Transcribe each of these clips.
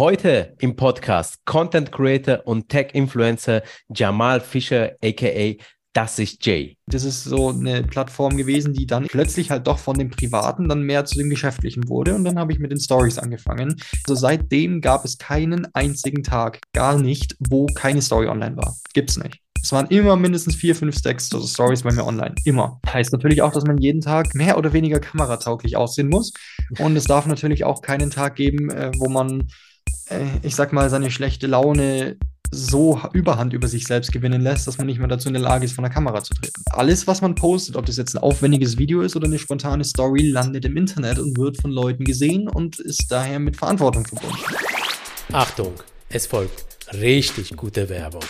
Heute im Podcast Content Creator und Tech Influencer Jamal Fischer, aka das ist Jay. Das ist so eine Plattform gewesen, die dann plötzlich halt doch von dem Privaten dann mehr zu dem Geschäftlichen wurde. Und dann habe ich mit den Stories angefangen. Also seitdem gab es keinen einzigen Tag, gar nicht, wo keine Story online war. Gibt's nicht. Es waren immer mindestens vier, fünf Stacks also Stories bei mir online. Immer. Heißt natürlich auch, dass man jeden Tag mehr oder weniger kameratauglich aussehen muss. Und es darf natürlich auch keinen Tag geben, äh, wo man, ich sag mal, seine schlechte Laune so Überhand über sich selbst gewinnen lässt, dass man nicht mehr dazu in der Lage ist, vor der Kamera zu treten. Alles, was man postet, ob das jetzt ein aufwendiges Video ist oder eine spontane Story, landet im Internet und wird von Leuten gesehen und ist daher mit Verantwortung verbunden. Achtung, es folgt richtig gute Werbung.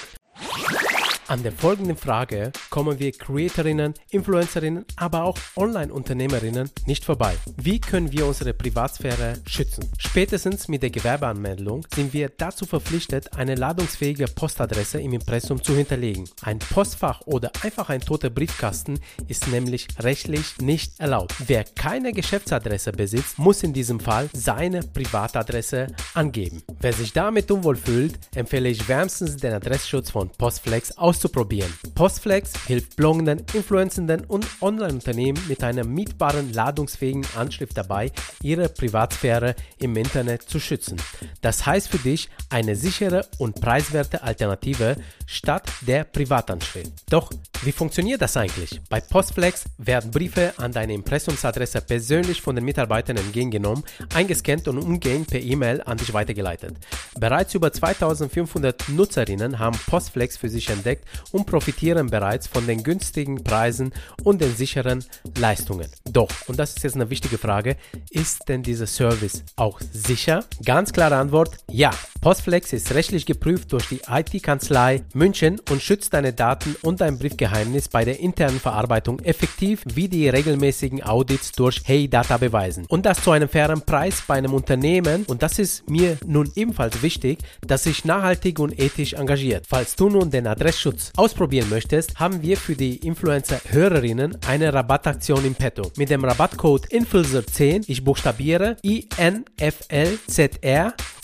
An der folgenden Frage kommen wir Creatorinnen, Influencerinnen, aber auch Online-Unternehmerinnen nicht vorbei. Wie können wir unsere Privatsphäre schützen? Spätestens mit der Gewerbeanmeldung sind wir dazu verpflichtet, eine ladungsfähige Postadresse im Impressum zu hinterlegen. Ein Postfach oder einfach ein toter Briefkasten ist nämlich rechtlich nicht erlaubt. Wer keine Geschäftsadresse besitzt, muss in diesem Fall seine Privatadresse angeben. Wer sich damit unwohl fühlt, empfehle ich wärmstens den Adressschutz von Postflex aus auszuprobieren. Postflex hilft bloggenden, influenzenden und Online-Unternehmen mit einer mietbaren, ladungsfähigen Anschrift dabei, ihre Privatsphäre im Internet zu schützen. Das heißt für dich eine sichere und preiswerte Alternative statt der Privatanschrift. Doch wie funktioniert das eigentlich? Bei Postflex werden Briefe an deine Impressumsadresse persönlich von den Mitarbeitern entgegengenommen, eingescannt und umgehend per E-Mail an dich weitergeleitet. Bereits über 2500 Nutzerinnen haben Postflex für sich entdeckt und profitieren bereits von den günstigen Preisen und den sicheren Leistungen. Doch, und das ist jetzt eine wichtige Frage, ist denn dieser Service auch sicher? Ganz klare Antwort, ja. Postflex ist rechtlich geprüft durch die IT-Kanzlei München und schützt deine Daten und dein Briefgeheimnis bei der internen Verarbeitung effektiv wie die regelmäßigen Audits durch Hey Data beweisen. Und das zu einem fairen Preis bei einem Unternehmen und das ist mir nun ebenfalls wichtig, das sich nachhaltig und ethisch engagiert. Falls du nun den Adressschutz ausprobieren möchtest, haben wir für die Influencer-Hörerinnen eine Rabattaktion im Petto. Mit dem Rabattcode INFLZR10, ich buchstabiere INFLZR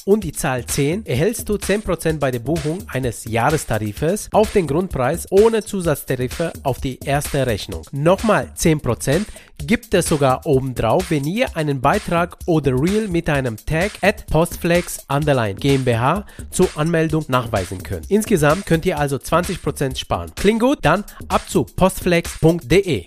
und die Zahl 10 erhältst du 10% bei der Buchung eines Jahrestarifes auf den Grundpreis ohne Zusatztarife auf die erste Rechnung. Nochmal 10% gibt es sogar obendrauf, wenn ihr einen Beitrag oder Reel mit einem Tag at Postflex Underline GmbH zur Anmeldung nachweisen könnt. Insgesamt könnt ihr also 20% sparen. Klingt gut? Dann ab zu postflex.de.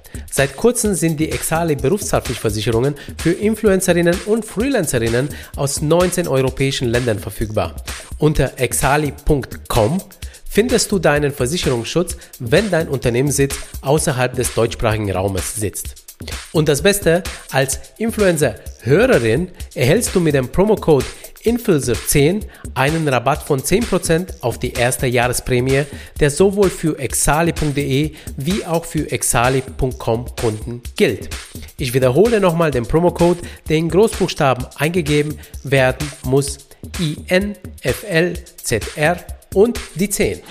Seit kurzem sind die Exali Berufshaftpflichtversicherungen für Influencerinnen und Freelancerinnen aus 19 europäischen Ländern verfügbar. Unter exali.com findest du deinen Versicherungsschutz, wenn dein Unternehmenssitz außerhalb des deutschsprachigen Raumes sitzt. Und das Beste, als Influencer-Hörerin erhältst du mit dem Promocode Influencer10 einen Rabatt von 10% auf die erste Jahresprämie, der sowohl für exali.de wie auch für exali.com Kunden gilt. Ich wiederhole nochmal den Promocode, der in Großbuchstaben eingegeben werden muss. INFLZR und die 10.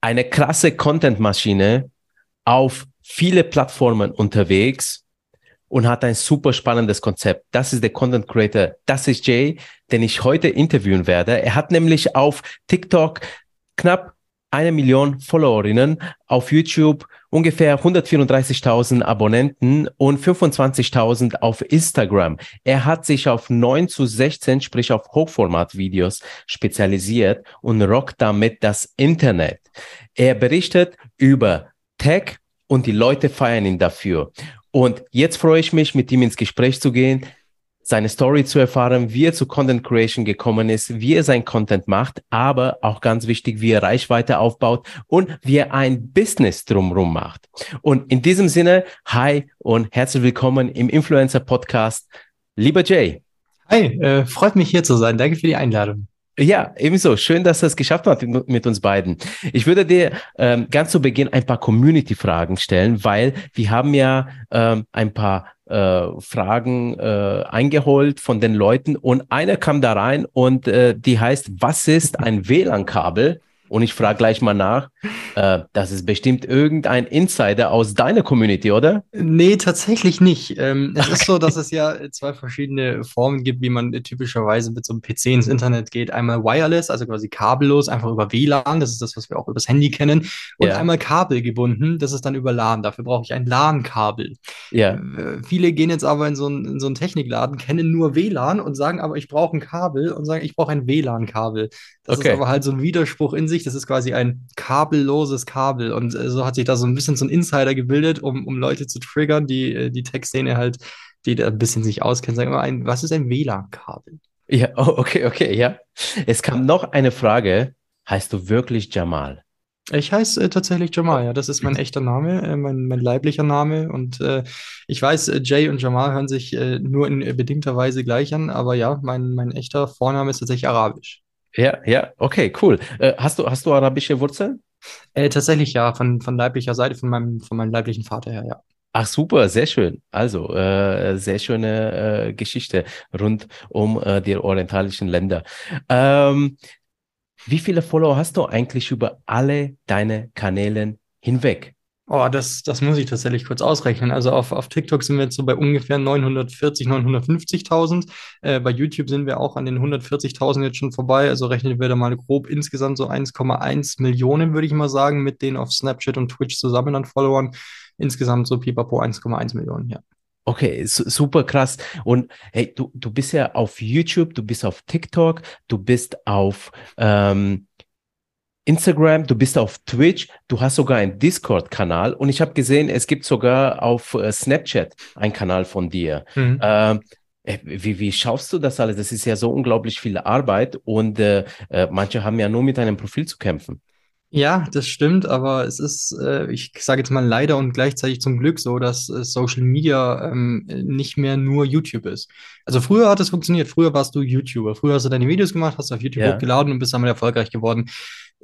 Eine krasse Content-Maschine auf viele Plattformen unterwegs und hat ein super spannendes Konzept. Das ist der Content Creator. Das ist Jay, den ich heute interviewen werde. Er hat nämlich auf TikTok knapp eine Million Followerinnen, auf YouTube ungefähr 134.000 Abonnenten und 25.000 auf Instagram. Er hat sich auf 9 zu 16, sprich auf Hochformat-Videos spezialisiert und rockt damit das Internet. Er berichtet über Tech und die Leute feiern ihn dafür. Und jetzt freue ich mich, mit ihm ins Gespräch zu gehen, seine Story zu erfahren, wie er zu Content Creation gekommen ist, wie er sein Content macht, aber auch ganz wichtig, wie er Reichweite aufbaut und wie er ein Business drumherum macht. Und in diesem Sinne, hi und herzlich willkommen im Influencer Podcast. Lieber Jay. Hi, äh, freut mich hier zu sein. Danke für die Einladung. Ja, ebenso. Schön, dass du es geschafft hast mit uns beiden. Ich würde dir ähm, ganz zu Beginn ein paar Community-Fragen stellen, weil wir haben ja ähm, ein paar äh, Fragen äh, eingeholt von den Leuten und einer kam da rein und äh, die heißt, was ist ein WLAN-Kabel? Und ich frage gleich mal nach. Äh, das ist bestimmt irgendein Insider aus deiner Community, oder? Nee, tatsächlich nicht. Ähm, es ist so, dass es ja zwei verschiedene Formen gibt, wie man typischerweise mit so einem PC ins Internet geht. Einmal wireless, also quasi kabellos, einfach über WLAN. Das ist das, was wir auch übers Handy kennen. Und ja. einmal kabelgebunden, das ist dann über LAN. Dafür brauche ich ein LAN-Kabel. Ja. Äh, viele gehen jetzt aber in so, einen, in so Technikladen, kennen nur WLAN und sagen aber, ich brauche ein Kabel und sagen, ich brauche ein WLAN-Kabel. Das okay. ist aber halt so ein Widerspruch in sich. Das ist quasi ein kabelloses Kabel. Und äh, so hat sich da so ein bisschen so ein Insider gebildet, um, um Leute zu triggern, die äh, die Tech-Szene halt, die da ein bisschen sich auskennen, sagen immer, ein, was ist ein WLAN-Kabel? Ja, oh, okay, okay, ja. Es kam noch eine Frage. Heißt du wirklich Jamal? Ich heiße äh, tatsächlich Jamal, ja. Das ist mein echter Name, äh, mein, mein leiblicher Name. Und äh, ich weiß, äh, Jay und Jamal hören sich nur in bedingter Weise gleich an, aber ja, mein, mein echter Vorname ist tatsächlich arabisch. Ja, ja, okay, cool. Hast du, hast du arabische Wurzeln? Äh, tatsächlich ja, von, von leiblicher Seite, von meinem, von meinem leiblichen Vater her, ja. Ach super, sehr schön. Also äh, sehr schöne äh, Geschichte rund um äh, die orientalischen Länder. Ähm, wie viele Follower hast du eigentlich über alle deine Kanäle hinweg? Oh, das, das muss ich tatsächlich kurz ausrechnen. Also auf, auf TikTok sind wir jetzt so bei ungefähr 940, 950.000. Äh, bei YouTube sind wir auch an den 140.000 jetzt schon vorbei. Also rechnen wir da mal grob insgesamt so 1,1 Millionen, würde ich mal sagen, mit denen auf Snapchat und Twitch zusammen an Followern. Insgesamt so pipapo 1,1 Millionen, ja. Okay, super krass. Und hey, du, du bist ja auf YouTube, du bist auf TikTok, du bist auf ähm, Instagram, du bist auf Twitch, du hast sogar einen Discord-Kanal und ich habe gesehen, es gibt sogar auf äh, Snapchat einen Kanal von dir. Mhm. Ähm, äh, wie, wie schaffst du das alles? Das ist ja so unglaublich viel Arbeit und äh, äh, manche haben ja nur mit einem Profil zu kämpfen. Ja, das stimmt, aber es ist, äh, ich sage jetzt mal leider und gleichzeitig zum Glück so, dass äh, Social Media ähm, nicht mehr nur YouTube ist. Also früher hat es funktioniert, früher warst du YouTuber, früher hast du deine Videos gemacht, hast du auf YouTube ja. hochgeladen und bist damit erfolgreich geworden.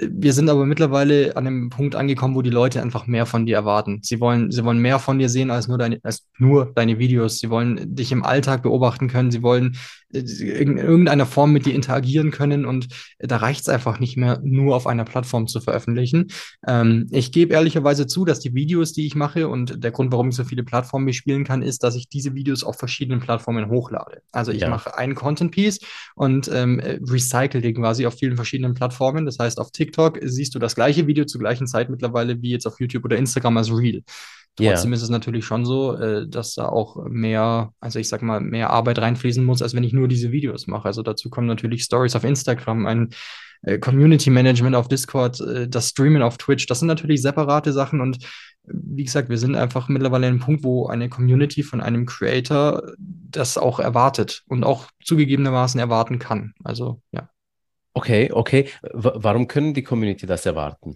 Wir sind aber mittlerweile an einem Punkt angekommen, wo die Leute einfach mehr von dir erwarten. Sie wollen, sie wollen mehr von dir sehen als nur deine, als nur deine Videos. Sie wollen dich im Alltag beobachten können. Sie wollen in irgendeiner Form mit dir interagieren können und da reicht es einfach nicht mehr, nur auf einer Plattform zu veröffentlichen. Ähm, ich gebe ehrlicherweise zu, dass die Videos, die ich mache und der Grund, warum ich so viele Plattformen bespielen kann, ist, dass ich diese Videos auf verschiedenen Plattformen hochlade. Also ich ja. mache einen Content Piece und ähm, recycle den quasi auf vielen verschiedenen Plattformen. Das heißt, auf TikTok siehst du das gleiche Video zur gleichen Zeit mittlerweile wie jetzt auf YouTube oder Instagram als Reel. Trotzdem yeah. ist es natürlich schon so, äh, dass da auch mehr, also ich sag mal, mehr Arbeit reinfließen muss, als wenn ich nur diese Videos mache. Also dazu kommen natürlich Stories auf Instagram, ein äh, Community Management auf Discord, äh, das Streamen auf Twitch. Das sind natürlich separate Sachen und wie gesagt, wir sind einfach mittlerweile an einem Punkt, wo eine Community von einem Creator das auch erwartet und auch zugegebenermaßen erwarten kann. Also ja. Okay, okay. W warum können die Community das erwarten?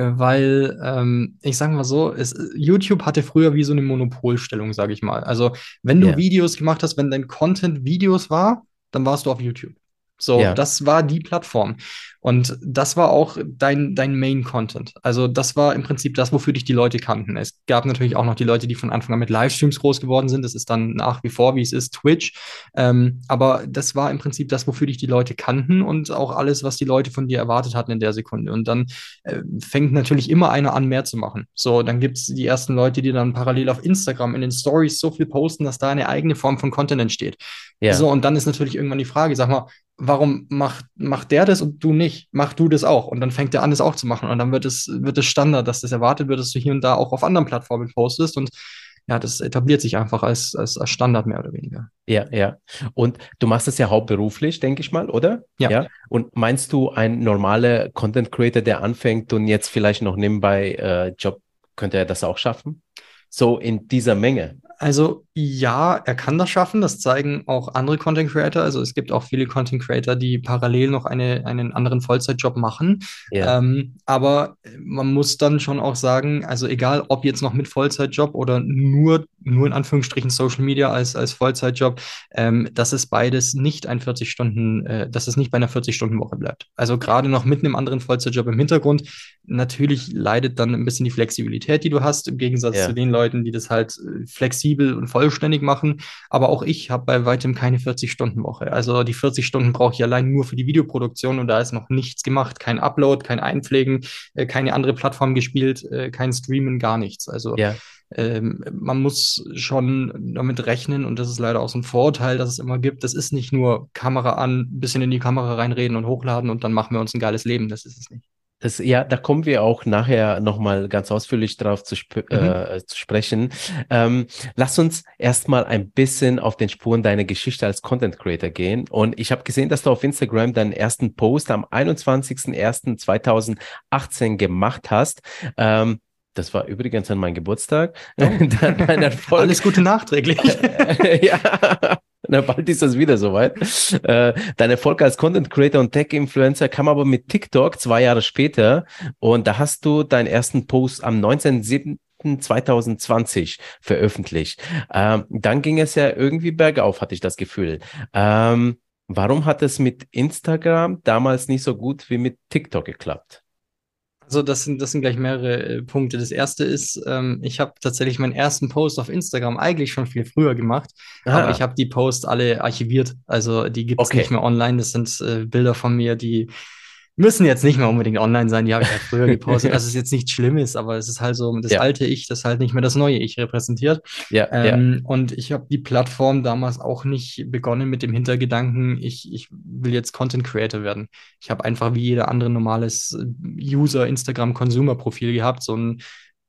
Weil ähm, ich sage mal so, es, YouTube hatte früher wie so eine Monopolstellung, sage ich mal. Also wenn du yeah. Videos gemacht hast, wenn dein Content Videos war, dann warst du auf YouTube. So, ja. das war die Plattform. Und das war auch dein, dein Main-Content. Also, das war im Prinzip das, wofür dich die Leute kannten. Es gab natürlich auch noch die Leute, die von Anfang an mit Livestreams groß geworden sind. Das ist dann nach wie vor, wie es ist, Twitch. Ähm, aber das war im Prinzip das, wofür dich die Leute kannten und auch alles, was die Leute von dir erwartet hatten in der Sekunde. Und dann äh, fängt natürlich immer einer an, mehr zu machen. So, dann gibt es die ersten Leute, die dann parallel auf Instagram in den Stories so viel posten, dass da eine eigene Form von Content entsteht. Ja. So, und dann ist natürlich irgendwann die Frage, sag mal, warum macht, macht der das und du nicht? Mach du das auch. Und dann fängt der an, das auch zu machen. Und dann wird es, wird es Standard, dass das erwartet wird, dass du hier und da auch auf anderen Plattformen postest. Und ja, das etabliert sich einfach als, als, als Standard mehr oder weniger. Ja, ja. Und du machst das ja hauptberuflich, denke ich mal, oder? Ja. ja. Und meinst du, ein normaler Content Creator, der anfängt und jetzt vielleicht noch nebenbei äh, Job, könnte er das auch schaffen? So in dieser Menge? Also ja, er kann das schaffen. Das zeigen auch andere Content Creator. Also es gibt auch viele Content Creator, die parallel noch eine, einen anderen Vollzeitjob machen. Ja. Ähm, aber man muss dann schon auch sagen, also egal ob jetzt noch mit Vollzeitjob oder nur, nur in Anführungsstrichen Social Media als, als Vollzeitjob, ähm, dass es beides nicht ein 40 Stunden, äh, dass es nicht bei einer 40-Stunden-Woche bleibt. Also gerade noch mit einem anderen Vollzeitjob im Hintergrund, natürlich leidet dann ein bisschen die Flexibilität, die du hast, im Gegensatz Ja. zu den Leuten, die das halt äh, flexibel und vollständig machen. Aber auch ich habe bei weitem keine 40-Stunden-Woche. Also die 40 Stunden brauche ich allein nur für die Videoproduktion und da ist noch nichts gemacht. Kein Upload, kein Einpflegen, äh, keine andere Plattform gespielt, äh, kein Streamen, gar nichts. Also Ja. ähm, man muss schon damit rechnen und das ist leider auch so ein Vorurteil, dass es immer gibt. Das ist nicht nur Kamera an, bisschen in die Kamera reinreden und hochladen und dann machen wir uns ein geiles Leben. Das ist es nicht. Das, ja, da kommen wir auch nachher nochmal ganz ausführlich drauf zu, sp Mhm. äh, zu sprechen. Ähm, lass uns erstmal ein bisschen auf den Spuren deiner Geschichte als Content Creator gehen. Und ich habe gesehen, dass du auf Instagram deinen ersten Post am 21.01.2018 gemacht hast. Ähm, das war übrigens an meinem Geburtstag. Erfolg. Alles Gute nachträglich. ja, na, bald ist das wieder soweit. Äh, dein Erfolg als Content Creator und Tech Influencer kam aber mit TikTok zwei Jahre später und da hast du deinen ersten Post am 19.07.2020 veröffentlicht. Ähm, dann ging es ja irgendwie bergauf, hatte ich das Gefühl. Ähm, warum hat es mit Instagram damals nicht so gut wie mit TikTok geklappt? Also das sind, das sind gleich mehrere äh, Punkte. Das erste ist, ähm, ich habe tatsächlich meinen ersten Post auf Instagram eigentlich schon viel früher gemacht, aber Ah, ich habe die Posts alle archiviert. Also die gibt es Okay. nicht mehr online. Das sind äh, Bilder von mir, die müssen jetzt nicht mehr unbedingt online sein. Die habe ich halt früher gepostet. Das ist jetzt nichts Schlimmes, aber es ist halt so das Ja. alte Ich, das halt nicht mehr das neue Ich repräsentiert. ja, ja, Ähm, und ich habe die Plattform damals auch nicht begonnen mit dem Hintergedanken, ich, ich will jetzt Content Creator werden. Ich habe einfach wie jeder andere normales User Instagram-Consumer-Profil gehabt. So ein,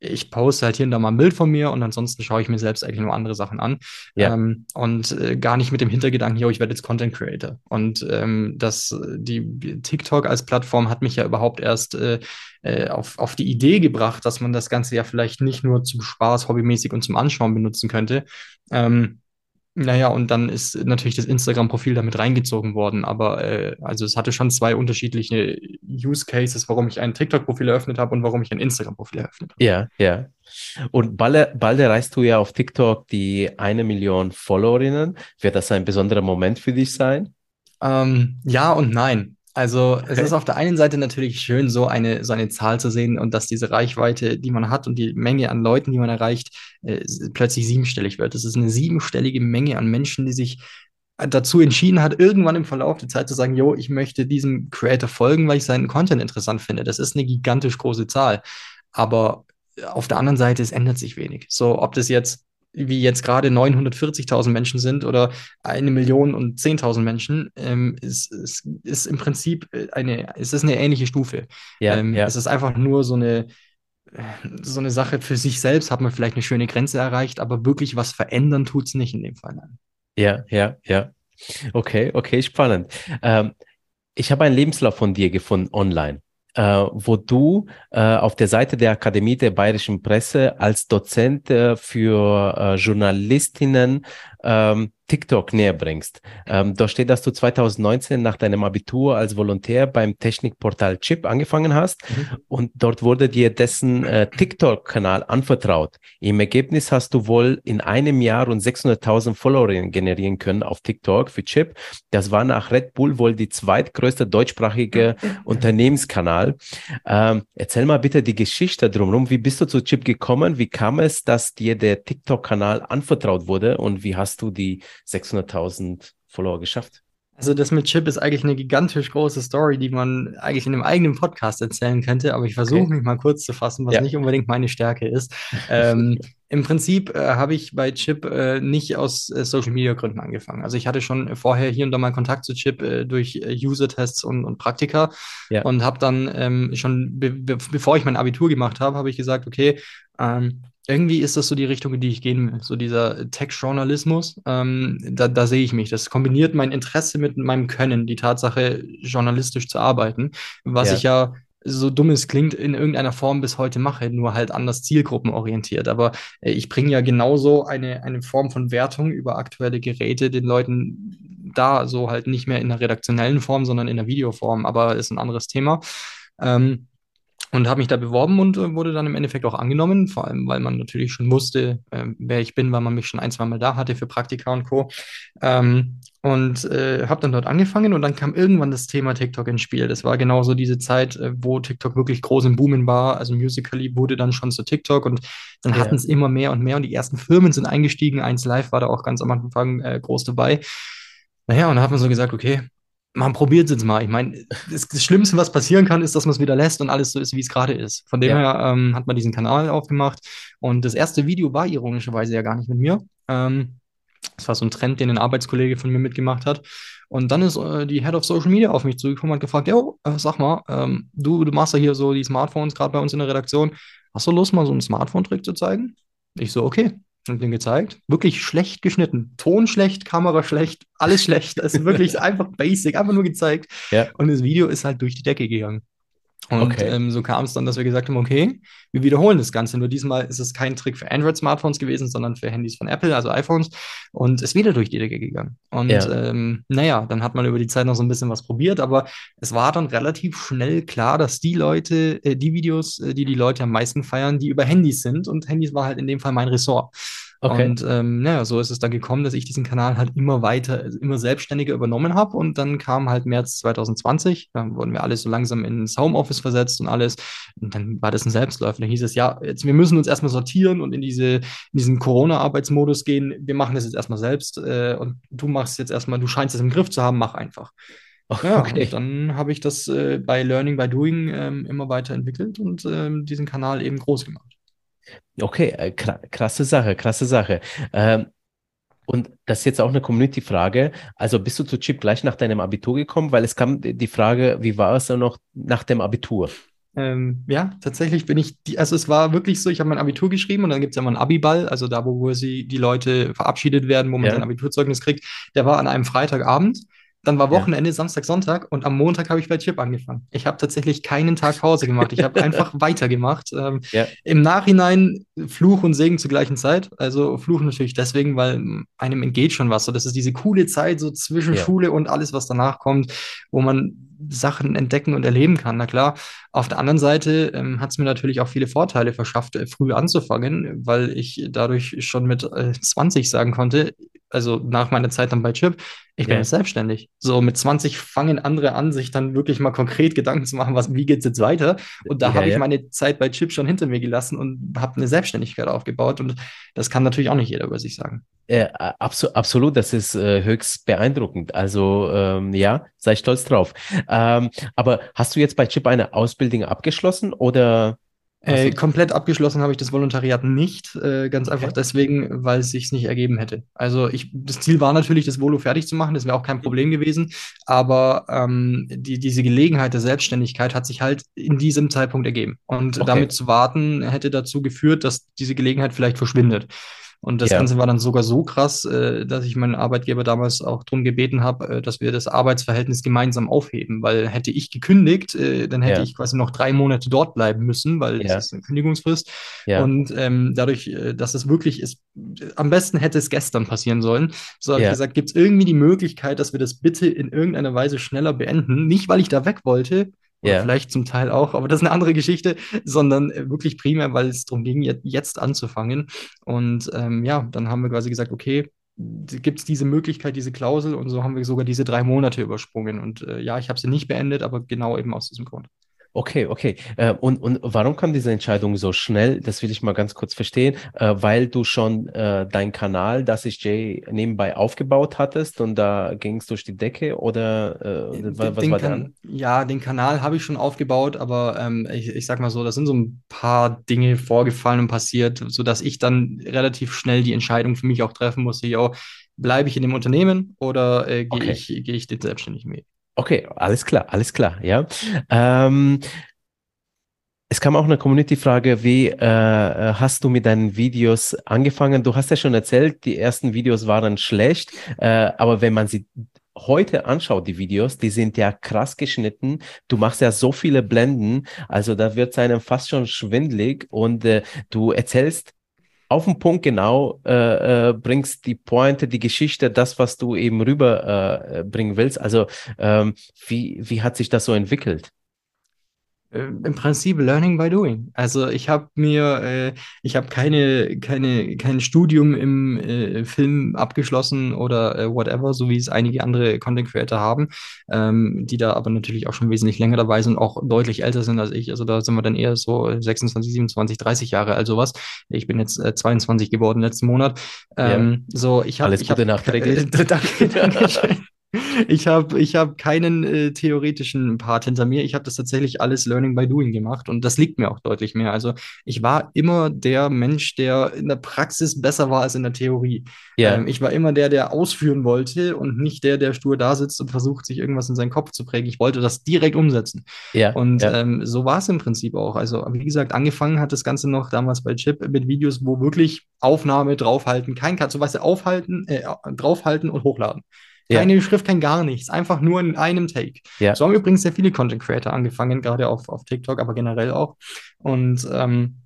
ich poste halt hier und da mal ein Bild von mir und ansonsten schaue ich mir selbst eigentlich nur andere Sachen an. Ja. Ähm, und äh, gar nicht mit dem Hintergedanken, yo, ich werde jetzt Content Creator. Und ähm, das, die TikTok als Plattform hat mich ja überhaupt erst äh, äh, auf, auf die Idee gebracht, dass man das Ganze ja vielleicht nicht nur zum Spaß, hobbymäßig und zum Anschauen benutzen könnte. Ähm, naja, und dann ist natürlich das Instagram-Profil damit reingezogen worden. Aber äh, also es hatte schon zwei unterschiedliche Use Cases, warum ich ein TikTok-Profil eröffnet habe und warum ich ein Instagram-Profil eröffnet habe. Ja, ja. Und bald, bald erreichst du ja auf TikTok die eine Million Followerinnen. Wird das ein besonderer Moment für dich sein? Ähm, ja und nein. Also es Okay. ist auf der einen Seite natürlich schön, so eine, so eine Zahl zu sehen und dass diese Reichweite, die man hat und die Menge an Leuten, die man erreicht, äh, plötzlich siebenstellig wird. Das ist eine siebenstellige Menge an Menschen, die sich dazu entschieden hat, irgendwann im Verlauf der Zeit zu sagen, yo, ich möchte diesem Creator folgen, weil ich seinen Content interessant finde. Das ist eine gigantisch große Zahl. Aber auf der anderen Seite, es ändert sich wenig. So, ob das jetzt wie jetzt gerade 940.000 Menschen sind oder eine Million und 10.000 Menschen, ähm, ist, ist, ist im Prinzip eine, es ist eine ähnliche Stufe. Ja, ähm, ja. Es ist einfach nur so eine, äh, so eine Sache für sich selbst, hat man vielleicht eine schöne Grenze erreicht, aber wirklich was verändern tut es nicht in dem Fall. Nein. Ja, ja, ja. Okay, okay, spannend. Ähm, ich habe einen Lebenslauf von dir gefunden online, äh, wo du äh, auf der Seite der Akademie der Bayerischen Presse als Dozent äh, für äh, Journalistinnen ähm, TikTok näher bringst. Ähm, da steht, dass du 2019 nach deinem Abitur als Volontär beim Technikportal Chip angefangen hast Mhm. und dort wurde dir dessen äh, TikTok-Kanal anvertraut. Im Ergebnis hast du wohl in einem Jahr rund 600.000 Followerinnen generieren können auf TikTok für Chip. Das war nach Red Bull wohl die zweitgrößte deutschsprachige Unternehmenskanal. Ähm, erzähl mal bitte die Geschichte drumherum. Wie bist du zu Chip gekommen? Wie kam es, dass dir der TikTok-Kanal anvertraut wurde und wie hast du die 600.000 Follower geschafft? Also das mit Chip ist eigentlich eine gigantisch große Story, die man eigentlich in einem eigenen Podcast erzählen könnte, aber ich versuche Okay. mich mal kurz zu fassen, was Ja. nicht unbedingt meine Stärke ist. Ähm, Im Prinzip äh, habe ich bei Chip äh, nicht aus äh, Social Media Gründen angefangen. Also ich hatte schon vorher hier und da mal Kontakt zu Chip äh, durch äh, User-Tests und, und Praktika Ja. und habe dann ähm, schon, be be bevor ich mein Abitur gemacht habe, habe ich gesagt, okay, ähm, irgendwie ist das so die Richtung, in die ich gehen will. So dieser Tech-Journalismus, ähm, da, da sehe ich mich. Das kombiniert mein Interesse mit meinem Können, die Tatsache, journalistisch zu arbeiten, was Ja. ich ja so dumm es klingt, in irgendeiner Form bis heute mache, nur halt anders zielgruppenorientiert. Aber äh, ich bringe ja genauso eine, eine Form von Wertung über aktuelle Geräte den Leuten da, so halt nicht mehr in der redaktionellen Form, sondern in der Videoform, aber ist ein anderes Thema. Ähm, und habe mich da beworben und äh, wurde dann im Endeffekt auch angenommen, vor allem weil man natürlich schon wusste, äh, wer ich bin, weil man mich schon ein, zwei Mal da hatte für Praktika und Co. Ähm, und äh, habe dann dort angefangen und dann kam irgendwann das Thema TikTok ins Spiel. Das war genauso diese Zeit, äh, wo TikTok wirklich groß im Boomen war. Also Musical.ly wurde dann schon zu TikTok und dann ja. hatten es immer mehr und mehr und die ersten Firmen sind eingestiegen. Eins Live war da auch ganz am Anfang äh, groß dabei. Naja, und dann hat man so gesagt, okay, man probiert es jetzt mal. Ich meine, das, das, Schlimmste, was passieren kann, ist, dass man es wieder lässt und alles so ist, wie es gerade ist. Von dem ja. her ähm, hat man diesen Kanal aufgemacht. Und das erste Video war ironischerweise ja gar nicht mit mir. Ähm, das war so ein Trend, den ein Arbeitskollege von mir mitgemacht hat. Und dann ist äh, die Head of Social Media auf mich zugekommen und hat gefragt: Jo, äh, sag mal, ähm, du, du machst ja hier so die Smartphones gerade bei uns in der Redaktion. Hast du Lust, mal so einen Smartphone-Trick zu zeigen? Ich so, okay und den gezeigt. Wirklich schlecht geschnitten. Ton schlecht, Kamera schlecht, alles schlecht. Also wirklich einfach basic, einfach nur gezeigt. Ja. Und das Video ist halt durch die Decke gegangen. Und okay. ähm, so kam es dann, dass wir gesagt haben, okay, wir wiederholen das Ganze. Nur diesmal ist es kein Trick für Android-Smartphones gewesen, sondern für Handys von Apple, also iPhones. Und ist wieder durch die Decke gegangen. Und ja. ähm, naja, dann hat man über die Zeit noch so ein bisschen was probiert, aber es war dann relativ schnell klar, dass die Leute, äh, die Videos, äh, die die Leute am meisten feiern, die über Handys sind. Und Handys war halt in dem Fall mein Ressort. Okay. Und ähm, naja, so ist es dann gekommen, dass ich diesen Kanal halt immer weiter, immer selbstständiger übernommen habe. Und dann kam halt März 2020, dann wurden wir alle so langsam ins Homeoffice versetzt und alles. Und dann war das ein Selbstläufer. Dann hieß es, ja, jetzt, wir müssen uns erstmal sortieren und in, diese, in diesen Corona-Arbeitsmodus gehen. Wir machen das jetzt erstmal selbst äh, und du machst jetzt erstmal, du scheinst es im Griff zu haben, mach einfach. Ja, okay. und dann habe ich das äh, bei Learning by Doing ähm, immer weiterentwickelt und ähm, diesen Kanal eben groß gemacht. Okay, äh, krasse Sache, krasse Sache. Ähm, und das ist jetzt auch eine Community-Frage. Also bist du zu Chip gleich nach deinem Abitur gekommen? Weil es kam die Frage, wie war es dann noch nach dem Abitur? Ähm, ja, tatsächlich bin ich, die, also es war wirklich so, ich habe mein Abitur geschrieben und dann gibt es ja mal einen Abiball, also da, wo, wo sie die Leute verabschiedet werden, wo man ja. sein Abiturzeugnis kriegt. Der war an einem Freitagabend dann war Wochenende, ja. Samstag, Sonntag und am Montag habe ich bei Chip angefangen. Ich habe tatsächlich keinen Tag Pause gemacht. Ich habe einfach weitergemacht. Ähm, ja. Im Nachhinein Fluch und Segen zur gleichen Zeit. Also Fluch natürlich deswegen, weil einem entgeht schon was. So, das ist diese coole Zeit so zwischen ja. Schule und alles, was danach kommt, wo man Sachen entdecken und erleben kann. Na klar, auf der anderen Seite ähm, hat es mir natürlich auch viele Vorteile verschafft, äh, früh anzufangen, weil ich dadurch schon mit äh, 20 sagen konnte, also nach meiner Zeit dann bei Chip, ich bin ja. jetzt selbstständig. So mit 20 fangen andere an, sich dann wirklich mal konkret Gedanken zu machen, was, wie geht's jetzt weiter? Und da ja, habe ich ja. meine Zeit bei Chip schon hinter mir gelassen und habe eine Selbstständigkeit aufgebaut. Und das kann natürlich auch nicht jeder über sich sagen. Äh, abso absolut, das ist äh, höchst beeindruckend. Also ähm, ja, sei stolz drauf. Ähm, aber hast du jetzt bei Chip eine Ausbildung abgeschlossen oder? Äh, komplett abgeschlossen habe ich das Volontariat nicht, äh, ganz okay. einfach deswegen, weil es sich nicht ergeben hätte. Also ich, das Ziel war natürlich, das Volo fertig zu machen, das wäre auch kein Problem gewesen, aber ähm, die, diese Gelegenheit der Selbstständigkeit hat sich halt in diesem Zeitpunkt ergeben. Und okay. damit zu warten, hätte dazu geführt, dass diese Gelegenheit vielleicht verschwindet. Und das ja. Ganze war dann sogar so krass, äh, dass ich meinen Arbeitgeber damals auch darum gebeten habe, äh, dass wir das Arbeitsverhältnis gemeinsam aufheben. Weil hätte ich gekündigt, äh, dann hätte ja. ich quasi noch drei Monate dort bleiben müssen, weil ja. das ist eine Kündigungsfrist. Und ähm, dadurch, dass es wirklich ist, am besten hätte es gestern passieren sollen. So habe ich gesagt, gibt es irgendwie die Möglichkeit, dass wir das bitte in irgendeiner Weise schneller beenden? Nicht, weil ich da weg wollte, oder vielleicht zum Teil auch, aber das ist eine andere Geschichte, sondern äh, wirklich primär, weil es darum ging, jetzt anzufangen. Und ähm, ja, dann haben wir quasi gesagt, okay, gibt es diese Möglichkeit, diese Klausel und so haben wir sogar diese drei Monate übersprungen. Und äh, ja, ich habe sie nicht beendet, aber genau eben aus diesem Grund. Okay, okay. Äh, und, und warum kam diese Entscheidung so schnell? Das will ich mal ganz kurz verstehen. Äh, weil du schon äh, deinen Kanal, das ich Jay nebenbei aufgebaut hattest und da ging es durch die Decke oder äh, was, was war dann? Ja, den Kanal habe ich schon aufgebaut, aber ähm, ich, ich sag mal so, da sind so ein paar Dinge vorgefallen und passiert, sodass ich dann relativ schnell die Entscheidung für mich auch treffen musste, ja, bleibe ich in dem Unternehmen oder äh, gehe okay. ich, geh ich den selbstständigen Weg? Okay, alles klar, alles klar, ja. Ähm, es kam auch eine Community-Frage, wie äh, äh, hast du mit deinen Videos angefangen? Du hast ja schon erzählt, die ersten Videos waren schlecht, äh, aber wenn man sie heute anschaue, die Videos, die sind ja krass geschnitten. Du machst ja so viele Blenden, also da wird es einem fast schon schwindlig und äh, du erzählst auf den Punkt genau, äh, äh, bringst die Pointe, die Geschichte, das, was du eben rüberbringen äh, willst. Also ähm, wie, wie hat sich das so entwickelt? Äh, im Prinzip Learning by Doing. Also ich habe mir, äh, ich habe keine, keine, kein Studium im äh, Film abgeschlossen oder äh, whatever, so wie es einige andere Content Creator haben, ähm, die da aber natürlich auch schon wesentlich länger dabei sind, auch deutlich älter sind als ich. Also da sind wir dann eher so 26, 27, 30 Jahre alt sowas. Ich bin jetzt äh, 22 geworden letzten Monat. Ähm, ja. So, ich habe alles Gute nachträglich. danke, danke schön. Ich habe ich hab keinen äh, theoretischen Part hinter mir. Ich habe das tatsächlich alles Learning by Doing gemacht und das liegt mir auch deutlich mehr. Also ich war immer der Mensch, der in der Praxis besser war als in der Theorie. Yeah. Ähm, ich war immer der, der ausführen wollte und nicht der, der stur da sitzt und versucht, sich irgendwas in seinen Kopf zu prägen. Ich wollte das direkt umsetzen. Yeah. Und yeah. Ähm, so war es im Prinzip auch. Also wie gesagt, angefangen hat das Ganze noch damals bei Chip mit Videos, wo wirklich Aufnahme, draufhalten, kein Cut, so weißt du, aufhalten, äh, draufhalten und hochladen. Keine ja. Schrift, kein gar nichts. Einfach nur in einem Take. Ja. So haben übrigens sehr viele Content Creator angefangen, gerade auf, auf TikTok, aber generell auch. Und ähm,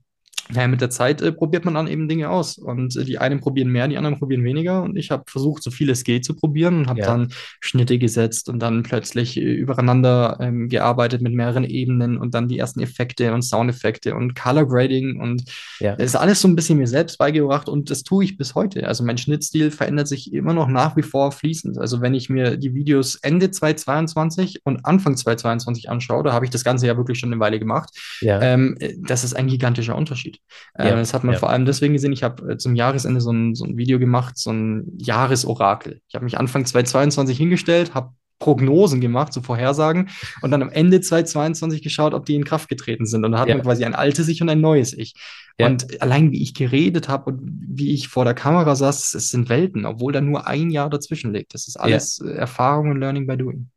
naja, mit der Zeit äh, probiert man dann eben Dinge aus. Und äh, die einen probieren mehr, die anderen probieren weniger. Und ich habe versucht, so viel es geht zu probieren und habe ja. dann Schnitte gesetzt und dann plötzlich äh, übereinander ähm, gearbeitet mit mehreren Ebenen und dann die ersten Effekte und Soundeffekte und Color Grading. Und ja. das ist alles so ein bisschen mir selbst beigebracht und das tue ich bis heute. Also mein Schnittstil verändert sich immer noch nach wie vor fließend. Also wenn ich mir die Videos Ende 2022 und Anfang 2022 anschaue, da habe ich das Ganze ja wirklich schon eine Weile gemacht. Ja. Ähm, äh, das ist ein gigantischer Unterschied. Äh, ja, das hat man ja. vor allem deswegen gesehen. Ich habe äh, zum Jahresende so ein, so ein Video gemacht, so ein Jahresorakel. Ich habe mich Anfang 2022 hingestellt, habe Prognosen gemacht, so Vorhersagen, und dann am Ende 2022 geschaut, ob die in Kraft getreten sind. Und da hat ja. man quasi ein altes Ich und ein neues Ich. Ja. Und allein wie ich geredet habe und wie ich vor der Kamera saß, es sind Welten, obwohl da nur ein Jahr dazwischen liegt. Das ist alles ja. Erfahrung und Learning by Doing.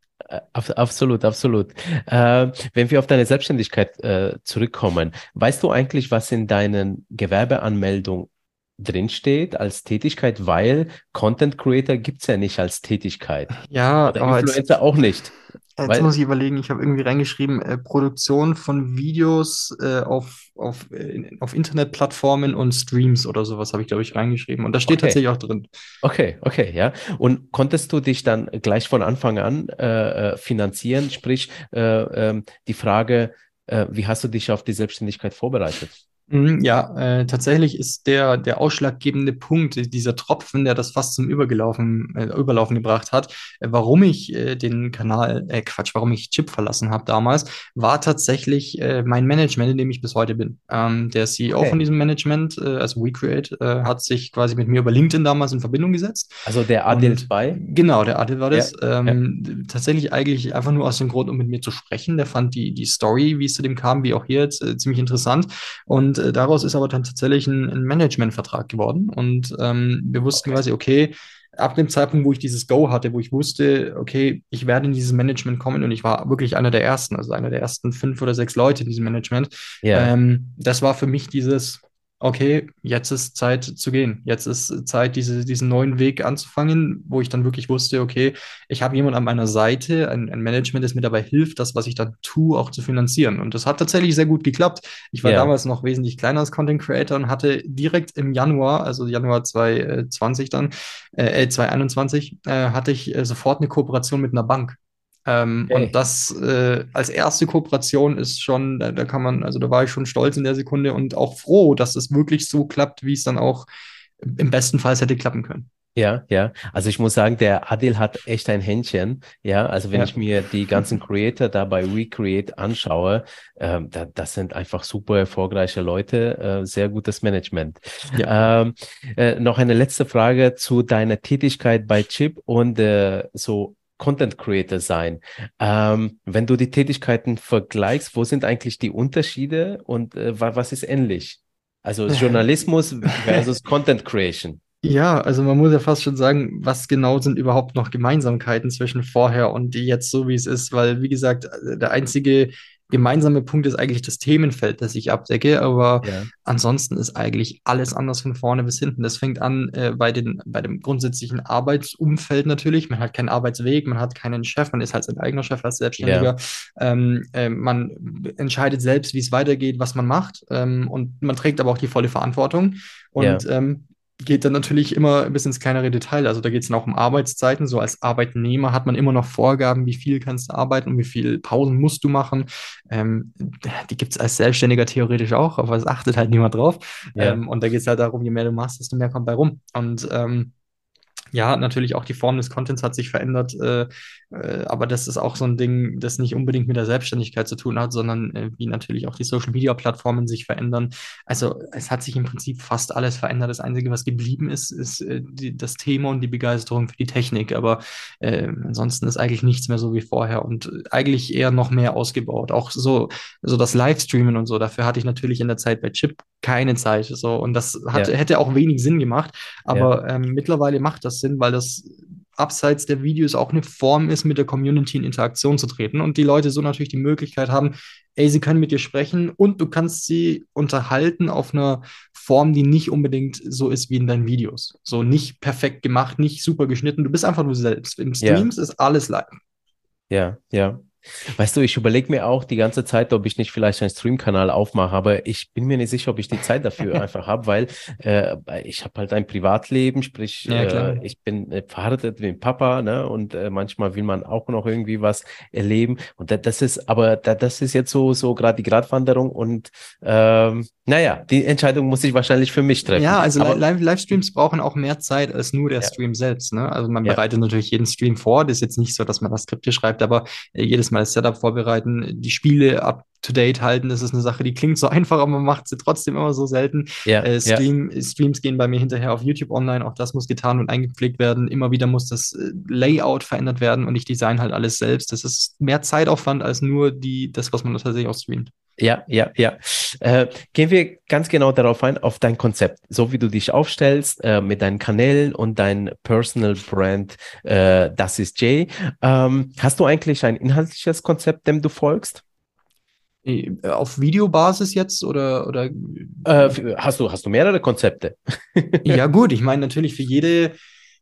Absolut, absolut. Äh, wenn wir auf deine Selbstständigkeit äh, zurückkommen, weißt du eigentlich, was in deinen Gewerbeanmeldungen drinsteht als Tätigkeit, weil Content Creator gibt es ja nicht als Tätigkeit. Ja, Oder aber Influencer jetzt, auch nicht. Jetzt weil, muss ich überlegen, ich habe irgendwie reingeschrieben, äh, Produktion von Videos äh, auf, auf, äh, auf Internetplattformen und Streams oder sowas habe ich, glaube ich, reingeschrieben. Und da steht okay. tatsächlich auch drin. Okay, okay, ja. Und konntest du dich dann gleich von Anfang an äh, äh finanzieren? Sprich, äh, ähm, die Frage, wie hast du dich auf die Selbstständigkeit vorbereitet? Mhm, ja, äh, tatsächlich ist der, der ausschlaggebende Punkt, dieser Tropfen, der das fast zum Übergelaufen, äh, Überlaufen gebracht hat, äh, warum ich äh, den Kanal, äh, Quatsch, warum ich Chip verlassen habe damals, war tatsächlich äh, mein Management, in dem ich bis heute bin. Ähm, der CEO okay. von diesem Management, äh, also WeCreate, äh, hat sich quasi mit mir über LinkedIn damals in Verbindung gesetzt. Also der Adil bei? Genau, der Adil war das. Ja, ähm, ja. Tatsächlich eigentlich einfach nur aus dem Grund, um mit mir zu sprechen. Der fand die, die Story, wie es zu dem kam, wie auch hier jetzt, äh, ziemlich interessant. Und äh, daraus ist aber dann tatsächlich ein, ein Managementvertrag geworden. Und ähm, wir wussten okay. quasi, okay, ab dem Zeitpunkt, wo ich dieses Go hatte, wo ich wusste, okay, ich werde in dieses Management kommen und ich war wirklich einer der ersten, also einer der ersten fünf oder sechs Leute in diesem Management. Yeah. Ähm, das war für mich dieses, okay, jetzt ist Zeit zu gehen. Jetzt ist Zeit, diese, diesen neuen Weg anzufangen, wo ich dann wirklich wusste, okay, ich habe jemanden an meiner Seite, ein, ein, Management, das mir dabei hilft, das, was ich dann tue, auch zu finanzieren. Und das hat tatsächlich sehr gut geklappt. Ich war yeah. damals noch wesentlich kleiner als Content Creator und hatte direkt im Januar, also Januar 2020 dann, äh, 2021, äh, hatte ich äh, sofort eine Kooperation mit einer Bank. Ähm, okay. Und das äh, als erste Kooperation ist schon, da, da, kann man, also da war ich schon stolz in der Sekunde und auch froh, dass es wirklich so klappt, wie es dann auch im besten Fall hätte klappen können. Ja, ja. Also ich muss sagen, der Adil hat echt ein Händchen. Ja, also wenn ja. ich mir die ganzen Creator da bei Recreate anschaue, ähm, da, das sind einfach super erfolgreiche Leute, äh, sehr gutes Management. Ja. Ähm, äh, noch eine letzte Frage zu deiner Tätigkeit bei Chip und äh, so Content Creator sein. Ähm, wenn du die Tätigkeiten vergleichst, wo sind eigentlich die Unterschiede und äh, was ist ähnlich? Also Journalismus versus Content Creation. Ja, also man muss ja fast schon sagen, was genau sind überhaupt noch Gemeinsamkeiten zwischen vorher und jetzt so, wie es ist, weil, wie gesagt, der einzige gemeinsame Punkt ist eigentlich das Themenfeld, das ich abdecke, aber Ja. ansonsten ist eigentlich alles anders von vorne bis hinten. Das fängt an äh, bei den, bei dem grundsätzlichen Arbeitsumfeld natürlich. Man hat keinen Arbeitsweg, man hat keinen Chef, man ist halt sein eigener Chef als Selbstständiger. Ähm, äh, man entscheidet selbst, wie es weitergeht, was man macht ähm, und man trägt aber auch die volle Verantwortung. Und ähm, geht dann natürlich immer bis ins kleinere Detail. Also da geht es dann auch um Arbeitszeiten. So als Arbeitnehmer hat man immer noch Vorgaben, wie viel kannst du arbeiten und wie viel Pausen musst du machen. Ähm, die gibt es als Selbstständiger theoretisch auch, aber es achtet halt niemand drauf. Ja. Ähm, und da geht es halt darum, je mehr du machst, desto mehr kommt bei rum. Und ähm, ja, natürlich auch die Form des Contents hat sich verändert, äh, äh, aber das ist auch so ein Ding, das nicht unbedingt mit der Selbstständigkeit zu tun hat, sondern äh, wie natürlich auch die Social Media Plattformen sich verändern. Also es hat sich im Prinzip fast alles verändert. Das Einzige, was geblieben ist, ist äh, die, das Thema und die Begeisterung für die Technik. Aber äh, ansonsten ist eigentlich nichts mehr so wie vorher und eigentlich eher noch mehr ausgebaut. Auch so, so das Livestreamen und so. Dafür hatte ich natürlich in der Zeit bei Chip keine Zeit. So und das hat, Ja. hätte auch wenig Sinn gemacht. Aber ähm, mittlerweile macht das Sinn, weil das abseits der Videos auch eine Form ist, mit der Community in Interaktion zu treten und die Leute so natürlich die Möglichkeit haben, ey, sie können mit dir sprechen und du kannst sie unterhalten auf einer Form, die nicht unbedingt so ist wie in deinen Videos. So nicht perfekt gemacht, nicht super geschnitten, du bist einfach du selbst. Im Ja. Streams ist alles live. Ja, ja. Weißt du, ich überlege mir auch die ganze Zeit, ob ich nicht vielleicht einen Stream-Kanal aufmache, aber ich bin mir nicht sicher, ob ich die Zeit dafür einfach habe, weil äh, ich habe halt ein Privatleben, sprich, Ja, äh, ich bin äh, verheiratet mit dem Papa, ne? Und äh, manchmal will man auch noch irgendwie was erleben. Und da, das ist, aber da, das ist jetzt so, so gerade die Gratwanderung und ähm, naja, die Entscheidung muss ich wahrscheinlich für mich treffen. Ja, also Livestreams brauchen auch mehr Zeit als nur der Ja. Stream selbst. Ne? Also man Ja. bereitet natürlich jeden Stream vor. Das ist jetzt nicht so, dass man das Skripte schreibt, aber äh, jedes Mal das Setup vorbereiten, die Spiele up to date halten, das ist eine Sache, die klingt so einfach, aber man macht sie trotzdem immer so selten. ja, Äh, ja, Stream, Streams gehen bei mir hinterher auf YouTube online, auch das muss getan und eingepflegt werden. Immer wieder muss das äh, Layout verändert werden und ich design halt alles selbst. Das ist mehr Zeitaufwand als nur die, das, was man tatsächlich auch streamt. Ja, ja, ja. Äh, gehen wir ganz genau darauf ein, auf dein Konzept, so wie du dich aufstellst äh, mit deinen Kanälen und dein Personal Brand, äh, das ist Jay. Ähm, hast du eigentlich ein inhaltliches Konzept, dem du folgst? Äh, Auf Videobasis jetzt oder, oder Äh, hast du, hast du mehrere Konzepte? Ja, gut, ich meine, natürlich für jede,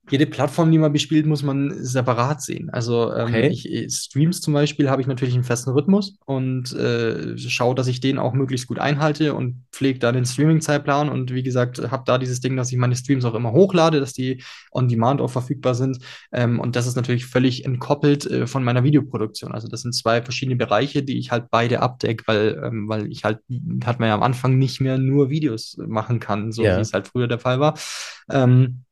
jede Plattform, die man bespielt, muss man separat sehen. Also ähm, Okay. ich, ich- Streams zum Beispiel habe ich natürlich einen festen Rhythmus und äh, schaue, dass ich den auch möglichst gut einhalte und pflege da den Streaming-Zeitplan und wie gesagt, habe da dieses Ding, dass ich meine Streams auch immer hochlade, dass die on demand auch verfügbar sind. Ähm, und das ist natürlich völlig entkoppelt äh, von meiner Videoproduktion. Also das sind zwei verschiedene Bereiche, die ich halt beide abdecke, weil, ähm, weil ich halt, hat man ja am Anfang nicht mehr nur Videos machen kann, so Ja. wie es halt früher der Fall war. Ähm,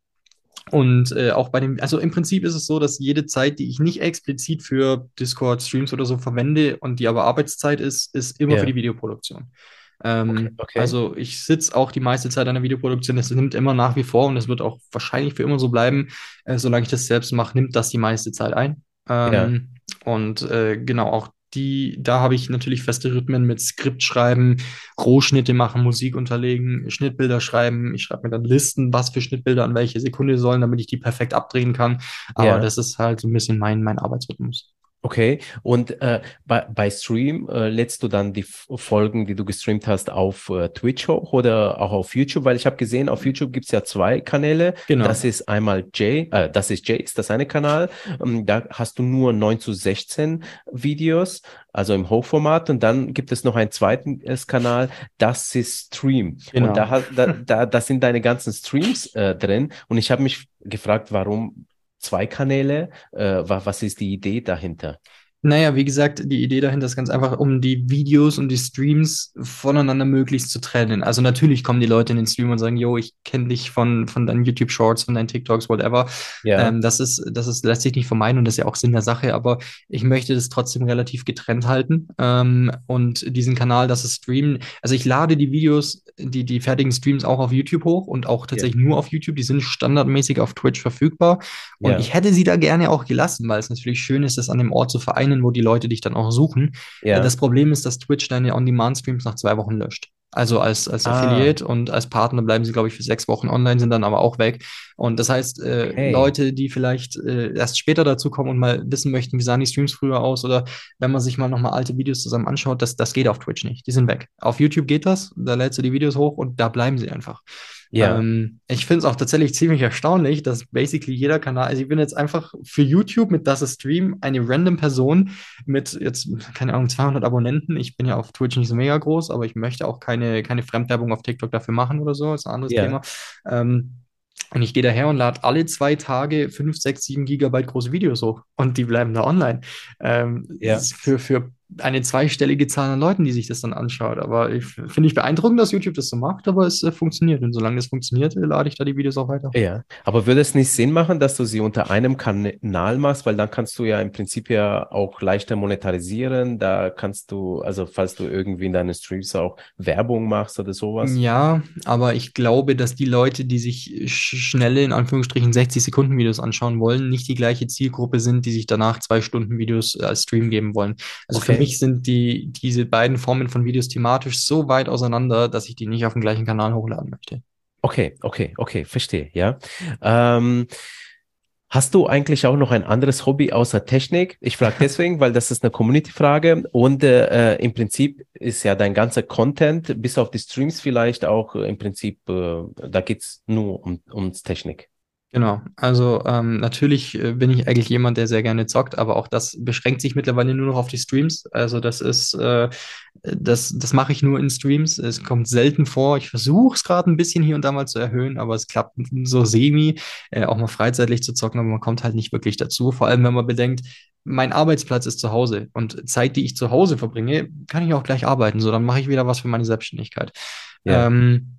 und äh, auch bei dem, also im Prinzip ist es so, dass jede Zeit, die ich nicht explizit für Discord-Streams oder so verwende und die aber Arbeitszeit ist, ist immer Ja. für die Videoproduktion. Ähm, Okay, okay. Also ich sitze auch die meiste Zeit an der Videoproduktion, das nimmt immer nach wie vor und das wird auch wahrscheinlich für immer so bleiben, äh, solange ich das selbst mache, nimmt das die meiste Zeit ein. Ähm, Und äh, genau, auch die, da habe ich natürlich feste Rhythmen mit Skript schreiben, Rohschnitte machen, Musik unterlegen, Schnittbilder schreiben. Ich schreibe mir dann Listen, was für Schnittbilder an welche Sekunde sollen, damit ich die perfekt abdrehen kann. Aber Ja. das ist halt so ein bisschen mein, mein Arbeitsrhythmus. Okay, und äh, bei, bei Stream äh, lädst du dann die F Folgen, die du gestreamt hast, auf äh, Twitch hoch oder auch auf YouTube? Weil ich habe gesehen, auf YouTube gibt's ja zwei Kanäle. Genau. Das ist einmal Jay, äh, das ist Jay, ist das eine Kanal. Ähm, da hast du nur 9 zu 16 Videos, also im Hochformat. Und dann gibt es noch einen zweiten Kanal, das ist Stream. Genau. Und da, da, da, da sind deine ganzen Streams äh, drin. Und ich habe mich gefragt, warum zwei Kanäle? Äh, wa- was ist die Idee dahinter? Naja, wie gesagt, die Idee dahinter ist ganz einfach, um die Videos und die Streams voneinander möglichst zu trennen. Also natürlich kommen die Leute in den Stream und sagen, yo, ich kenne dich von, von deinen YouTube-Shorts, von deinen TikToks, whatever. Ja, Ähm, das ist, das ist, lässt sich nicht vermeiden und das ist ja auch Sinn der Sache, aber ich möchte das trotzdem relativ getrennt halten. Ähm, und diesen Kanal, das ist Streamen, also ich lade die Videos, die, die fertigen Streams auch auf YouTube hoch und auch tatsächlich nur auf YouTube. Die sind standardmäßig auf Twitch verfügbar. Und Ja. ich hätte sie da gerne auch gelassen, weil es natürlich schön ist, das an dem Ort zu vereinen, wo die Leute dich dann auch suchen. ja. Das Problem ist, dass Twitch deine On-Demand-Streams nach zwei Wochen löscht. Also als, als Ah. Affiliate und als Partner bleiben sie, glaube ich, für sechs Wochen online, sind dann aber auch weg. Und das heißt, äh, hey. Leute, die vielleicht äh, erst später dazu kommen und mal wissen möchten, wie sahen die Streams früher aus oder wenn man sich mal nochmal alte Videos zusammen anschaut, das, das geht auf Twitch nicht. Die sind weg. Auf YouTube geht das, da lädst du die Videos hoch und da bleiben sie einfach. Ja. Ähm, ich finde es auch tatsächlich ziemlich erstaunlich, dass basically jeder Kanal, also ich bin jetzt einfach für YouTube mit Das ist Stream eine random Person mit jetzt, keine Ahnung, 200 Abonnenten. Ich bin ja auf Twitch nicht so mega groß, aber ich möchte auch keine, keine Fremdwerbung auf TikTok dafür machen oder so, ist ein anderes ja. Thema. Ähm, und ich gehe daher und lade alle zwei Tage 5, 6, 7 Gigabyte große Videos hoch und die bleiben da online. Ähm, ja. Für, für eine zweistellige Zahl an Leuten, die sich das dann anschaut. Aber ich finde ich beeindruckend, dass YouTube das so macht, aber es äh, funktioniert. Und solange das funktioniert, lade ich da die Videos auch weiter. Ja, aber würde es nicht Sinn machen, dass du sie unter einem Kanal machst, weil dann kannst du ja im Prinzip ja auch leichter monetarisieren. Da kannst du, also falls du irgendwie in deinen Streams auch Werbung machst oder sowas. Ja, aber ich glaube, dass die Leute, die sich schnelle, in Anführungsstrichen 60 Sekunden Videos anschauen wollen, nicht die gleiche Zielgruppe sind, die sich danach zwei Stunden Videos als Stream geben wollen. Also okay. für mich sind die, diese beiden Formen von Videos thematisch so weit auseinander, dass ich die nicht auf dem gleichen Kanal hochladen möchte. Okay, okay, okay, verstehe, ja. Ähm, hast du eigentlich auch noch ein anderes Hobby außer Technik? Ich frage deswegen, weil das ist eine Community-Frage und äh, im Prinzip ist ja dein ganzer Content, bis auf die Streams vielleicht auch äh, im Prinzip, äh, da geht's nur um, ums Technik. Genau, also ähm, natürlich äh, bin ich eigentlich jemand, der sehr gerne zockt, aber auch das beschränkt sich mittlerweile nur noch auf die Streams. Also das ist, äh, das, das mache ich nur in Streams. Es kommt selten vor. Ich versuche es gerade ein bisschen hier und da mal zu erhöhen, aber es klappt so semi, äh, auch mal freizeitlich zu zocken, aber man kommt halt nicht wirklich dazu. Vor allem, wenn man bedenkt, mein Arbeitsplatz ist zu Hause und Zeit, die ich zu Hause verbringe, kann ich auch gleich arbeiten. So, dann mache ich wieder was für meine Selbstständigkeit. Ja. Ähm,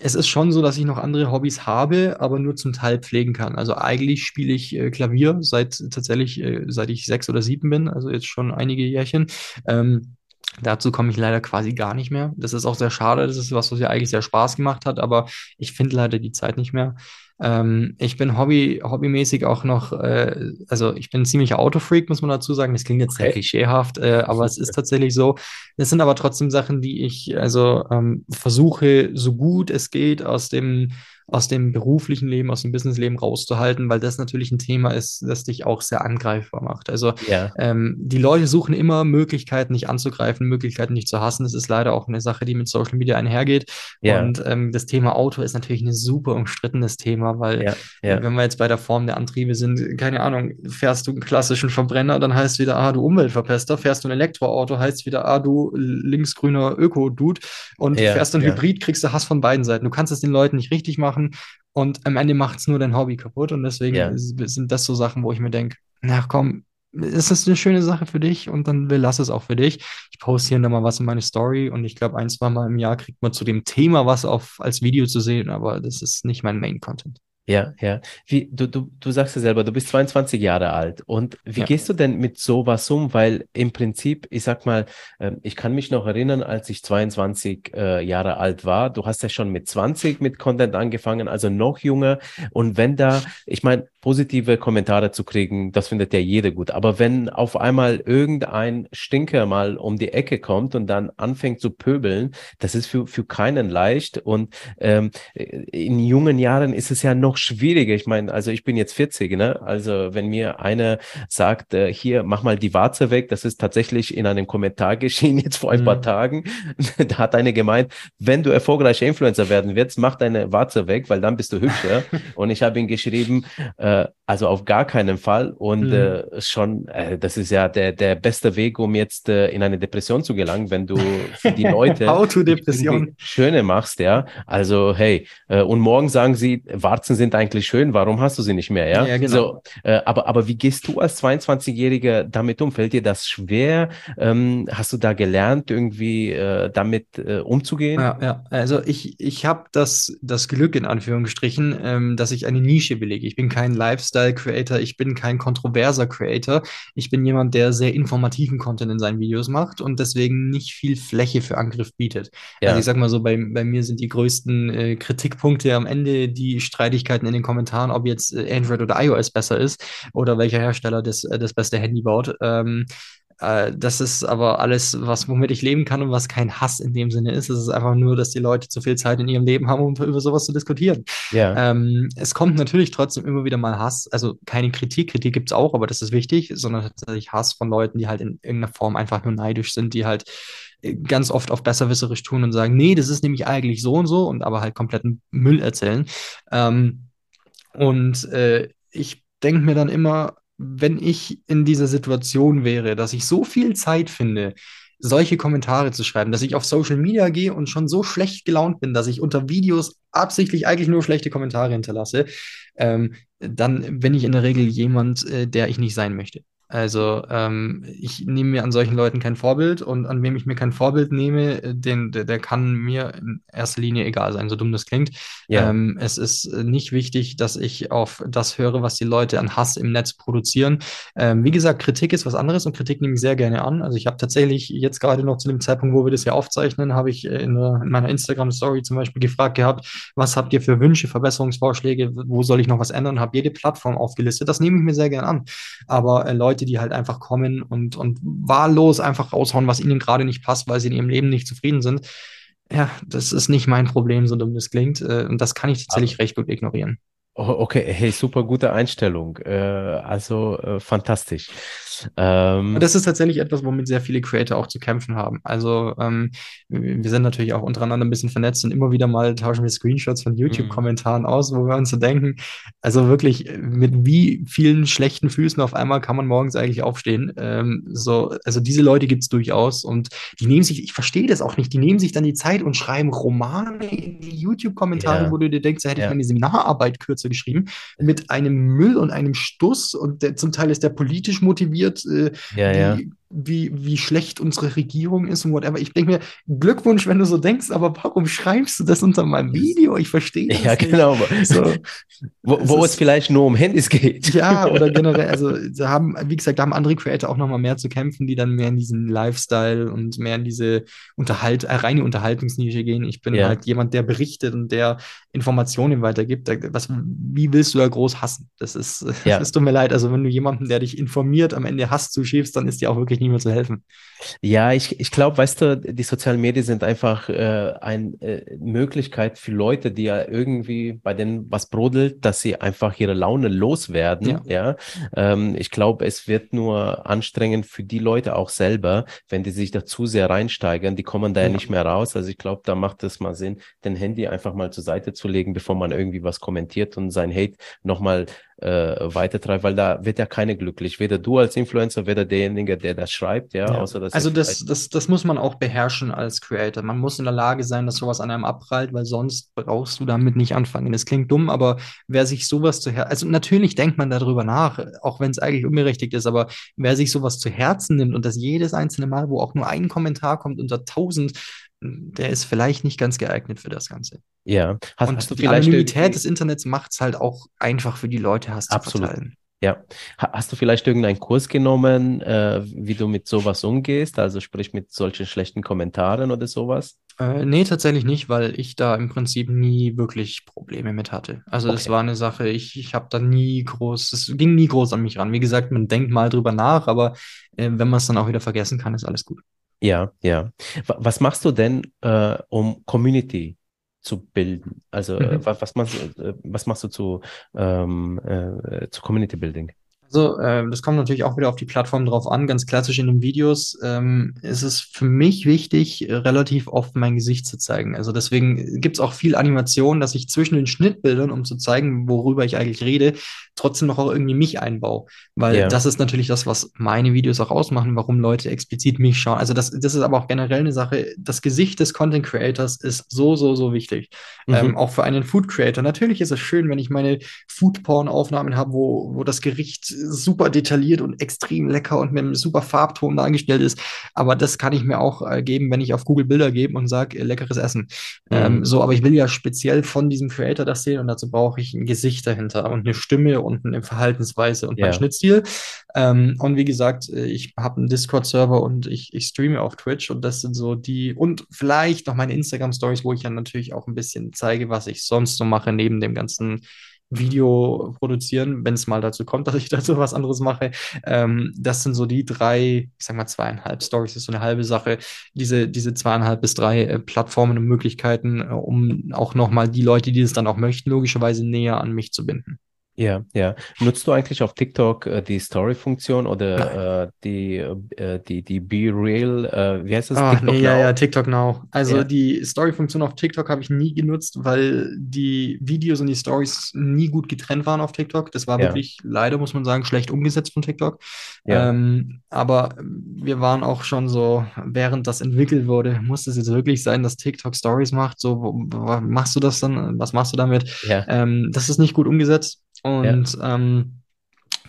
es ist schon so, dass ich noch andere Hobbys habe, aber nur zum Teil pflegen kann. Also eigentlich spiele ich äh, Klavier seit tatsächlich, äh, seit ich sechs oder sieben bin, also jetzt schon einige Jährchen. Ähm, Dazu komme ich leider quasi gar nicht mehr. Das ist auch sehr schade. Das ist was, was ja eigentlich sehr Spaß gemacht hat, aber ich finde leider die Zeit nicht mehr. Ähm, ich bin Hobby, hobbymäßig auch noch, äh, also ich bin ziemlicher Autofreak, muss man dazu sagen. Das klingt jetzt sehr klischeehaft, äh, aber es ist tatsächlich so. Das sind aber trotzdem Sachen, die ich also ähm, versuche, so gut es geht, aus dem aus dem beruflichen Leben, aus dem Businessleben rauszuhalten, weil das natürlich ein Thema ist, das dich auch sehr angreifbar macht. Also ja. ähm, die Leute suchen immer Möglichkeiten, nicht anzugreifen, Möglichkeiten nicht zu hassen. Das ist leider auch eine Sache, die mit Social Media einhergeht. Ja. Und ähm, das Thema Auto ist natürlich ein super umstrittenes Thema, weil ja. Wenn wir jetzt bei der Form der Antriebe sind, keine Ahnung, fährst du einen klassischen Verbrenner, dann heißt wieder, ah, du Umweltverpester, fährst du ein Elektroauto, heißt wieder, ah, du linksgrüner Öko-Dude und fährst du ein Hybrid, kriegst du Hass von beiden Seiten. Du kannst es den Leuten nicht richtig machen machen und am Ende macht es nur dein Hobby kaputt. Und deswegen ja. sind das so Sachen, wo ich mir denke, na komm, ist das eine schöne Sache für dich und dann lass es auch für dich. Ich poste hier nochmal was in meine Story und ich glaube, ein, zwei Mal im Jahr kriegt man zu dem Thema was auf, als Video zu sehen, aber das ist nicht mein Main-Content. Ja, ja. Wie, du, du, du sagst ja selber, du bist 22 Jahre alt. Und wie ja. gehst du denn mit sowas um? Weil im Prinzip, ich sag mal, ähm, ich kann mich noch erinnern, als ich 22 äh, Jahre alt war. Du hast ja schon mit 20 mit Content angefangen, also noch jünger. Und wenn da, ich meine, positive Kommentare zu kriegen, das findet ja jeder gut. Aber wenn auf einmal irgendein Stinker mal um die Ecke kommt und dann anfängt zu pöbeln, das ist für, für keinen leicht. Und ähm, in jungen Jahren ist es ja noch schwieriger. Ich meine, also ich bin jetzt 40, ne? Also wenn mir einer sagt, äh, hier, mach mal die Warze weg, das ist tatsächlich in einem Kommentar geschehen, jetzt vor ein mhm. paar Tagen. da hat einer gemeint, wenn du erfolgreicher Influencer werden willst, mach deine Warze weg, weil dann bist du hübscher. und ich habe ihn geschrieben, äh, also auf gar keinen Fall. Und mhm. äh, schon, äh, das ist ja der, der beste Weg, um jetzt äh, in eine Depression zu gelangen, wenn du für die Leute Autodepression schöne machst, ja. Also hey, äh, und morgen sagen sie, Warzen sind eigentlich schön, warum hast du sie nicht mehr, ja? ja genau. So, äh, aber, aber wie gehst du als 22-Jähriger damit um? Fällt dir das schwer? Ähm, hast du da gelernt, irgendwie äh, damit umzugehen? Ja, ja, also ich, ich habe das, das Glück in Anführungsstrichen, ähm, dass ich eine Nische belege. Ich bin kein Lifestyle-Creator, ich bin kein kontroverser Creator. Ich bin jemand, der sehr informativen Content in seinen Videos macht und deswegen nicht viel Fläche für Angriff bietet. Ja. Also ich sag mal so, bei, bei mir sind die größten äh, Kritikpunkte am Ende die Streitigkeiten in den Kommentaren, ob jetzt äh, Android oder iOS besser ist oder welcher Hersteller das, äh, das beste Handy baut. Ähm, Äh, das ist aber alles, was womit ich leben kann und was kein Hass in dem Sinne ist. Es ist einfach nur, dass die Leute zu viel Zeit in ihrem Leben haben, um über sowas zu diskutieren. Ja. Ähm, es kommt natürlich trotzdem immer wieder mal Hass, also keine Kritik, Kritik gibt es auch, aber das ist wichtig, sondern tatsächlich Hass von Leuten, die halt in irgendeiner Form einfach nur neidisch sind, die halt äh, ganz oft auf besserwisserisch tun und sagen, nee, das ist nämlich eigentlich so und so und aber halt kompletten Müll erzählen. Ähm, und äh, ich denke mir dann immer, wenn ich in dieser Situation wäre, dass ich so viel Zeit finde, solche Kommentare zu schreiben, dass ich auf Social Media gehe und schon so schlecht gelaunt bin, dass ich unter Videos absichtlich eigentlich nur schlechte Kommentare hinterlasse, ähm, dann bin ich in der Regel jemand, äh, der ich nicht sein möchte. Also ähm, ich nehme mir an solchen Leuten kein Vorbild und an wem ich mir kein Vorbild nehme, äh, den, der, der kann mir in erster Linie egal sein, so dumm das klingt. Ja. Ähm, es ist nicht wichtig, dass ich auf das höre, was die Leute an Hass im Netz produzieren. Ähm, wie gesagt, Kritik ist was anderes und Kritik nehme ich sehr gerne an. Also ich habe tatsächlich jetzt gerade noch zu dem Zeitpunkt, wo wir das hier aufzeichnen, habe ich in, der, in meiner Instagram-Story zum Beispiel gefragt gehabt, was habt ihr für Wünsche, Verbesserungsvorschläge, wo soll ich noch was ändern? Habe jede Plattform aufgelistet. Das nehme ich mir sehr gerne an. Aber äh, Leute, Leute, die halt einfach kommen und, und wahllos einfach raushauen, was ihnen gerade nicht passt, weil sie in ihrem Leben nicht zufrieden sind. Ja, das ist nicht mein Problem, so dumm das klingt. Äh, und das kann ich tatsächlich Aber recht gut ignorieren. Oh, okay, hey, super gute Einstellung. Äh, also äh, fantastisch. Ähm, das ist tatsächlich etwas, womit sehr viele Creator auch zu kämpfen haben. Also ähm, wir sind natürlich auch untereinander ein bisschen vernetzt und immer wieder mal tauschen wir Screenshots von YouTube-Kommentaren mhm. aus, wo wir uns so denken, also wirklich mit wie vielen schlechten Füßen auf einmal kann man morgens eigentlich aufstehen. Ähm, so, also diese Leute gibt es durchaus und die nehmen sich, ich verstehe das auch nicht, die nehmen sich dann die Zeit und schreiben Romane in die YouTube-Kommentare, ja. wo du dir denkst, da hätte ja. ich meine Seminararbeit kürzer geschrieben, mit einem Müll und einem Stuss und der, zum Teil ist der politisch motiviert, äh, ja, ja wie, wie schlecht unsere Regierung ist und whatever. Ich denke mir, Glückwunsch, wenn du so denkst, aber warum schreibst du das unter meinem Video? Ich verstehe das Ja, nicht. genau. So, wo, wo es, es vielleicht nur um Handys geht. Ja, oder generell, also da haben, wie gesagt, da haben andere Creator auch nochmal mehr zu kämpfen, die dann mehr in diesen Lifestyle und mehr in diese Unterhalt, äh, reine Unterhaltungsnische gehen. Ich bin ja. halt jemand, der berichtet und der Informationen weitergibt. Was, wie willst du da groß hassen? Das ist, ja. das tut mir leid. Also wenn du jemanden, der dich informiert, am Ende Hass zuschiebst, dann ist dir auch wirklich wirklich mehr zu helfen. Ja, ich, ich glaube, weißt du, die sozialen Medien sind einfach äh, eine äh, Möglichkeit für Leute, die ja irgendwie bei denen was brodelt, dass sie einfach ihre Laune loswerden. Ja. ja? Ähm, ich glaube, es wird nur anstrengend für die Leute auch selber, wenn die sich da zu sehr reinsteigern. Die kommen da ja, ja nicht mehr raus. Also ich glaube, da macht es mal Sinn, den Handy einfach mal zur Seite zu legen, bevor man irgendwie was kommentiert und sein Hate nochmal äh, weitertreibt, weil da wird ja keine glücklich. Weder du als Influencer, weder derjenige, der das schreibt, ja. ja. Außer, dass also das, das, das muss man auch beherrschen als Creator. Man muss in der Lage sein, dass sowas an einem abprallt, weil sonst brauchst du damit nicht anfangen. Das klingt dumm, aber wer sich sowas zu Herzen, also natürlich denkt man darüber nach, auch wenn es eigentlich unberechtigt ist, aber wer sich sowas zu Herzen nimmt und das jedes einzelne Mal, wo auch nur ein Kommentar kommt unter tausend, der ist vielleicht nicht ganz geeignet für das Ganze. Ja. Hast, und hast die Anonymität des Internets macht es halt auch einfach für die Leute, Hass Absolut. zu verteilen. Ja. Hast du vielleicht irgendeinen Kurs genommen, äh, wie du mit sowas umgehst? Also sprich mit solchen schlechten Kommentaren oder sowas? Äh, nee, tatsächlich nicht, weil ich da im Prinzip nie wirklich Probleme mit hatte. Also okay. das war eine Sache, ich, ich habe da nie groß, es ging nie groß an mich ran. Wie gesagt, man denkt mal drüber nach, aber äh, wenn man es dann auch wieder vergessen kann, ist alles gut. Ja, ja. Was machst du denn, äh, um Community zu bilden? Also äh, mhm. was, was, machst, äh, was machst du zu, ähm, äh, zu Community Building? Also, äh, das kommt natürlich auch wieder auf die Plattform drauf an. Ganz klassisch in den Videos ähm, ist es für mich wichtig, relativ oft mein Gesicht zu zeigen. Also deswegen gibt es auch viel Animation, dass ich zwischen den Schnittbildern, um zu zeigen, worüber ich eigentlich rede, trotzdem noch auch irgendwie mich einbaue. Weil ja. das ist natürlich das, was meine Videos auch ausmachen, warum Leute explizit mich schauen. Also das, das ist aber auch generell eine Sache. Das Gesicht des Content Creators ist so, so, so wichtig. Mhm. Ähm, auch für einen Food Creator. Natürlich ist es schön, wenn ich meine Food Porn Aufnahmen habe, wo, wo das Gericht super detailliert und extrem lecker und mit einem super Farbton dargestellt ist. Aber das kann ich mir auch äh, geben, wenn ich auf Google Bilder gebe und sage, äh, leckeres Essen. Mhm. Ähm, so, aber ich will ja speziell von diesem Creator das sehen und dazu brauche ich ein Gesicht dahinter und eine Stimme und eine Verhaltensweise und meinen Schnittstil. Ähm, und wie gesagt, äh, ich habe einen Discord-Server und ich, ich streame auf Twitch und das sind so die und vielleicht noch meine Instagram-Stories, wo ich dann natürlich auch ein bisschen zeige, was ich sonst so mache, neben dem ganzen Video produzieren, wenn es mal dazu kommt, dass ich dazu was anderes mache. Ähm, das sind so die drei, ich sag mal zweieinhalb Stories ist so eine halbe Sache. Diese, diese zweieinhalb bis drei äh, Plattformen und Möglichkeiten, äh, um auch nochmal die Leute, die es dann auch möchten, logischerweise näher an mich zu binden. Ja, ja. Nutzt du eigentlich auf TikTok äh, die Story-Funktion oder äh, die, äh, die, die Be Real, äh, wie heißt das? Ah, TikTok nee, ja, ja, TikTok Now. Also ja. die Story-Funktion auf TikTok habe ich nie genutzt, weil die Videos und die Stories nie gut getrennt waren auf TikTok. Das war ja. wirklich, leider muss man sagen, schlecht umgesetzt von TikTok. Ja. Ähm, aber wir waren auch schon so, während das entwickelt wurde, muss es jetzt wirklich sein, dass TikTok Stories macht? So, wo, wo, machst du das dann? Was machst du damit? Ähm, das ist nicht gut umgesetzt. Und ja. ähm,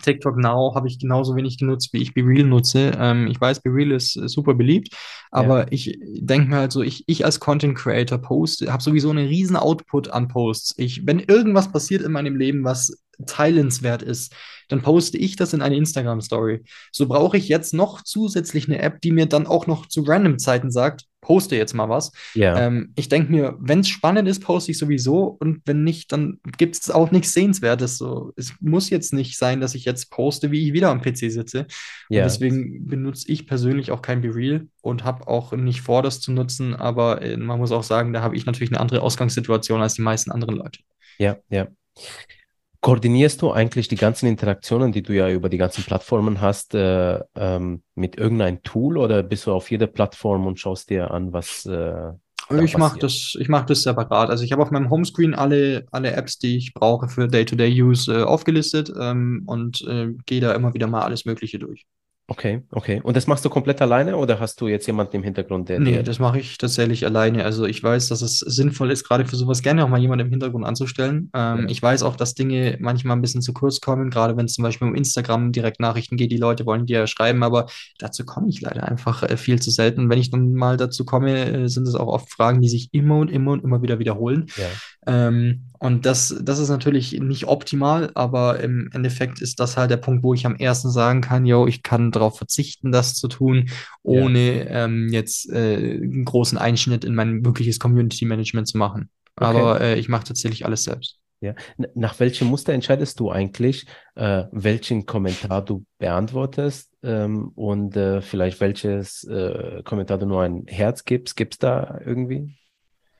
TikTok Now habe ich genauso wenig genutzt, wie ich BeReal nutze. Ähm, ich weiß, BeReal ist äh, super beliebt, aber ja. ich denke mir halt so, ich, ich als Content Creator poste, habe sowieso einen riesen Output an Posts. Ich, wenn irgendwas passiert in meinem Leben, was teilenswert ist, dann poste ich das in eine Instagram-Story. So brauche ich jetzt noch zusätzlich eine App, die mir dann auch noch zu random Zeiten sagt, poste jetzt mal was. Ja. Ähm, ich denke mir, wenn es spannend ist, poste ich sowieso und wenn nicht, dann gibt es auch nichts Sehenswertes. So, es muss jetzt nicht sein, dass ich jetzt poste, wie ich wieder am PC sitze. Und deswegen benutze ich persönlich auch kein BeReal und habe auch nicht vor, das zu nutzen. Aber äh, man muss auch sagen, da habe ich natürlich eine andere Ausgangssituation als die meisten anderen Leute. Ja, ja. Koordinierst du eigentlich die ganzen Interaktionen, die du ja über die ganzen Plattformen hast, äh, ähm, mit irgendeinem Tool oder bist du auf jeder Plattform und schaust dir an, was äh, ich mache das, ich mach das separat. Also ich habe auf meinem Homescreen alle, alle Apps, die ich brauche für Day-to-Day-Use äh, aufgelistet ähm, und äh, gehe da immer wieder mal alles Mögliche durch. Okay, okay. Und das machst du komplett alleine oder hast du jetzt jemanden im Hintergrund, der. Nee, das mache ich tatsächlich alleine. Also ich weiß, dass es sinnvoll ist, gerade für sowas gerne auch mal jemanden im Hintergrund anzustellen. Ähm, ja. Ich weiß auch, dass Dinge manchmal ein bisschen zu kurz kommen, gerade wenn es zum Beispiel um Instagram direkt Nachrichten geht, die Leute wollen dir schreiben, aber dazu komme ich leider einfach äh, viel zu selten. Wenn ich dann mal dazu komme, äh, sind es auch oft Fragen, die sich immer und immer und immer wieder wiederholen. Ja. Ähm, und das, das ist natürlich nicht optimal, aber im Endeffekt ist das halt der Punkt, wo ich am ersten sagen kann, yo, ich kann darauf verzichten, das zu tun, ohne ja. ähm, jetzt äh, einen großen Einschnitt in mein wirkliches Community Management zu machen. Okay. Aber äh, ich mache tatsächlich alles selbst. Ja. Nach welchem Muster entscheidest du eigentlich, äh, welchen Kommentar du beantwortest ähm, und äh, vielleicht welches äh, Kommentar du nur ein Herz gibst? Gibt es da irgendwie?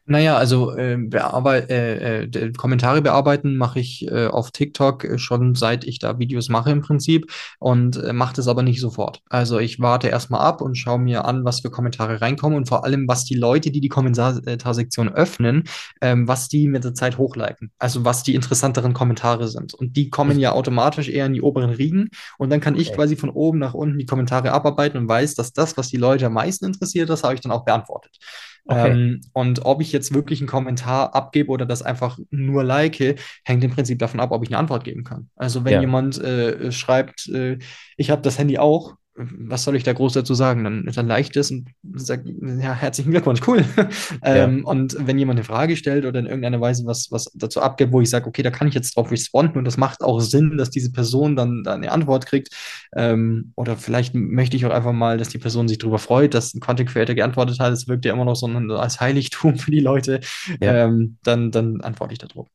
Naja, also äh, bearbeit äh, äh, Kommentare bearbeiten mache ich äh, auf TikTok äh, schon seit ich da Videos mache im Prinzip und äh, mache das aber nicht sofort. Also ich warte erstmal ab und schaue mir an, was für Kommentare reinkommen und vor allem, was die Leute, die die Kommentarsektion öffnen, ähm, was die mit der Zeit hochliken. Also was die interessanteren Kommentare sind. Und die kommen ja automatisch eher in die oberen Riegen und dann kann okay. ich quasi von oben nach unten die Kommentare abarbeiten und weiß, dass das, was die Leute am meisten interessiert, das habe ich dann auch beantwortet. Okay. Ähm, und ob ich jetzt wirklich einen Kommentar abgebe oder das einfach nur like, hängt im Prinzip davon ab, ob ich eine Antwort geben kann. Also wenn ja. jemand äh, schreibt, äh, ich habe das Handy auch, was soll ich da groß dazu sagen? Dann, dann leicht es und sagt, ja, herzlichen Glückwunsch, cool. ähm, ja. Und wenn jemand eine Frage stellt oder in irgendeiner Weise was, was dazu abgibt, wo ich sage, okay, da kann ich jetzt drauf responden und das macht auch Sinn, dass diese Person dann, dann eine Antwort kriegt. Ähm, oder vielleicht möchte ich auch einfach mal, dass die Person sich darüber freut, dass ein Content Creator geantwortet hat. Es wirkt ja immer noch so ein, als Heiligtum für die Leute. Ja. Ähm, dann, dann antworte ich darauf.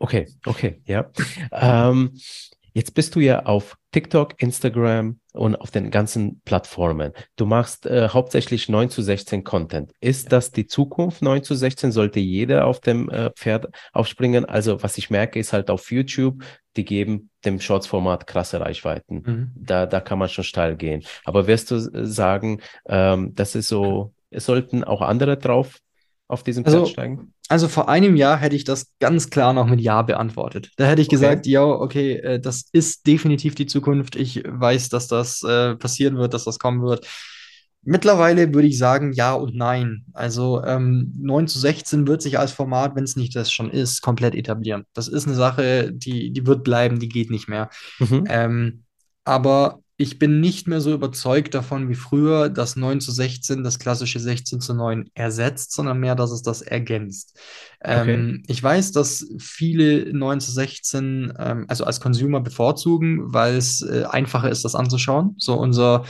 Okay, okay, ja. ähm, Jetzt bist du ja auf TikTok, Instagram und auf den ganzen Plattformen. Du machst äh, hauptsächlich 9 zu 16 Content. Ist das die Zukunft 9 zu 16? Sollte jeder auf dem äh, Pferd aufspringen? Also was ich merke, ist halt auf YouTube, die geben dem Shorts-Format krasse Reichweiten. Mhm. Da, da kann man schon steil gehen. Aber wirst du äh, sagen, ähm, das ist so, es sollten auch andere drauf auf diesem also, Pferd steigen? Also vor einem Jahr hätte ich das ganz klar noch mit Ja beantwortet. Da hätte ich okay. gesagt, ja, okay, äh, das ist definitiv die Zukunft. Ich weiß, dass das äh, passieren wird, dass das kommen wird. Mittlerweile würde ich sagen ja und nein. Also ähm, 9 zu 16 wird sich als Format, wenn es nicht das schon ist, komplett etablieren. Das ist eine Sache, die, die wird bleiben, die geht nicht mehr. Mhm. Ähm, aber ich bin nicht mehr so überzeugt davon wie früher, dass 9 zu 16 das klassische 16 zu 9 ersetzt, sondern mehr, dass es das ergänzt. Okay. Ähm, ich weiß, dass viele 9 zu 16, ähm, also als Consumer bevorzugen, weil es äh, einfacher ist, das anzuschauen. So unser,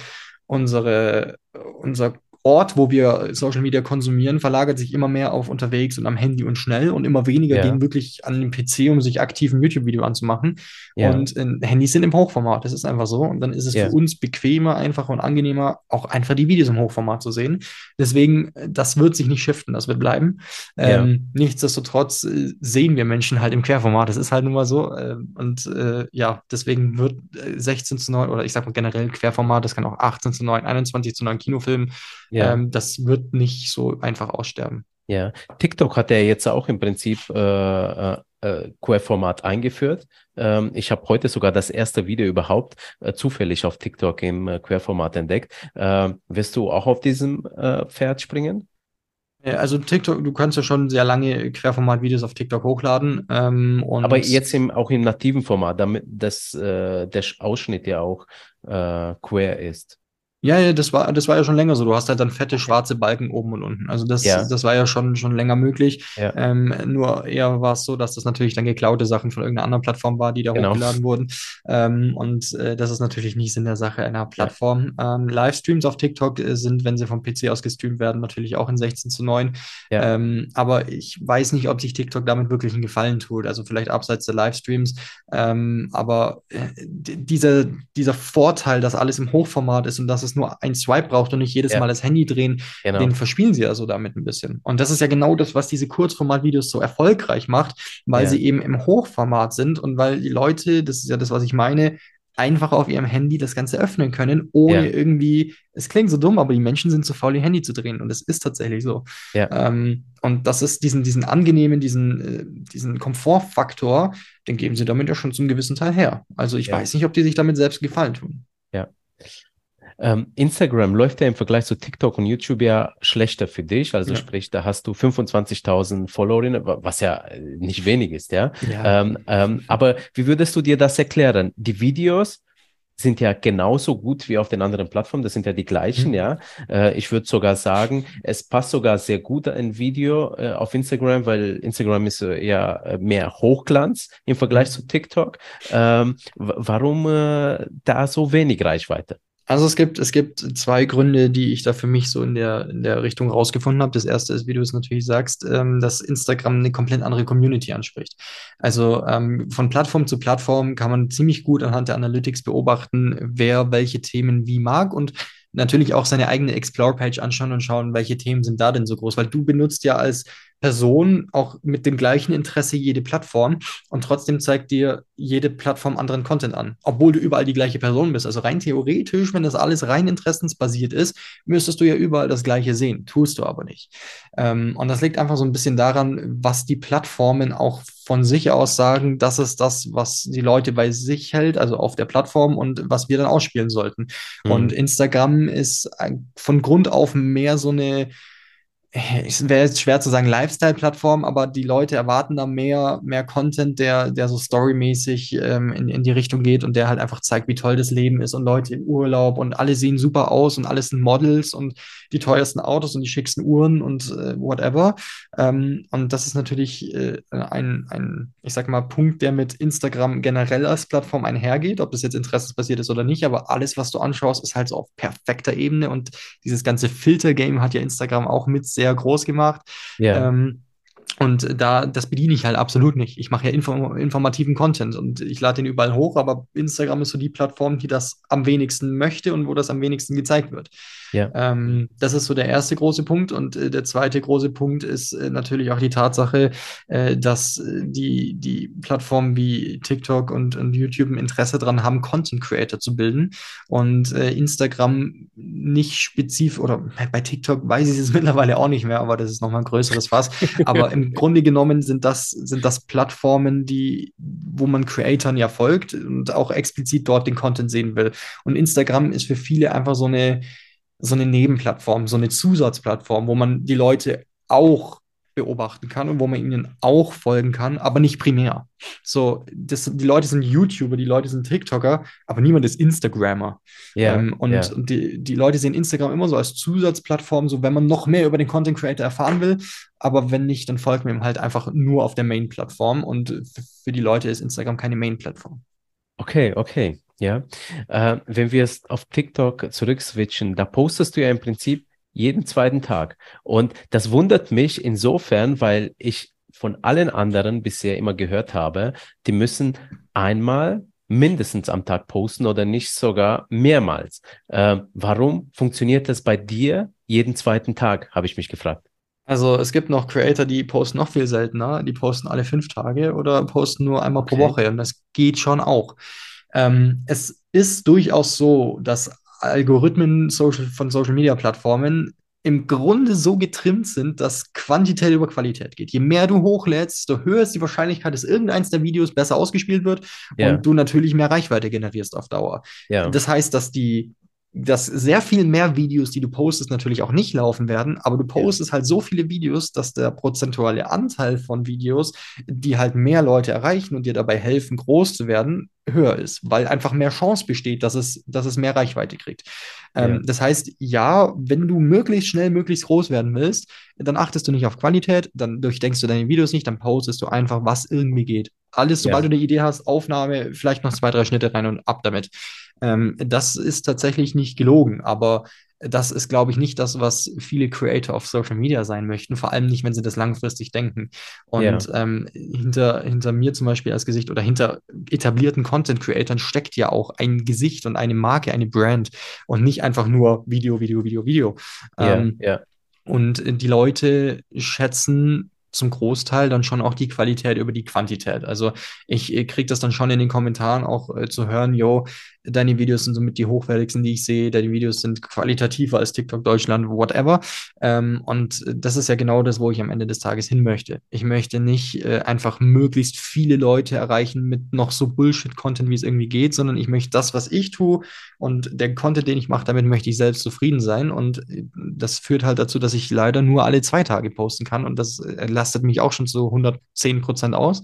unsere, unser Ort, wo wir Social Media konsumieren, verlagert sich immer mehr auf unterwegs und am Handy und schnell und immer weniger Ja. gehen wirklich an den PC, um sich aktiv ein YouTube-Video anzumachen. Ja. Und äh, Handys sind im Hochformat, das ist einfach so. Und dann ist es Ja. für uns bequemer, einfacher und angenehmer, auch einfach die Videos im Hochformat zu sehen. Deswegen, äh, das wird sich nicht shiften, das wird bleiben. Ähm, nichtsdestotrotz äh, sehen wir Menschen halt im Querformat. Das ist halt nun mal so. Äh, und äh, ja, deswegen wird äh, 16 zu 9 oder ich sag mal generell Querformat, das kann auch 18 zu 9, 21 zu 9 Kinofilm, Ja. ähm, das wird nicht so einfach aussterben. Ja, TikTok hat ja jetzt auch im Prinzip äh, äh, äh, Querformat eingeführt. Ähm, ich habe heute sogar das erste Video überhaupt äh, zufällig auf TikTok im äh, Querformat entdeckt. Ähm, wirst du auch auf diesem äh, Pferd springen? Also TikTok, du kannst ja schon sehr lange Querformat-Videos auf TikTok hochladen. Ähm, Aber jetzt im, auch im nativen Format, damit das, äh, der Sch- Ausschnitt ja auch äh, quer ist. Ja, ja, das war, das war ja schon länger so. Du hast halt dann fette schwarze Balken oben und unten. Also das, Ja. das war ja schon, schon länger möglich. Ja. Ähm, nur eher war es so, dass das natürlich dann geklaute Sachen von irgendeiner anderen Plattform war, die da Genau. hochgeladen wurden. Ähm, und äh, das ist natürlich nicht Sinn der Sache einer Plattform. Ähm, Livestreams auf TikTok äh, sind, wenn sie vom PC aus gestreamt werden, natürlich auch in 16 zu 9. Ja. Ähm, aber ich weiß nicht, ob sich TikTok damit wirklich einen Gefallen tut. Also vielleicht abseits der Livestreams. Ähm, aber äh, dieser, dieser Vorteil, dass alles im Hochformat ist und dass es nur ein Swipe braucht und nicht jedes Ja. Mal das Handy drehen, Genau. den verspielen sie ja so damit ein bisschen. Und das ist ja genau das, was diese Kurzformat-Videos so erfolgreich macht, weil Ja. sie eben im Hochformat sind und weil die Leute, das ist ja das, was ich meine, einfach auf ihrem Handy das Ganze öffnen können, ohne Ja. irgendwie, es klingt so dumm, aber die Menschen sind zu faul, ihr Handy zu drehen. Und es ist tatsächlich so. Ja. Ähm, und das ist diesen, diesen angenehmen, diesen, äh, diesen Komfortfaktor, den geben sie damit ja schon zum gewissen Teil her. Also ich Ja. weiß nicht, ob die sich damit selbst gefallen tun. Ähm, Instagram läuft ja im Vergleich zu TikTok und YouTube ja schlechter für dich. Also Ja. sprich, da hast du 25.000 Followerinnen, wa- was ja äh, nicht wenig ist, ja. Ja. Ähm, ähm, aber wie würdest du dir das erklären? Die Videos sind ja genauso gut wie auf den anderen Plattformen. Das sind ja die gleichen, Mhm. ja. Äh, ich würde sogar sagen, es passt sogar sehr gut ein Video äh, auf Instagram, weil Instagram ist äh, ja äh, mehr Hochglanz im Vergleich Mhm. zu TikTok. Ähm, warum äh, da so wenig Reichweite? Also es gibt, es gibt zwei Gründe, die ich da für mich so in der, in der Richtung rausgefunden habe. Das erste ist, wie du es natürlich sagst, ähm, dass Instagram eine komplett andere Community anspricht. Also ähm, von Plattform zu Plattform kann man ziemlich gut anhand der Analytics beobachten, wer welche Themen wie mag und natürlich auch seine eigene Explore-Page anschauen und schauen, welche Themen sind da denn so groß, weil du benutzt ja als Person auch mit dem gleichen Interesse jede Plattform und trotzdem zeigt dir jede Plattform anderen Content an, obwohl du überall die gleiche Person bist. Also rein theoretisch, wenn das alles rein interessensbasiert ist, müsstest du ja überall das Gleiche sehen. Tust du aber nicht. Ähm, und das liegt einfach so ein bisschen daran, was die Plattformen auch von sich aus sagen, das ist das, was die Leute bei sich hält, also auf der Plattform und was wir dann ausspielen sollten. Mhm. Und Instagram ist von Grund auf mehr so eine es wäre jetzt schwer zu sagen Lifestyle-Plattform, aber die Leute erwarten da mehr, mehr Content, der, der so storymäßig ähm, in, in die Richtung geht und der halt einfach zeigt, wie toll das Leben ist und Leute im Urlaub und alle sehen super aus und alles sind Models und die teuersten Autos und die schicksten Uhren und äh, whatever. Ähm, und das ist natürlich äh, ein, ein, ich sag mal, Punkt, der mit Instagram generell als Plattform einhergeht, ob das jetzt interessensbasiert ist oder nicht, aber alles, was du anschaust, ist halt so auf perfekter Ebene und dieses ganze Filter-Game hat ja Instagram auch mit sehr groß gemacht. Ja. Ähm, und da, das bediene ich halt absolut nicht. Ich mache ja inform informativen Content und ich lade den überall hoch, aber Instagram ist so die Plattform, die das am wenigsten möchte und wo das am wenigsten gezeigt wird. Ja. Ähm, das ist so der erste große Punkt. Und äh, der zweite große Punkt ist äh, natürlich auch die Tatsache, äh, dass äh, die, die Plattformen wie TikTok und, und YouTube ein Interesse daran haben, Content Creator zu bilden. Und äh, Instagram nicht spezifisch, oder bei TikTok weiß ich es mittlerweile auch nicht mehr, aber das ist nochmal ein größeres Fass. Aber im Grunde genommen sind das, sind das Plattformen, die, wo man Creatoren ja folgt und auch explizit dort den Content sehen will. Und Instagram ist für viele einfach so eine, so eine Nebenplattform, so eine Zusatzplattform, wo man die Leute auch beobachten kann und wo man ihnen auch folgen kann, aber nicht primär. So, das, die Leute sind YouTuber, die Leute sind TikToker, aber niemand ist Instagrammer. Ja, ähm, und und die, die Leute sehen Instagram immer so als Zusatzplattform, so wenn man noch mehr über den Content Creator erfahren will, aber wenn nicht, dann folgt man ihm halt einfach nur auf der Main-Plattform und f- für die Leute ist Instagram keine Main-Plattform. Okay, okay, ja. Äh, wenn wir es auf TikTok zurückswitchen, da postest du ja im Prinzip jeden zweiten Tag. Und das wundert mich insofern, weil ich von allen anderen bisher immer gehört habe, die müssen einmal mindestens am Tag posten oder nicht sogar mehrmals. Äh, warum funktioniert das bei dir jeden zweiten Tag, habe ich mich gefragt. Also es gibt noch Creator, die posten noch viel seltener, die posten alle fünf Tage oder posten nur einmal Okay. pro Woche und das geht schon auch. Ähm, es ist durchaus so, dass Algorithmen Social, von Social Media Plattformen im Grunde so getrimmt sind, dass Quantität über Qualität geht. Je mehr du hochlädst, desto höher ist die Wahrscheinlichkeit, dass irgendeins der Videos besser ausgespielt wird Ja. und du natürlich mehr Reichweite generierst auf Dauer. Ja, Das heißt, dass die, dass sehr viel mehr Videos, die du postest, natürlich auch nicht laufen werden, aber du postest halt so viele Videos, dass der prozentuale Anteil von Videos, die halt mehr Leute erreichen und dir dabei helfen, groß zu werden, höher ist, weil einfach mehr Chance besteht, dass es, dass es mehr Reichweite kriegt. Ähm, Ja. Das heißt, ja, wenn du möglichst schnell, möglichst groß werden willst, dann achtest du nicht auf Qualität, dann durchdenkst du deine Videos nicht, dann postest du einfach, was irgendwie geht. Alles, sobald Ja. du eine Idee hast, Aufnahme, vielleicht noch zwei, drei Schnitte rein und ab damit. Ähm, das ist tatsächlich nicht gelogen, aber das ist, glaube ich, nicht das, was viele Creator auf Social Media sein möchten, vor allem nicht, wenn sie das langfristig denken. Und ähm, hinter, hinter mir zum Beispiel als Gesicht oder hinter etablierten Content-Creatern steckt ja auch ein Gesicht und eine Marke, eine Brand und nicht einfach nur Video, Video, Video, Video. ja, Ähm, ja, und die Leute schätzen zum Großteil dann schon auch die Qualität über die Quantität. Also ich äh, kriege das dann schon in den Kommentaren auch äh, zu hören, yo, deine Videos sind somit die hochwertigsten, die ich sehe, deine Videos sind qualitativer als TikTok Deutschland, whatever. Ähm, und das ist ja genau das, wo ich am Ende des Tages hin möchte. Ich möchte nicht äh, einfach möglichst viele Leute erreichen mit noch so Bullshit-Content, wie es irgendwie geht, sondern ich möchte das, was ich tue und der Content, den ich mache, damit möchte ich selbst zufrieden sein. Und äh, das führt halt dazu, dass ich leider nur alle zwei Tage posten kann. Und das äh, lastet mich auch schon zu 110 Prozent aus.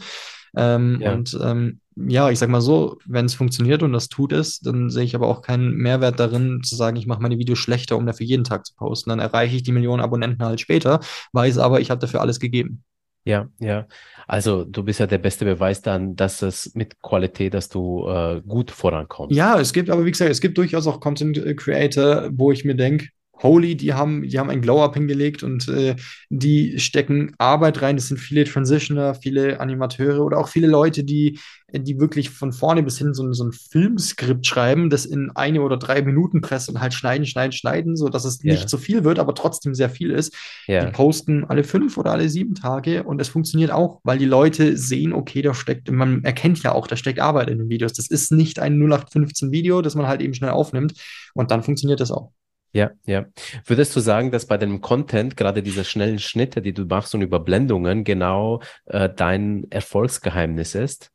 Ähm, Ja. Und ähm, ja, ich sag mal so, wenn es funktioniert und das tut es, dann sehe ich aber auch keinen Mehrwert darin, zu sagen, ich mache meine Videos schlechter, um dafür jeden Tag zu posten. Dann erreiche ich die Millionen Abonnenten halt später, weiß aber, ich habe dafür alles gegeben. ja, ja. Also du bist ja der beste Beweis dann, dass es mit Qualität, dass du äh, gut vorankommst. Ja, es gibt aber, wie gesagt, es gibt durchaus auch Content Creator, wo ich mir denke, holy, die haben, die haben ein Glow-Up hingelegt und äh, die stecken Arbeit rein. Das sind viele Transitioner, viele Animateure oder auch viele Leute, die, die wirklich von vorne bis hin so, ein- so ein Filmskript schreiben, das in eine oder drei Minuten pressen und halt schneiden, schneiden, schneiden, so dass es Ja. nicht so viel wird, aber trotzdem sehr viel ist. Die Ja, posten alle fünf oder alle sieben Tage und es funktioniert auch, weil die Leute sehen, okay, da steckt, man erkennt ja auch, da steckt Arbeit in den Videos. Das ist nicht ein 0815 Video, das man halt eben schnell aufnimmt und dann funktioniert das auch. Ja, ja. Würdest du sagen, dass bei deinem Content, gerade diese schnellen Schnitte, die du machst und Überblendungen, genau äh, dein Erfolgsgeheimnis ist?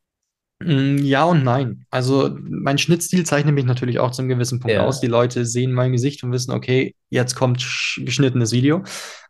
Mm, Ja und nein. Also mein Schnittstil zeichnet mich natürlich auch zu einem gewissen Punkt Ja. aus. Die Leute sehen mein Gesicht und wissen, okay, jetzt kommt sch- geschnittenes Video.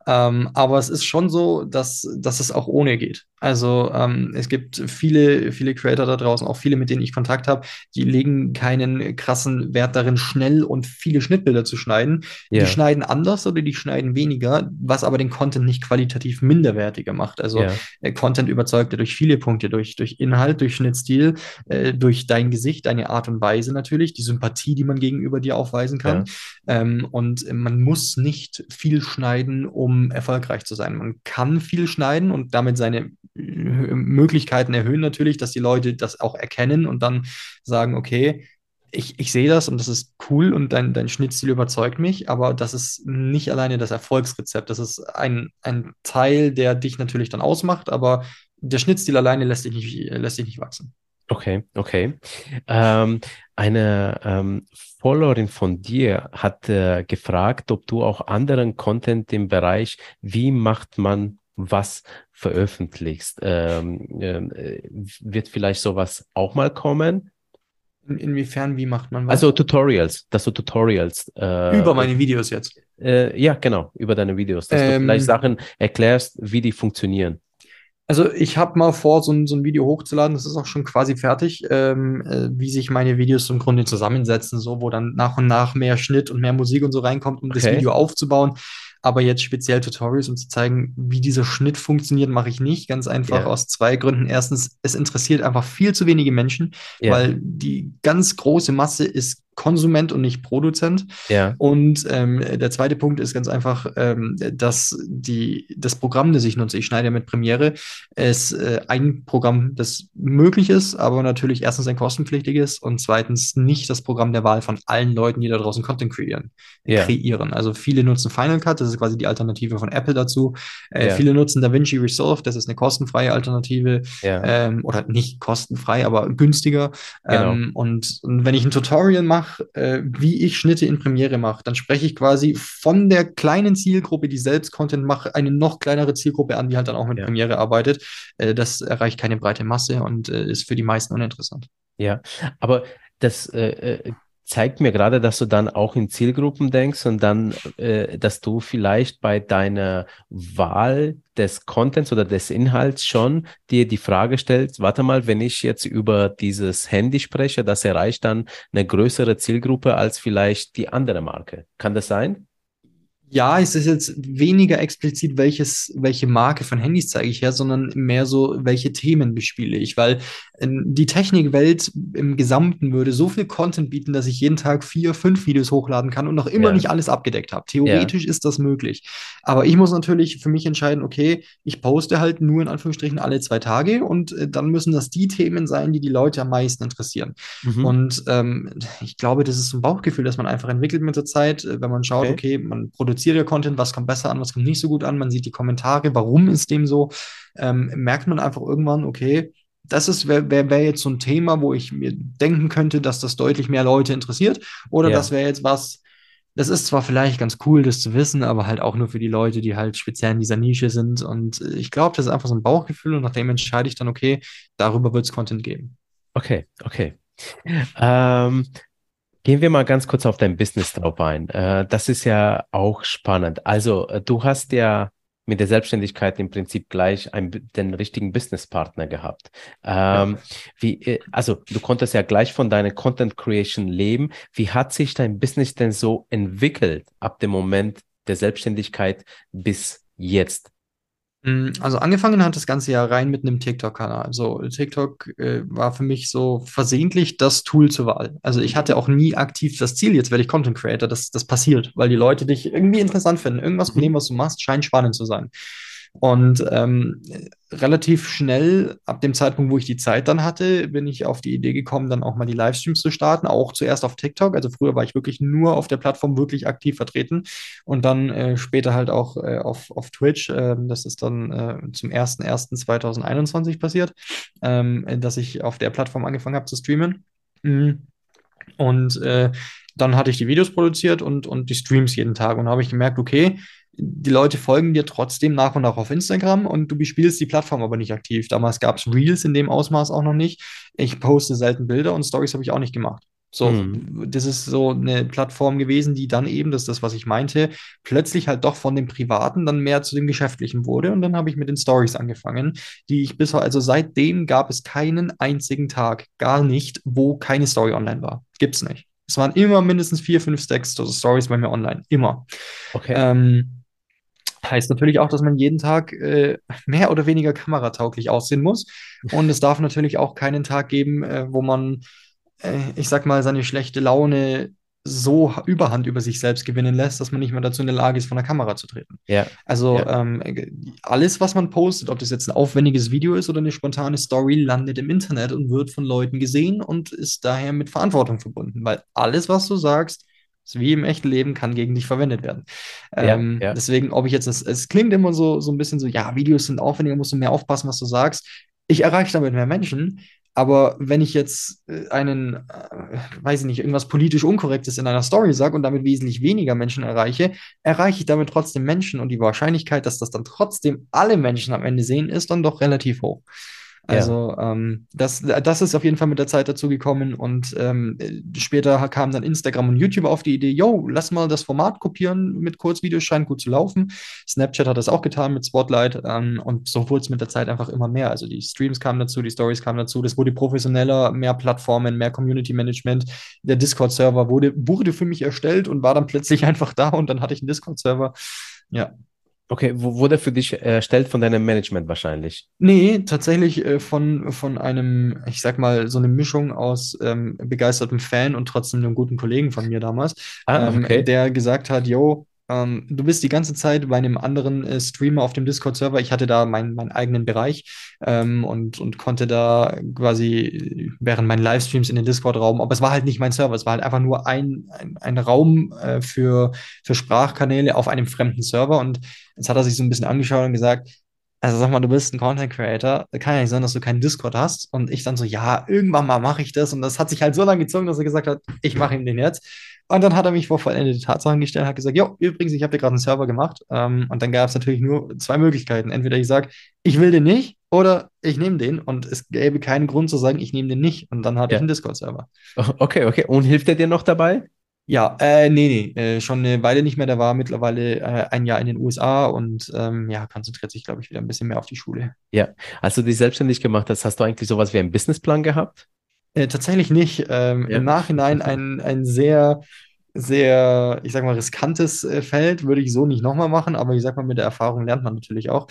Ähm, aber es ist schon so, dass, dass es auch ohne geht. Also ähm, es gibt viele, viele Creator da draußen, auch viele, mit denen ich Kontakt habe, die legen keinen krassen Wert darin, schnell und viele Schnittbilder zu schneiden. Ja. Die schneiden anders oder die schneiden weniger, was aber den Content nicht qualitativ minderwertiger macht. Also Ja, äh, Content überzeugt ja durch viele Punkte, durch, durch Inhalt, durch Schnittstil, äh, durch dein Gesicht, deine Art und Weise natürlich, die Sympathie, die man gegenüber dir aufweisen kann. Ähm, und man muss nicht viel schneiden, um erfolgreich zu sein. Man kann viel schneiden und damit seine Möglichkeiten erhöhen natürlich, dass die Leute das auch erkennen und dann sagen, okay, ich, ich sehe das und das ist cool und dein, dein Schnittstil überzeugt mich, aber das ist nicht alleine das Erfolgsrezept. Das ist ein, ein Teil, der dich natürlich dann ausmacht, aber der Schnittstil alleine lässt dich nicht, lässt dich nicht wachsen. Okay, okay. Ähm, eine ähm, Followerin von dir hat äh, gefragt, ob du auch anderen Content im Bereich, wie macht man was veröffentlichst. Ähm, ähm, äh, wird vielleicht sowas auch mal kommen? In, inwiefern, wie macht man was? Also Tutorials, dass du Tutorials äh, über meine Videos jetzt. äh, ja, genau, über deine Videos, dass du Ähm, vielleicht Sachen erklärst, wie die funktionieren. Also ich habe mal vor, so ein, so ein Video hochzuladen, das ist auch schon quasi fertig, ähm, äh, wie sich meine Videos im Grunde zusammensetzen, so wo dann nach und nach mehr Schnitt und mehr Musik und so reinkommt, um das Okay. Video aufzubauen. Aber jetzt speziell Tutorials, um zu zeigen, wie dieser Schnitt funktioniert, mache ich nicht. Ganz einfach Ja. aus zwei Gründen. Erstens, es interessiert einfach viel zu wenige Menschen, Ja. weil die ganz große Masse ist Konsument und nicht Produzent. Ja. Und ähm, der zweite Punkt ist ganz einfach, ähm, dass die, das Programm, das ich nutze, ich schneide ja mit Premiere, ist äh, ein Programm, das möglich ist, aber natürlich erstens ein kostenpflichtiges und zweitens nicht das Programm der Wahl von allen Leuten, die da draußen Content kreieren. Ja. kreieren. Also viele nutzen Final Cut, das ist quasi die Alternative von Apple dazu. Äh, Ja. Viele nutzen DaVinci Resolve, das ist eine kostenfreie Alternative ähm, oder nicht kostenfrei, aber günstiger. Genau. Ähm, und, und wenn ich ein Tutorial mache, äh, wie ich Schnitte in Premiere mache, dann spreche ich quasi von der kleinen Zielgruppe, die selbst Content macht, eine noch kleinere Zielgruppe an, die halt dann auch mit Ja. Premiere arbeitet. Äh, das erreicht keine breite Masse und äh, ist für die meisten uninteressant. Ja, aber das äh, äh, zeigt mir gerade, dass du dann auch in Zielgruppen denkst und dann, äh, dass du vielleicht bei deiner Wahl des Contents oder des Inhalts schon dir die Frage stellst, warte mal, wenn ich jetzt über dieses Handy spreche, das erreicht dann eine größere Zielgruppe als vielleicht die andere Marke. Kann das sein? Ja, es ist jetzt weniger explizit, welches, welche Marke von Handys zeige ich her, sondern mehr so, welche Themen bespiele ich, weil ähm, die Technikwelt im Gesamten würde so viel Content bieten, dass ich jeden Tag vier, fünf Videos hochladen kann und noch immer Ja. nicht alles abgedeckt habe. Theoretisch ist das möglich. Aber ich muss natürlich für mich entscheiden, okay, ich poste halt nur in Anführungsstrichen alle zwei Tage und äh, dann müssen das die Themen sein, die die Leute am meisten interessieren. Mhm. Und ähm, ich glaube, das ist so ein Bauchgefühl, das man einfach entwickelt mit der Zeit, äh, wenn man schaut, Okay. okay, man produziert ja Content, was kommt besser an, was kommt nicht so gut an, man sieht die Kommentare, warum ist dem so, ähm, merkt man einfach irgendwann, okay, das ist wäre wär, wär jetzt so ein Thema, wo ich mir denken könnte, dass das deutlich mehr Leute interessiert, oder Ja. das wäre jetzt was, das ist zwar vielleicht ganz cool, das zu wissen, aber halt auch nur für die Leute, die halt speziell in dieser Nische sind. Und äh, ich glaube, das ist einfach so ein Bauchgefühl und nach dem entscheide ich dann, okay, darüber wird es Content geben. Okay, okay. Ähm, gehen wir mal ganz kurz auf dein Business drauf ein. Äh, das ist ja auch spannend. Also, äh, du hast ja mit der Selbstständigkeit im Prinzip gleich ein, den richtigen Businesspartner gehabt. Ähm, wie, äh, also, du konntest ja gleich von deiner Content Creation leben. Wie hat sich dein Business denn so entwickelt ab dem Moment der Selbstständigkeit bis jetzt? Mm, Also angefangen hat das ganze ja rein mit einem TikTok-Kanal. So, TikTok äh, war für mich so versehentlich das Tool zur Wahl. Also ich hatte auch nie aktiv das Ziel, jetzt werde ich Content Creator. Das, das passiert, weil die Leute dich irgendwie interessant finden. Irgendwas von Mhm. dem, was du machst, scheint spannend zu sein. Und ähm, relativ schnell, ab dem Zeitpunkt, wo ich die Zeit dann hatte, bin ich auf die Idee gekommen, dann auch mal die Livestreams zu starten. Auch zuerst auf TikTok. Also früher war ich wirklich nur auf der Plattform wirklich aktiv vertreten und dann äh, später halt auch äh, auf, auf Twitch. Ähm, das ist dann äh, zum 01.01.2021 passiert, ähm, dass ich auf der Plattform angefangen habe zu streamen. Mhm. Und äh, dann hatte ich die Videos produziert und, und die Streams jeden Tag und habe ich gemerkt, okay, die Leute folgen dir trotzdem nach und nach auf Instagram und du bespielst die Plattform aber nicht aktiv. Damals gab es Reels in dem Ausmaß auch noch nicht. Ich poste selten Bilder und Stories habe ich auch nicht gemacht. So, Mhm. das ist so eine Plattform gewesen, die dann eben, das ist das, was ich meinte, plötzlich halt doch von dem Privaten dann mehr zu dem Geschäftlichen wurde. Und dann habe ich mit den Stories angefangen, die ich bis also seitdem gab es keinen einzigen Tag, gar nicht, wo keine Story online war. Gibt's nicht. Es waren immer mindestens vier, fünf Stacks also Stories bei mir online. Immer. Okay. Ähm, heißt natürlich auch, dass man jeden Tag äh, mehr oder weniger kameratauglich aussehen muss. Und es darf natürlich auch keinen Tag geben, äh, wo man, äh, ich sag mal, seine schlechte Laune so Überhand über sich selbst gewinnen lässt, dass man nicht mehr dazu in der Lage ist, vor der Kamera zu treten. Ja. Also Ja. ähm, alles, was man postet, ob das jetzt ein aufwendiges Video ist oder eine spontane Story, landet im Internet und wird von Leuten gesehen und ist daher mit Verantwortung verbunden, weil alles, was du sagst, ist wie im echten Leben, kann gegen dich verwendet werden. Ja, Ähm, ja. Deswegen, ob ich jetzt, das, es klingt immer so, so ein bisschen so, ja, Videos sind aufwendiger, musst du mehr aufpassen, was du sagst. Ich erreiche damit mehr Menschen, aber wenn ich jetzt äh, einen, äh, weiß ich nicht, irgendwas politisch Unkorrektes in einer Story sage und damit wesentlich weniger Menschen erreiche, erreiche ich damit trotzdem Menschen und die Wahrscheinlichkeit, dass das dann trotzdem alle Menschen am Ende sehen, ist dann doch relativ hoch. Ja. Also ähm, das, das ist auf jeden Fall mit der Zeit dazu gekommen und ähm, äh, später kamen dann Instagram und YouTube auf die Idee, yo, lass mal das Format kopieren mit Kurzvideos, scheint gut zu laufen. Snapchat hat das auch getan mit Spotlight ähm, und so wurde es mit der Zeit einfach immer mehr. Also die Streams kamen dazu, die Stories kamen dazu, das wurde professioneller, mehr Plattformen, mehr Community Management. Der Discord-Server wurde, wurde für mich erstellt und war dann plötzlich einfach da und dann hatte ich einen Discord-Server. Ja. Okay, wo wurde für dich erstellt von deinem Management wahrscheinlich? Nee, tatsächlich äh, von, von einem, ich sag mal, so eine Mischung aus ähm, begeistertem Fan und trotzdem einem guten Kollegen von mir damals, Ah, ähm, okay. der gesagt hat, yo, ähm, du bist die ganze Zeit bei einem anderen äh, Streamer auf dem Discord-Server. Ich hatte da meinen meinen eigenen Bereich ähm, und, und konnte da quasi während meinen Livestreams in den Discord-Raum, aber es war halt nicht mein Server, es war halt einfach nur ein, ein, ein Raum äh, für, für Sprachkanäle auf einem fremden Server und jetzt hat er sich so ein bisschen angeschaut und gesagt, also sag mal, du bist ein Content Creator, kann ja nicht sein, dass du keinen Discord hast. Und ich dann so, ja, irgendwann mal mache ich das. Und das hat sich halt so lange gezogen, dass er gesagt hat, ich mache ihm den jetzt. Und dann hat er mich vor vollendete Tatsachen gestellt, hat gesagt, jo, übrigens, ich habe dir gerade einen Server gemacht. Ähm, und dann gab es natürlich nur zwei Möglichkeiten. Entweder ich sage, ich will den nicht, oder ich nehme den. Und es gäbe keinen Grund zu sagen, ich nehme den nicht. Und dann hatte ich Ja. einen Discord-Server. Okay, okay. Und hilft er dir noch dabei? Ja, äh, nee, nee, äh, schon eine Weile nicht mehr. Der war mittlerweile äh, ein Jahr in den USA und ähm, ja, konzentriert sich, glaube ich, wieder ein bisschen mehr auf die Schule. Ja. Als du dich selbstständig gemacht hast, hast du eigentlich sowas wie einen Businessplan gehabt? Äh, tatsächlich nicht. Ähm, Ja. Im Nachhinein ein, ein sehr, sehr, ich sag mal, riskantes äh, Feld würde ich so nicht nochmal machen, aber ich sag mal, mit der Erfahrung lernt man natürlich auch.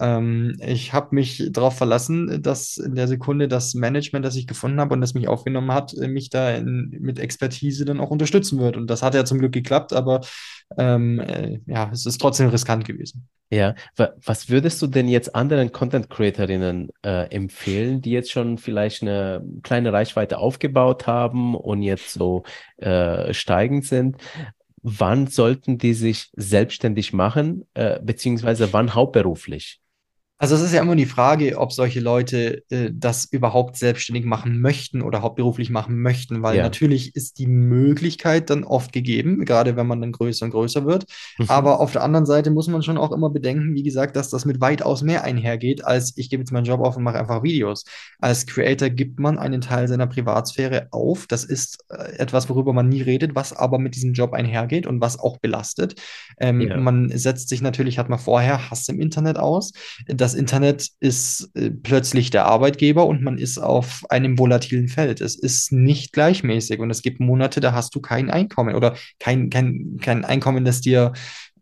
Ähm, ich habe mich darauf verlassen, dass in der Sekunde das Management, das ich gefunden habe und das mich aufgenommen hat, äh, mich da in, mit Expertise dann auch unterstützen wird. Und das hat ja zum Glück geklappt, aber ähm, äh, ja, es ist trotzdem riskant gewesen. Ja. Wa- Was würdest du denn jetzt anderen Content Creatorinnen äh, empfehlen, die jetzt schon vielleicht eine kleine Reichweite aufgebaut haben und jetzt so äh, steigend sind? Wann sollten die sich selbstständig machen, äh, beziehungsweise wann hauptberuflich? Also es ist ja immer die Frage, ob solche Leute äh, das überhaupt selbstständig machen möchten oder hauptberuflich machen möchten, weil Ja. natürlich ist die Möglichkeit dann oft gegeben, gerade wenn man dann größer und größer wird. Mhm. Aber auf der anderen Seite muss man schon auch immer bedenken, wie gesagt, dass das mit weitaus mehr einhergeht, als ich gebe jetzt meinen Job auf und mache einfach Videos. Als Creator gibt man einen Teil seiner Privatsphäre auf. Das ist äh, etwas, worüber man nie redet, was aber mit diesem Job einhergeht und was auch belastet. Ähm, Ja. Man setzt sich natürlich, hat man vorher Hass im Internet aus. Das Internet ist äh, plötzlich der Arbeitgeber und man ist auf einem volatilen Feld. Es ist nicht gleichmäßig und es gibt Monate, da hast du kein Einkommen oder kein, kein, kein Einkommen, das dir,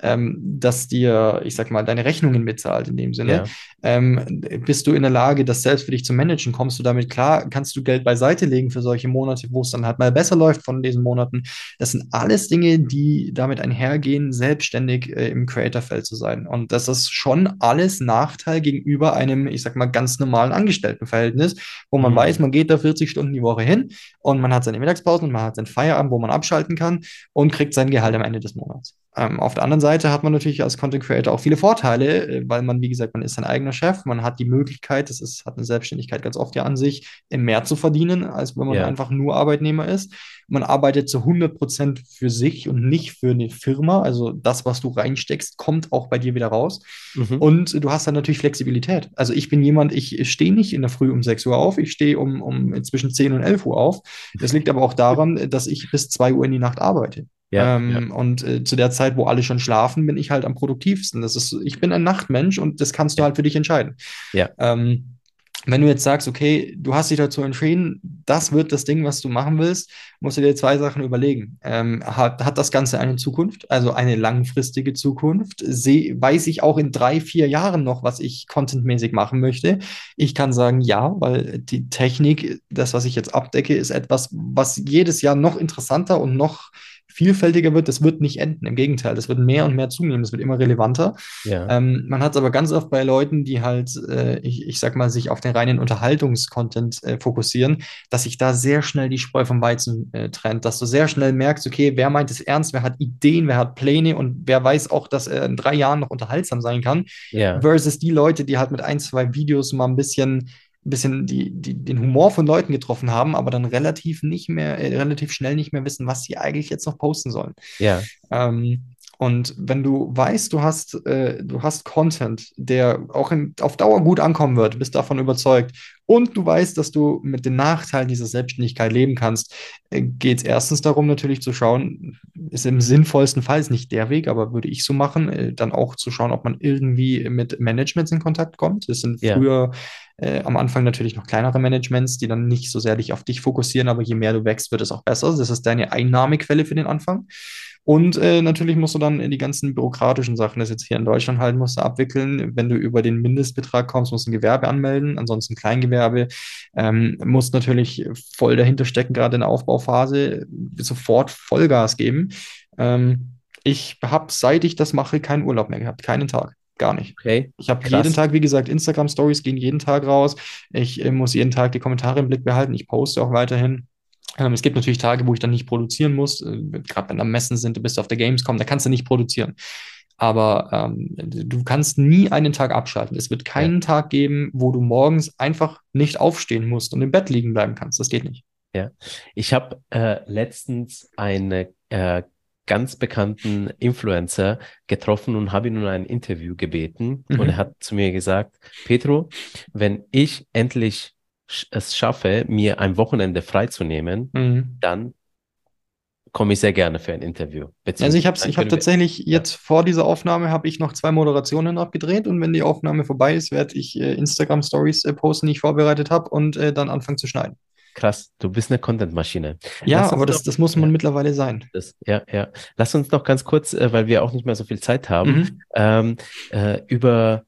ähm, das dir, ich sag mal, deine Rechnungen bezahlt in dem Sinne. Ja. Ähm, bist du in der Lage, das selbst für dich zu managen? Kommst du damit klar? Kannst du Geld beiseite legen für solche Monate, wo es dann halt mal besser läuft von diesen Monaten? Das sind alles Dinge, die damit einhergehen, selbstständig äh, im Creator-Feld zu sein. Und das ist schon alles Nachteil gegenüber einem, ich sag mal, ganz normalen Angestelltenverhältnis, wo man Mhm. weiß, man geht da 40 Stunden die Woche hin und man hat seine Mittagspausen und man hat seinen Feierabend, wo man abschalten kann und kriegt sein Gehalt am Ende des Monats. Ähm, auf der anderen Seite hat man natürlich als Content Creator auch viele Vorteile, äh, weil man, wie gesagt, man ist sein eigener Chef, man hat die Möglichkeit, das ist, hat eine Selbstständigkeit ganz oft ja an sich, mehr zu verdienen, als wenn man Ja. einfach nur Arbeitnehmer ist. Man arbeitet zu 100% für sich und nicht für eine Firma. Also das, was du reinsteckst, kommt auch bei dir wieder raus. Mhm. Und du hast dann natürlich Flexibilität. Also ich bin jemand, ich stehe nicht in der Früh um 6 Uhr auf, ich stehe um, um zwischen 10 und 11 Uhr auf. Das liegt aber auch daran, dass ich bis 2 Uhr in die Nacht arbeite. Ja, ähm, Und äh, zu der Zeit, wo alle schon schlafen, bin ich halt am produktivsten. Das ist, ich bin ein Nachtmensch und das kannst du Ja. halt für dich entscheiden. Ja. Ähm, wenn du jetzt sagst, okay, du hast dich dazu entschieden, das wird das Ding, was du machen willst, musst du dir zwei Sachen überlegen. Ähm, hat, hat das Ganze eine Zukunft, also eine langfristige Zukunft? Seh, weiß ich auch in drei, vier Jahren noch, was ich contentmäßig machen möchte? Ich kann sagen, ja, weil die Technik, das, was ich jetzt abdecke, ist etwas, was jedes Jahr noch interessanter und noch vielfältiger wird. Das wird nicht enden. Im Gegenteil, das wird mehr und mehr zunehmen. Das wird immer relevanter. ja. Ähm, man hat es aber ganz oft bei Leuten, die halt, äh, ich, ich sag mal, sich auf den reinen Unterhaltungskontent äh, fokussieren, dass sich da sehr schnell die Spreu vom Weizen äh, trennt, dass du sehr schnell merkst, okay, wer meint es ernst, wer hat Ideen, wer hat Pläne und wer weiß auch, dass er in drei Jahren noch unterhaltsam sein kann, Ja. versus die Leute, die halt mit ein, zwei Videos mal ein bisschen ein bisschen die, die, den Humor von Leuten getroffen haben, aber dann relativ nicht mehr, äh, relativ schnell nicht mehr wissen, was sie eigentlich jetzt noch posten sollen. Ja. Ähm, und wenn du weißt, du hast, äh, du hast Content, der auch in, auf Dauer gut ankommen wird, bist davon überzeugt und du weißt, dass du mit den Nachteilen dieser Selbstständigkeit leben kannst, äh, geht es erstens darum, natürlich zu schauen, ist im sinnvollsten Fall, ist nicht der Weg, aber würde ich so machen, äh, dann auch zu schauen, ob man irgendwie mit Managements in Kontakt kommt. Das sind Ja. früher äh, am Anfang natürlich noch kleinere Managements, die dann nicht so sehr dich auf dich fokussieren, aber je mehr du wächst, wird es auch besser. Das ist deine Einnahmequelle für den Anfang. Und äh, natürlich musst du dann die ganzen bürokratischen Sachen, das jetzt hier in Deutschland halt, musst du abwickeln. Wenn du über den Mindestbetrag kommst, musst du ein Gewerbe anmelden, ansonsten Kleingewerbe. Ähm, musst natürlich voll dahinter stecken, gerade in der Aufbauphase, sofort Vollgas geben. Ähm, ich habe, seit ich das mache, keinen Urlaub mehr gehabt, keinen Tag. Gar nicht. Okay. Ich habe jeden Tag, wie gesagt, Instagram-Stories gehen jeden Tag raus. Ich äh, muss jeden Tag die Kommentare im Blick behalten. Ich poste auch weiterhin. Ähm, es gibt natürlich Tage, wo ich dann nicht produzieren muss. Äh, Gerade wenn da Messen sind, du bist auf der Gamescom, da kannst du nicht produzieren. Aber ähm, du kannst nie einen Tag abschalten. Es wird keinen Tag geben, wo du morgens einfach nicht aufstehen musst und im Bett liegen bleiben kannst. Das geht nicht. Ich habe äh, letztens einen äh, ganz bekannten Influencer getroffen und habe ihn um ein Interview gebeten. Mhm. Und er hat zu mir gesagt, Petro, wenn ich endlich es schaffe, mir ein Wochenende freizunehmen, Mhm. dann komme ich sehr gerne für ein Interview. Also ich habe ich hab können wir- tatsächlich jetzt vor dieser Aufnahme habe ich noch zwei Moderationen abgedreht und wenn die Aufnahme vorbei ist, werde ich äh, Instagram Stories äh, posten, die ich vorbereitet habe und äh, dann anfangen zu schneiden. Krass, du bist eine Content-Maschine. Ja, aber das, doch- das muss man ja. mittlerweile sein. Das, ja, ja. Lass uns noch ganz kurz, äh, weil wir auch nicht mehr so viel Zeit haben, Mhm. ähm, äh, über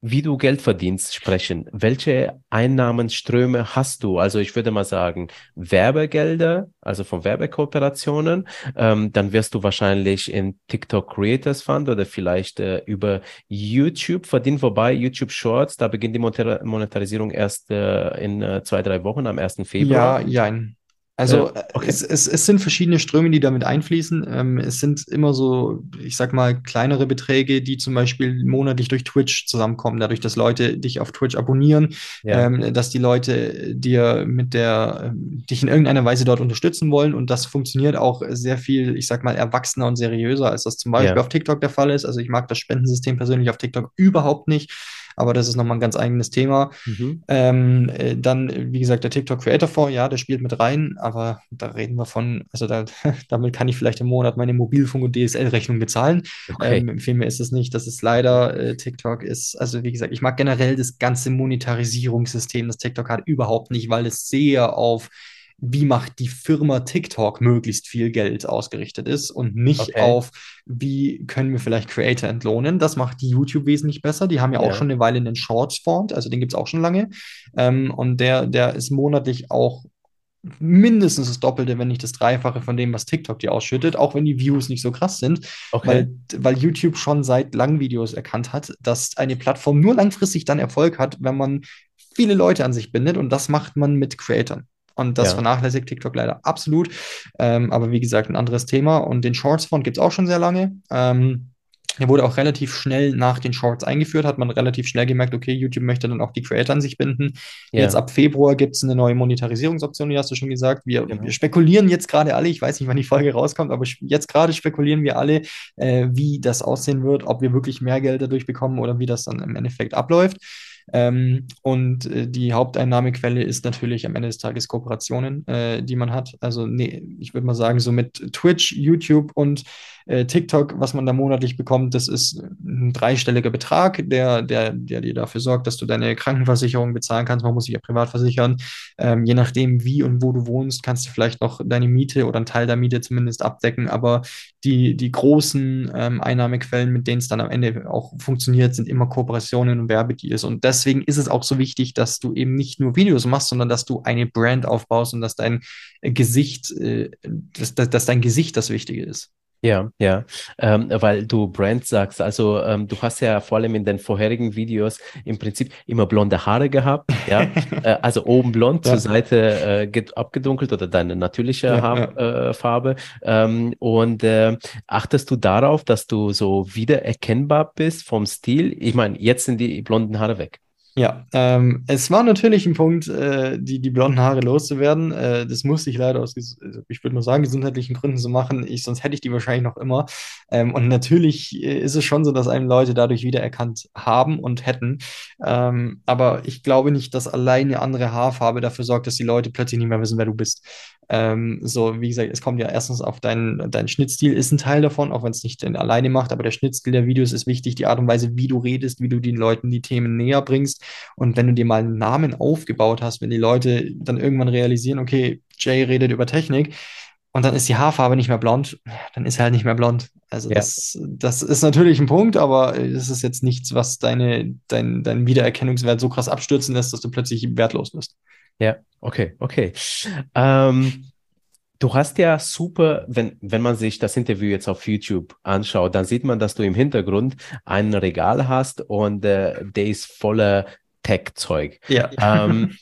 wie du Geld verdienst sprechen. Welche Einnahmenströme hast du? Also ich würde mal sagen, Werbegelder, also von Werbekooperationen. Ähm, dann wirst du wahrscheinlich in TikTok Creators Fund oder vielleicht äh, über YouTube verdienen. Wobei YouTube Shorts, da beginnt die Monetar Monetarisierung erst äh, in äh, zwei, drei Wochen, am 1. Februar. Ja, jein. Also Äh, okay. es, es, es sind verschiedene Ströme, die damit einfließen. Ähm, es sind immer so, ich sag mal, kleinere Beträge, die zum Beispiel monatlich durch Twitch zusammenkommen, dadurch, dass Leute dich auf Twitch abonnieren, Ja. ähm, dass die Leute dir mit der, ähm, dich in irgendeiner Weise dort unterstützen wollen. Und das funktioniert auch sehr viel, ich sag mal, erwachsener und seriöser, als das zum Beispiel Ja. auf TikTok der Fall ist. Also ich mag das Spendensystem persönlich auf TikTok überhaupt nicht, aber das ist nochmal ein ganz eigenes Thema. Mhm. Ähm, äh, dann, wie gesagt, der TikTok Creator Fonds, ja, der spielt mit rein, aber da reden wir von, also da, damit kann ich vielleicht im Monat meine Mobilfunk- und DSL-Rechnung bezahlen. Okay. Ähm, viel mehr ist es nicht. Das ist leider, äh, TikTok ist, also wie gesagt, ich mag generell das ganze Monetarisierungssystem, das TikTok hat, überhaupt nicht, weil es sehr auf wie macht die Firma TikTok möglichst viel Geld ausgerichtet ist und nicht Okay. auf, wie können wir vielleicht Creator entlohnen. Das macht YouTube wesentlich besser. Die haben ja auch Ja. schon eine Weile einen Shorts-Font, also den gibt es auch schon lange. Ähm, und der, der ist monatlich auch mindestens das Doppelte, wenn nicht das Dreifache von dem, was TikTok dir ausschüttet, auch wenn die Views nicht so krass sind, Okay. weil, weil YouTube schon seit langem Videos erkannt hat, dass eine Plattform nur langfristig dann Erfolg hat, wenn man viele Leute an sich bindet und das macht man mit Creatern. Und das Ja. vernachlässigt TikTok leider absolut. Ähm, aber wie gesagt, ein anderes Thema. Und den Shorts-Font gibt es auch schon sehr lange. Ähm, der wurde auch relativ schnell nach den Shorts eingeführt, hat man relativ schnell gemerkt, okay, YouTube möchte dann auch die Creator an sich binden. Ja. Jetzt ab Februar gibt es eine neue Monetarisierungsoption, die hast du schon gesagt. Wir, Genau. wir spekulieren jetzt gerade alle, ich weiß nicht, wann die Folge rauskommt, aber jetzt gerade spekulieren wir alle, äh, wie das aussehen wird, ob wir wirklich mehr Geld dadurch bekommen oder wie das dann im Endeffekt abläuft. Ähm, und äh, die Haupteinnahmequelle ist natürlich am Ende des Tages Kooperationen, äh, die man hat. Also nee, ich würde mal sagen, so mit Twitch, YouTube und äh, TikTok, was man da monatlich bekommt, das ist ein dreistelliger Betrag, der, der, der dir dafür sorgt, dass du deine Krankenversicherung bezahlen kannst. Man muss sich ja privat versichern. Ähm, je nachdem, wie und wo du wohnst, kannst du vielleicht noch deine Miete oder einen Teil der Miete zumindest abdecken. Aber die, die großen ähm, Einnahmequellen, mit denen es dann am Ende auch funktioniert, sind immer Kooperationen und Werbedeals. Und deswegen ist es auch so wichtig, dass du eben nicht nur Videos machst, sondern dass du eine Brand aufbaust und dass dein Gesicht, äh, dass, dass, dass dein Gesicht das Wichtige ist. Ja, ja, ähm, weil du Brand sagst, also ähm, du hast ja vor allem in den vorherigen Videos im Prinzip immer blonde Haare gehabt, ja, äh, also oben blond, Ja. zur Seite äh, abgedunkelt oder deine natürliche Ja, Haarfarbe. Äh, Farbe. ähm, und äh, achtest du darauf, dass du so wiedererkennbar bist vom Stil? Ich meine, jetzt sind die blonden Haare weg. Ja, ähm, es war natürlich ein Punkt, äh, die, die blonden Haare loszuwerden. Äh, das musste ich leider aus, also ich würde nur sagen, gesundheitlichen Gründen so machen. Ich, sonst hätte ich die wahrscheinlich noch immer. Ähm, und natürlich äh, ist es schon so, dass einem Leute dadurch wiedererkannt haben und hätten. Ähm, aber ich glaube nicht, dass alleine eine andere Haarfarbe dafür sorgt, dass die Leute plötzlich nicht mehr wissen, wer du bist. Ähm, so, wie gesagt, es kommt ja erstens auf deinen, dein Schnittstil ist ein Teil davon, auch wenn es nicht alleine macht, aber der Schnittstil der Videos ist wichtig, die Art und Weise, wie du redest, wie du den Leuten die Themen näher bringst. Und wenn du dir mal einen Namen aufgebaut hast, wenn die Leute dann irgendwann realisieren, okay, Jay redet über Technik, und dann ist die Haarfarbe nicht mehr blond, dann ist er halt nicht mehr blond. Also ja. das, das ist natürlich ein Punkt, aber es ist jetzt nichts, was deine, dein, deinen Wiedererkennungswert so krass abstürzen lässt, dass du plötzlich wertlos wirst. Ja, okay, okay. Ähm, du hast ja super, wenn, wenn man sich das Interview jetzt auf YouTube anschaut, dann sieht man, dass du im Hintergrund ein Regal hast und äh, der ist voller Tech-Zeug. Ja. Ähm,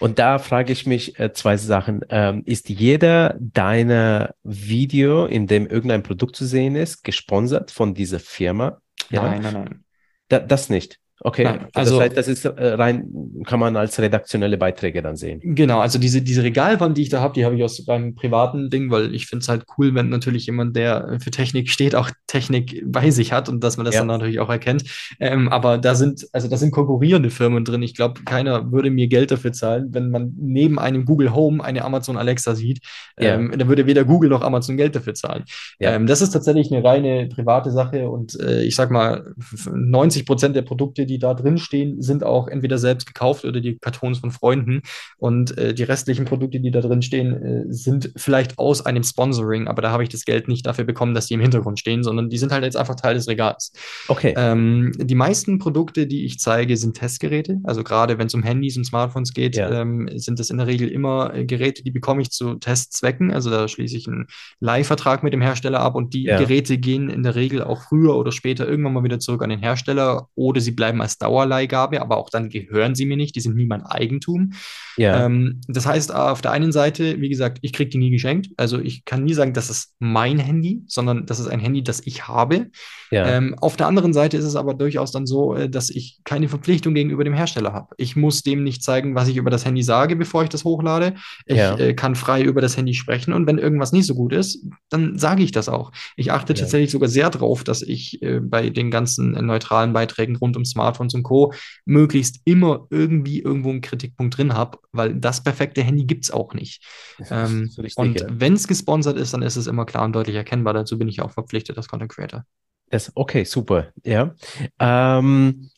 und da frage ich mich äh, zwei Sachen. Ähm, ist jeder deiner Video, in dem irgendein Produkt zu sehen ist, gesponsert von dieser Firma? Ja? Nein, nein, nein. Da, das nicht. Okay, Nein, also das heißt, das ist äh, rein, kann man als redaktionelle Beiträge dann sehen. Genau, also diese, diese Regalwand, die ich da habe, die habe ich aus meinem privaten Ding, weil ich finde es halt cool, wenn natürlich jemand, der für Technik steht, auch Technik bei sich hat und dass man das ja. dann natürlich auch erkennt. Ähm, aber da sind, also da sind konkurrierende Firmen drin. Ich glaube, keiner würde mir Geld dafür zahlen, wenn man neben einem Google Home eine Amazon Alexa sieht. Ja. Ähm, dann würde weder Google noch Amazon Geld dafür zahlen. Ja. Ähm, das ist tatsächlich eine reine private Sache und äh, ich sag mal, 90 Prozent der Produkte, die da drin stehen, sind auch entweder selbst gekauft oder die Kartons von Freunden. Und äh, die restlichen Produkte, die da drin stehen, äh, sind vielleicht aus einem Sponsoring, aber da habe ich das Geld nicht dafür bekommen, dass die im Hintergrund stehen, sondern die sind halt jetzt einfach Teil des Regals. Okay. Ähm, die meisten Produkte, die ich zeige, sind Testgeräte. Also gerade wenn es um Handys und Smartphones geht, ja. ähm, sind das in der Regel immer äh, Geräte, die bekomme ich zu Testzwecken. Also da schließe ich einen Leihvertrag mit dem Hersteller ab und die ja. Geräte gehen in der Regel auch früher oder später irgendwann mal wieder zurück an den Hersteller oder sie bleiben als Dauer Dauerleihgabe, aber auch dann gehören sie mir nicht, die sind nie mein Eigentum. Ja. Ähm, das heißt, auf der einen Seite, wie gesagt, ich kriege die nie geschenkt. Also ich kann nie sagen, das ist mein Handy, sondern das ist ein Handy, das ich habe. Ja. Ähm, auf der anderen Seite ist es aber durchaus dann so, äh, dass ich keine Verpflichtung gegenüber dem Hersteller habe. Ich muss dem nicht zeigen, was ich über das Handy sage, bevor ich das hochlade. Ich ja. äh, kann frei über das Handy sprechen und wenn irgendwas nicht so gut ist, dann sage ich das auch. Ich achte tatsächlich sogar sehr darauf, dass ich äh, bei den ganzen äh, neutralen Beiträgen rund um Smartphones und Co. möglichst immer irgendwie irgendwo einen Kritikpunkt drin habe, weil das perfekte Handy gibt es auch nicht. Ähm, richtig, und wenn es gesponsert ist, dann ist es immer klar und deutlich erkennbar. Dazu bin ich auch verpflichtet als Content Creator. Das, okay, super. Ja. Ähm,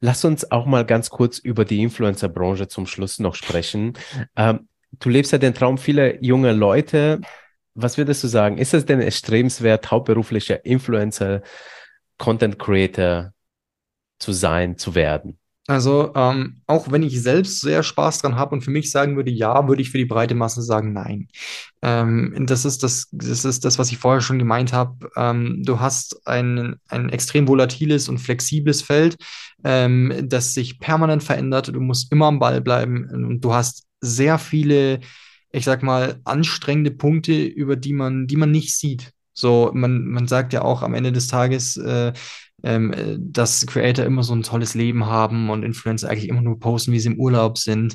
lass uns auch mal ganz kurz über die Influencer-Branche zum Schluss noch sprechen. Ähm, du lebst ja den Traum vieler junger Leute. Was würdest du sagen? Ist es denn erstrebenswert, hauptberuflicher Influencer, Content Creator zu sein, zu werden? Also, ähm, auch wenn ich selbst sehr Spaß dran habe und für mich sagen würde, ja, würde ich für die breite Masse sagen, nein. Ähm, das ist das, das ist das, was ich vorher schon gemeint habe. Ähm, du hast ein, ein extrem volatiles und flexibles Feld, ähm, das sich permanent verändert. Du musst immer am Ball bleiben und du hast sehr viele, ich sag mal, anstrengende Punkte, über die man, die man nicht sieht. So, man, man sagt ja auch am Ende des Tages, äh, ähm, äh, dass Creator immer so ein tolles Leben haben und Influencer eigentlich immer nur posten, wie sie im Urlaub sind.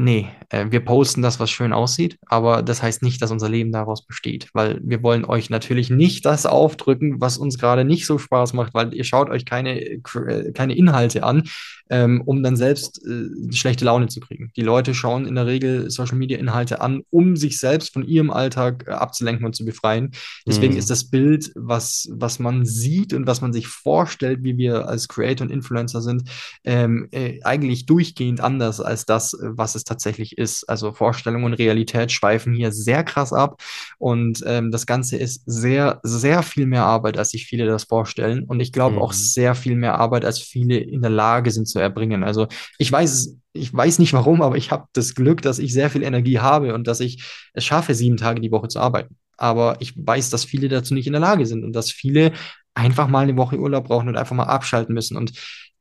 Nee, äh, wir posten das, was schön aussieht, aber das heißt nicht, dass unser Leben daraus besteht, weil wir wollen euch natürlich nicht das aufdrücken, was uns gerade nicht so Spaß macht, weil ihr schaut euch keine, äh, keine Inhalte an, ähm, um dann selbst äh, schlechte Laune zu kriegen. Die Leute schauen in der Regel Social Media Inhalte an, um sich selbst von ihrem Alltag äh, abzulenken und zu befreien. Deswegen mhm. ist das Bild, was, was man sieht und was man sich vorstellt, wie wir als Creator und Influencer sind, ähm, äh, eigentlich durchgehend anders als das, was es tatsächlich ist. Also Vorstellung und Realität schweifen hier sehr krass ab und ähm, das Ganze ist sehr, sehr viel mehr Arbeit, als sich viele das vorstellen und ich glaube mhm. auch sehr viel mehr Arbeit, als viele in der Lage sind zu erbringen. Also ich weiß, ich weiß nicht warum, aber ich habe das Glück, dass ich sehr viel Energie habe und dass ich es schaffe, sieben Tage die Woche zu arbeiten. Aber ich weiß, dass viele dazu nicht in der Lage sind und dass viele einfach mal eine Woche Urlaub brauchen und einfach mal abschalten müssen. Und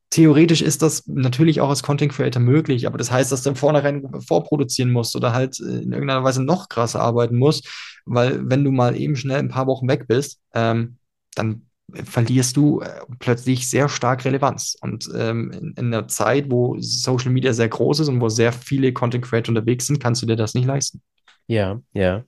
theoretisch ist das natürlich auch als Content Creator möglich, aber das heißt, dass du vornherein vorproduzieren musst oder halt in irgendeiner Weise noch krasser arbeiten musst, weil wenn du mal eben schnell ein paar Wochen weg bist, ähm, dann verlierst du äh, plötzlich sehr stark Relevanz. Und ähm, in, in einer Zeit, wo Social Media sehr groß ist und wo sehr viele Content Creator unterwegs sind, kannst du dir das nicht leisten. Ja, ja.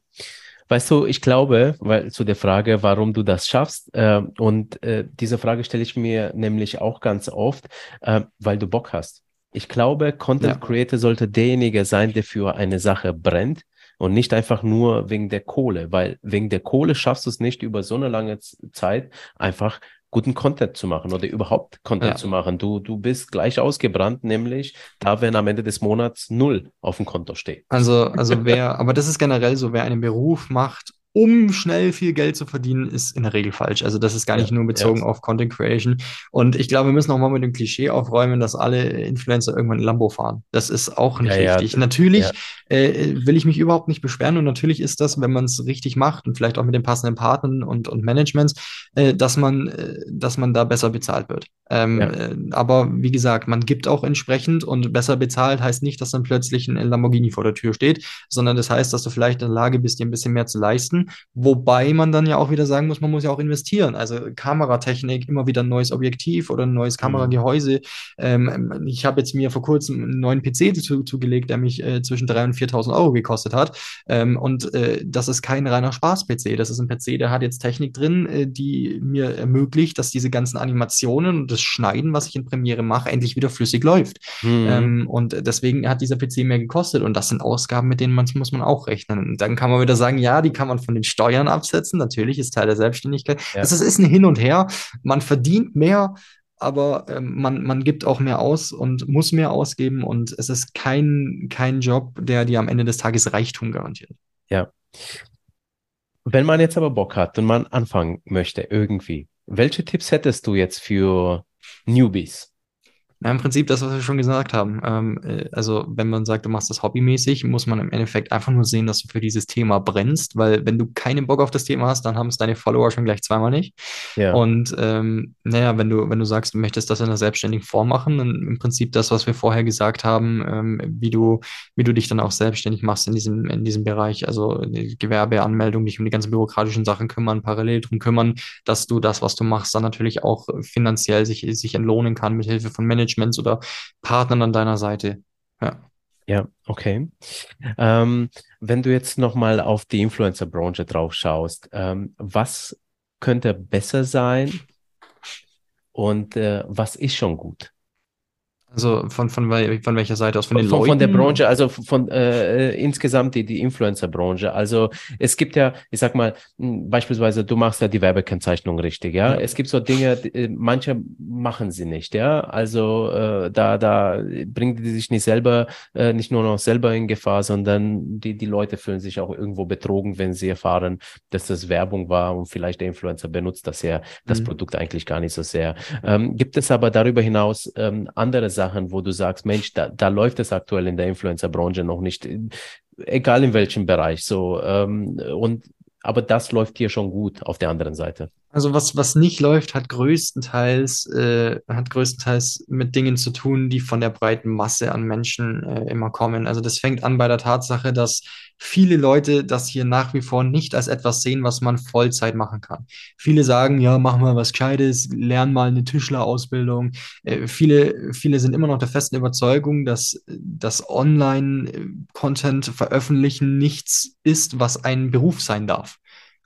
Weißt du, ich glaube, weil zu der Frage, warum du das schaffst, äh, und äh, diese Frage stelle ich mir nämlich auch ganz oft, äh, weil du Bock hast. Ich glaube, Content ja. Creator sollte derjenige sein, der für eine Sache brennt und nicht einfach nur wegen der Kohle, weil wegen der Kohle schaffst du es nicht über so eine lange Zeit einfach guten Content zu machen oder überhaupt Content ja. zu machen. Du, du bist gleich ausgebrannt, nämlich da, wenn am Ende des Monats null auf dem Konto steht. Also, also wer, aber das ist generell so, wer einen Beruf macht, um schnell viel Geld zu verdienen, ist in der Regel falsch. Also das ist gar nicht ja, nur bezogen ja. auf Content Creation. Und ich glaube, wir müssen auch mal mit dem Klischee aufräumen, dass alle Influencer irgendwann in Lambo fahren. Das ist auch nicht ja, richtig. Natürlich äh, will ich mich überhaupt nicht beschweren und natürlich ist das, wenn man es richtig macht und vielleicht auch mit den passenden Partnern und, und Managements, äh, dass man, äh, dass man da besser bezahlt wird. Ähm, äh, aber wie gesagt, man gibt auch entsprechend und besser bezahlt heißt nicht, dass dann plötzlich ein Lamborghini vor der Tür steht, sondern das heißt, dass du vielleicht in der Lage bist, dir ein bisschen mehr zu leisten Wobei man dann ja auch wieder sagen muss, man muss ja auch investieren. Also Kameratechnik, immer wieder ein neues Objektiv oder ein neues mhm. Kameragehäuse. Ähm, ich habe jetzt mir vor kurzem einen neuen PC zu, zugelegt, der mich äh, zwischen 3.000 und 4.000 Euro gekostet hat. Ähm, und äh, das ist kein reiner Spaß-PC. Das ist ein PC, der hat jetzt Technik drin, äh, die mir ermöglicht, dass diese ganzen Animationen und das Schneiden, was ich in Premiere mache, endlich wieder flüssig läuft. Mhm. Ähm, und deswegen hat dieser PC mehr gekostet. Und das sind Ausgaben, mit denen man, muss man auch rechnen. Und dann kann man wieder sagen, ja, die kann man von den Steuern absetzen. Natürlich ist Teil der Selbstständigkeit. Ja. Das ist ein Hin und Her. Man verdient mehr, aber ähm, man, man gibt auch mehr aus und muss mehr ausgeben und es ist kein, kein Job, der dir am Ende des Tages Reichtum garantiert. Ja. Wenn man jetzt aber Bock hat und man anfangen möchte irgendwie, welche Tipps hättest du jetzt für Newbies? Na, im Prinzip das, was wir schon gesagt haben. Ähm, äh, also, wenn man sagt, du machst das hobbymäßig, muss man im Endeffekt einfach nur sehen, dass du für dieses Thema brennst, weil wenn du keinen Bock auf das Thema hast, dann haben es deine Follower schon gleich zweimal nicht. Ja. Und ähm, naja, wenn du, wenn du sagst, du möchtest das in einer selbstständigen Form machen, dann im Prinzip das, was wir vorher gesagt haben, ähm, wie du, wie du dich dann auch selbstständig machst in diesem, in diesem Bereich, also die Gewerbeanmeldung, dich um die ganzen bürokratischen Sachen kümmern, parallel drum kümmern, dass du das, was du machst, dann natürlich auch finanziell sich, sich entlohnen kann mit Hilfe von Management Managements oder Partnern an deiner Seite. Ja. Ja, okay. Ähm, wenn du jetzt nochmal auf die Influencer-Branche drauf schaust, ähm, was könnte besser sein und äh, was ist schon gut? Also von, von, von welcher Seite aus? Von den von, Leuten? Von der Branche, also von äh, insgesamt die, die Influencer-Branche. Also es gibt ja, ich sag mal, hm, beispielsweise, du machst ja die Werbekennzeichnung richtig, ja. ja. Es gibt so Dinge, die, äh, manche machen sie nicht, ja. Also äh, da, da bringen die sich nicht selber, äh, nicht nur noch selber in Gefahr, sondern die, die Leute fühlen sich auch irgendwo betrogen, wenn sie erfahren, dass das Werbung war und vielleicht der Influencer benutzt das ja, das mhm. Produkt eigentlich gar nicht so sehr. Ähm, gibt es aber darüber hinaus ähm, andere Sachen, wo du sagst, Mensch, da, da läuft es aktuell in der Influencer-Branche noch nicht, egal in welchem Bereich so. Ähm, und aber das läuft hier schon gut auf der anderen Seite. Also was, was nicht läuft, hat größtenteils, äh, hat größtenteils mit Dingen zu tun, die von der breiten Masse an Menschen äh, immer kommen. Also das fängt an bei der Tatsache, dass viele Leute das hier nach wie vor nicht als etwas sehen, was man Vollzeit machen kann. Viele sagen, ja, mach mal was Gescheites, lern mal eine Tischlerausbildung. Äh, viele, viele sind immer noch der festen Überzeugung, dass das Online-Content veröffentlichen nichts ist, was ein Beruf sein darf.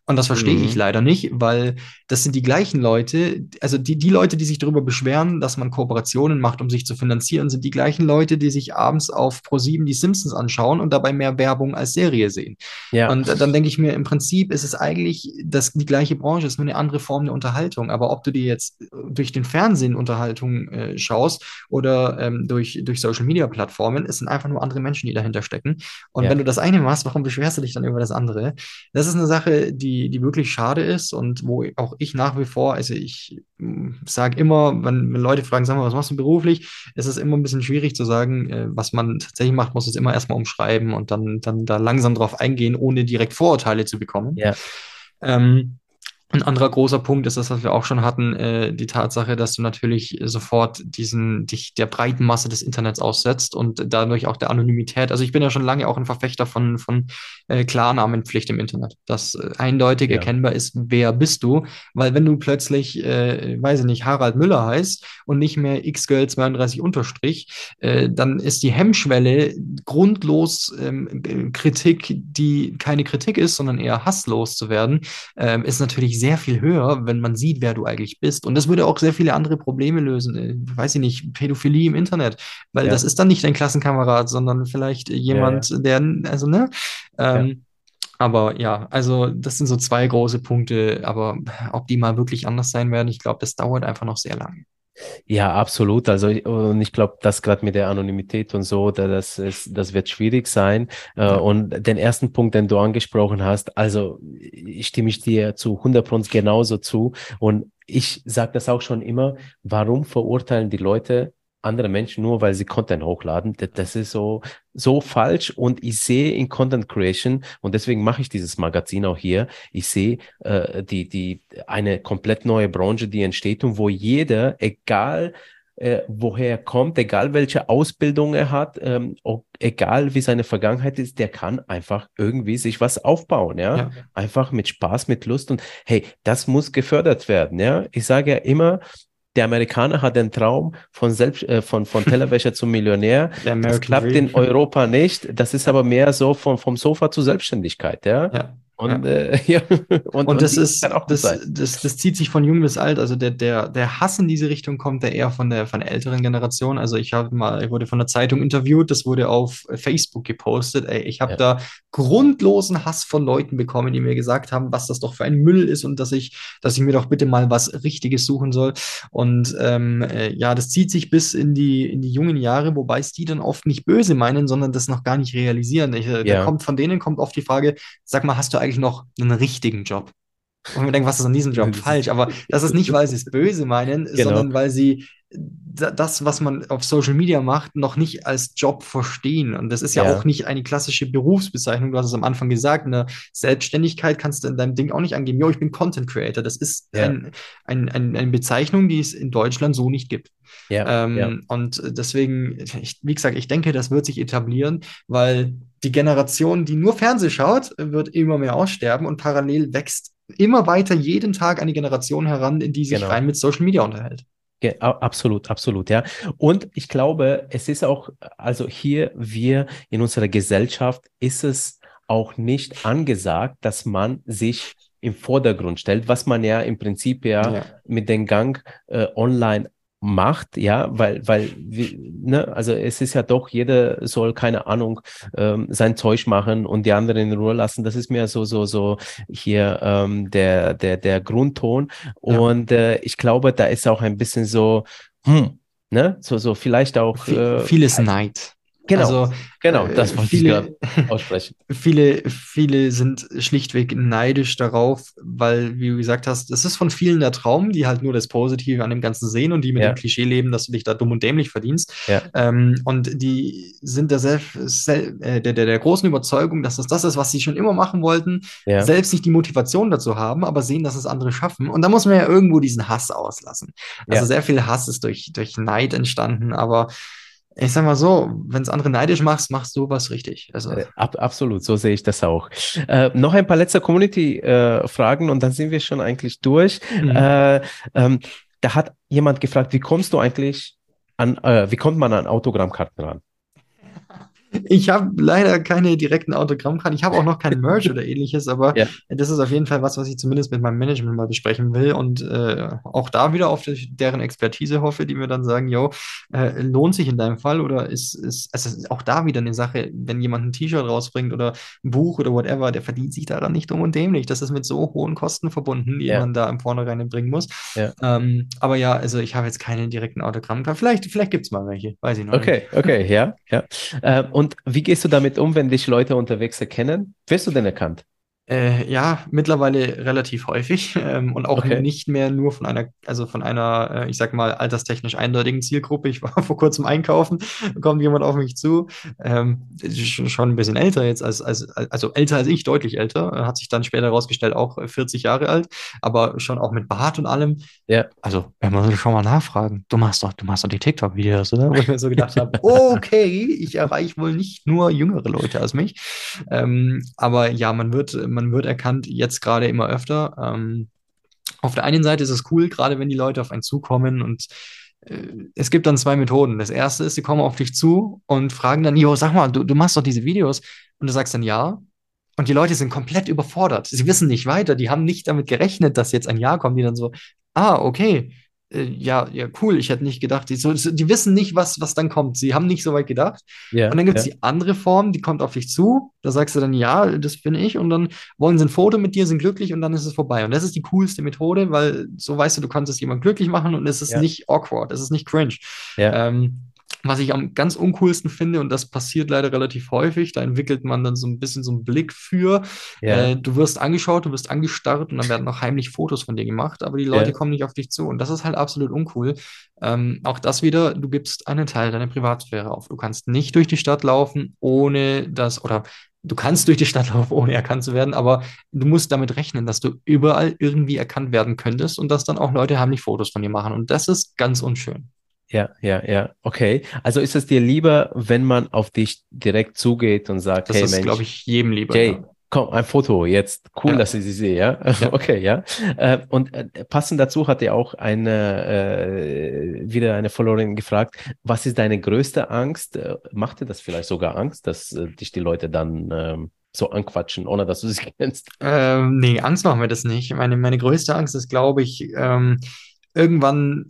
Und das verstehe mhm. ich leider nicht, weil das sind die gleichen Leute, also die, die Leute, die sich darüber beschweren, dass man Kooperationen macht, um sich zu finanzieren, sind die gleichen Leute, die sich abends auf Pro7 die Simpsons anschauen und dabei mehr Werbung als Serie sehen. Ja. Und dann denke ich mir, im Prinzip ist es eigentlich das, die gleiche Branche, ist nur eine andere Form der Unterhaltung. Aber ob du dir jetzt durch den Fernsehen Unterhaltung äh, schaust oder ähm, durch, durch Social Media Plattformen, es sind einfach nur andere Menschen, die dahinter stecken. Und ja. wenn du das eine machst, warum beschwerst du dich dann über das andere? Das ist eine Sache, die die, die wirklich schade ist und wo auch ich nach wie vor, also ich hm, sage immer, wenn, wenn, Leute fragen, sag mal, was machst du beruflich, ist es immer ein bisschen schwierig zu sagen, äh, was man tatsächlich macht, muss es immer erstmal umschreiben und dann, dann da langsam drauf eingehen, ohne direkt Vorurteile zu bekommen. Ja. Ähm, Ein anderer großer Punkt ist das, was wir auch schon hatten, äh, die Tatsache, dass du natürlich sofort diesen, dich der breiten Masse des Internets aussetzt und dadurch auch der Anonymität. Also ich bin ja schon lange auch ein Verfechter von, von äh, Klarnamenpflicht im Internet, dass äh, eindeutig ja. erkennbar ist, wer bist du, weil wenn du plötzlich, äh, weiß ich nicht, Harald Müller heißt und nicht mehr xgirl 32 unterstrich, äh, dann ist die Hemmschwelle grundlos ähm, Kritik, die keine Kritik ist, sondern eher hasslos zu werden, ähm, ist natürlich sehr viel höher, wenn man sieht, wer du eigentlich bist. Und das würde auch sehr viele andere Probleme lösen. Äh, weiß ich nicht, Pädophilie im Internet, weil ja. das ist dann nicht dein Klassenkamerad, sondern vielleicht jemand, ja, ja. der, also, ne? Ähm, aber ja, also das sind so zwei große Punkte, aber ob die mal wirklich anders sein werden, ich glaube, das dauert einfach noch sehr lange. Ja, absolut. Also und ich glaube, das gerade mit der Anonymität und so, das ist, das wird schwierig sein. Äh, ja. Und den ersten Punkt, den du angesprochen hast, also stimme ich dir zu 100 Prozent genauso zu. Und ich sage das auch schon immer, warum verurteilen die Leute andere Menschen nur, weil sie Content hochladen. Das ist so, so falsch. Und ich sehe in Content Creation, und deswegen mache ich dieses Magazin auch hier, ich sehe äh, die, die, eine komplett neue Branche, die entsteht und wo jeder, egal äh, woher er kommt, egal welche Ausbildung er hat, ähm, egal wie seine Vergangenheit ist, der kann einfach irgendwie sich was aufbauen, ja? ja? Einfach mit Spaß, mit Lust und hey, das muss gefördert werden, ja. Ich sage ja immer, der Amerikaner hat den Traum von selbst äh, von von Tellerwäscher zum Millionär. Das klappt in Europa nicht. Das ist aber mehr so von vom Sofa zur Selbstständigkeit, ja. ja. Und, ja. Äh, ja. und, und, das ist, das, das, das, zieht sich von jung bis alt. Also der, der, der Hass in diese Richtung kommt der eher von der, von der älteren Generation. Also ich habe mal, ich wurde von der Zeitung interviewt, das wurde auf Facebook gepostet. Ey, ich habe ja. da grundlosen Hass von Leuten bekommen, die mir gesagt haben, was das doch für ein Müll ist und dass ich, dass ich mir doch bitte mal was Richtiges suchen soll. Und ähm, äh, ja, das zieht sich bis in die, in die jungen Jahre, wobei es die dann oft nicht böse meinen, sondern das noch gar nicht realisieren. Ich, äh, da kommt von denen kommt oft die Frage, sag mal, hast du eigentlich noch einen richtigen Job? Und wir denken, was ist an diesem Job falsch? Aber das ist nicht, weil sie es böse meinen, genau. sondern weil sie das, was man auf Social Media macht, noch nicht als Job verstehen. Und das ist ja, ja, auch nicht eine klassische Berufsbezeichnung. Du hast es am Anfang gesagt, eine Selbstständigkeit kannst du in deinem Ding auch nicht angeben. Jo, ich bin Content Creator. Das ist ja. ein, ein, ein, eine Bezeichnung, die es in Deutschland so nicht gibt. Ja, ähm, ja. Und deswegen, ich, wie gesagt, ich denke, das wird sich etablieren, weil die Generation, die nur Fernseh schaut, wird immer mehr aussterben und parallel wächst immer weiter jeden Tag eine Generation heran, in die sich genau. rein mit Social Media unterhält. Absolut, absolut, ja. Und ich glaube, es ist auch, also hier, wir in unserer Gesellschaft ist es auch nicht angesagt, dass man sich im Vordergrund stellt, was man ja im Prinzip ja, ja. mit dem Gang äh, online macht, ja, weil, weil, ne, also es ist ja doch, jeder soll, keine Ahnung, ähm, sein Zeug machen und die anderen in Ruhe lassen. Das ist mir so, so, so hier ähm, der, der, der Grundton. Ja. Und äh, ich glaube, da ist auch ein bisschen so, hm, ne, so, so vielleicht auch. Äh, Vieles Neid. Genau, also, genau, das äh, wollte viele, ich aussprechen. Viele, viele sind schlichtweg neidisch darauf, weil, wie du gesagt hast, es ist von vielen der Traum, die halt nur das Positive an dem Ganzen sehen und die mit ja. dem Klischee leben, dass du dich da dumm und dämlich verdienst. Ja. Ähm, und die sind der, selbst, äh, der, der, der, großen Überzeugung, dass das das ist, was sie schon immer machen wollten, ja. selbst nicht die Motivation dazu haben, aber sehen, dass es andere schaffen. Und da muss man ja irgendwo diesen Hass auslassen. Also sehr viel Hass ist durch, durch Neid entstanden, aber ich sag mal so, wenn es andere neidisch machst, machst du was richtig. Also. Äh, ab, absolut, so sehe ich das auch. Äh, noch ein paar letzte Community-Fragen äh, und dann sind wir schon eigentlich durch. Mhm. Äh, ähm, da hat jemand gefragt, wie kommst du eigentlich an, äh, wie kommt man an Autogrammkarten ran? Ich habe leider keine direkten Autogrammkarten. Ich habe auch noch kein Merch oder ähnliches, aber ja. das ist auf jeden Fall was, was ich zumindest mit meinem Management mal besprechen will und äh, auch da wieder auf deren Expertise hoffe, die mir dann sagen, yo, äh, lohnt sich in deinem Fall oder ist, ist, also ist auch da wieder eine Sache, wenn jemand ein T-Shirt rausbringt oder ein Buch oder whatever, der verdient sich daran nicht dumm und dämlich. Das ist mit so hohen Kosten verbunden, die ja. man da im Vornherein bringen muss. Ja. Ähm, aber ja, also ich habe jetzt keine direkten Autogrammkarten. Vielleicht, vielleicht gibt es mal welche, weiß ich noch okay, nicht. Okay, okay, ja, ja. Äh, und wie gehst du damit um, wenn dich Leute unterwegs erkennen? Wirst du denn erkannt? Äh, ja, mittlerweile relativ häufig ähm, und auch Okay. nicht mehr nur von einer, also von einer, äh, ich sag mal, alterstechnisch eindeutigen Zielgruppe. Ich war vor kurzem einkaufen, kommt jemand auf mich zu, ähm, schon ein bisschen älter jetzt als, als, also älter als ich, deutlich älter, äh, hat sich dann später herausgestellt, auch äh, 40 Jahre alt, aber schon auch mit Bart und allem. Ja, Also, wenn man schon mal nachfragen, du machst doch, du machst doch die TikTok-Videos, oder? Wo ich mir so gedacht habe, okay, ich erreiche wohl nicht nur jüngere Leute als mich. Ähm, aber ja, man wird, man wird erkannt, jetzt gerade immer öfter. Ähm, auf der einen Seite ist es cool, gerade wenn die Leute auf einen zukommen und äh, es gibt dann zwei Methoden. Das erste ist, sie kommen auf dich zu und fragen dann, Jo, sag mal, du, du machst doch diese Videos. Und du sagst dann ja. Und die Leute sind komplett überfordert. Sie wissen nicht weiter. Die haben nicht damit gerechnet, dass jetzt ein Ja kommt, die dann so, ah, okay. Äh, ja, ja, cool. Ich hätte nicht gedacht, die, so, die wissen nicht, was, was dann kommt. Sie haben nicht so weit gedacht. ja, Und dann gibt es ja, die andere Form, die kommt auf dich zu. Da sagst du dann, ja, das bin ich. Und dann wollen sie ein Foto mit dir, sind glücklich und dann ist es vorbei. Und das ist die coolste Methode, weil so weißt du, du kannst es jemand glücklich machen und es ist ja, nicht awkward, es ist nicht cringe. Ähm, was ich am ganz uncoolsten finde, und das passiert leider relativ häufig, da entwickelt man dann so ein bisschen so einen Blick für. ja, Äh, du wirst angeschaut, du wirst angestarrt und dann werden noch heimlich Fotos von dir gemacht, aber die Leute ja, kommen nicht auf dich zu. Und das ist halt absolut uncool. Ähm, auch das wieder, du gibst einen Teil deiner Privatsphäre auf. Du kannst nicht durch die Stadt laufen, ohne das, oder du kannst durch die Stadt laufen, ohne erkannt zu werden, aber du musst damit rechnen, dass du überall irgendwie erkannt werden könntest und dass dann auch Leute heimlich Fotos von dir machen. Und das ist ganz unschön. Ja, ja, ja. Okay. Also ist es dir lieber, wenn man auf dich direkt zugeht und sagt, Das hey ist, glaube Mensch, ich, jedem lieber, Jay, ja. komm, ein Foto jetzt. Cool, Ja, dass ich sie sehe, ja? ja. Okay, ja. Äh, und äh, passend dazu hat er auch eine, äh, wieder eine Followerin gefragt, was ist deine größte Angst? Äh, macht dir das vielleicht sogar Angst, dass äh, dich die Leute dann ähm, so anquatschen, ohne dass du sie kennst? Ähm, nee, Angst machen wir das nicht. Meine, meine größte Angst ist, glaube ich, ähm, irgendwann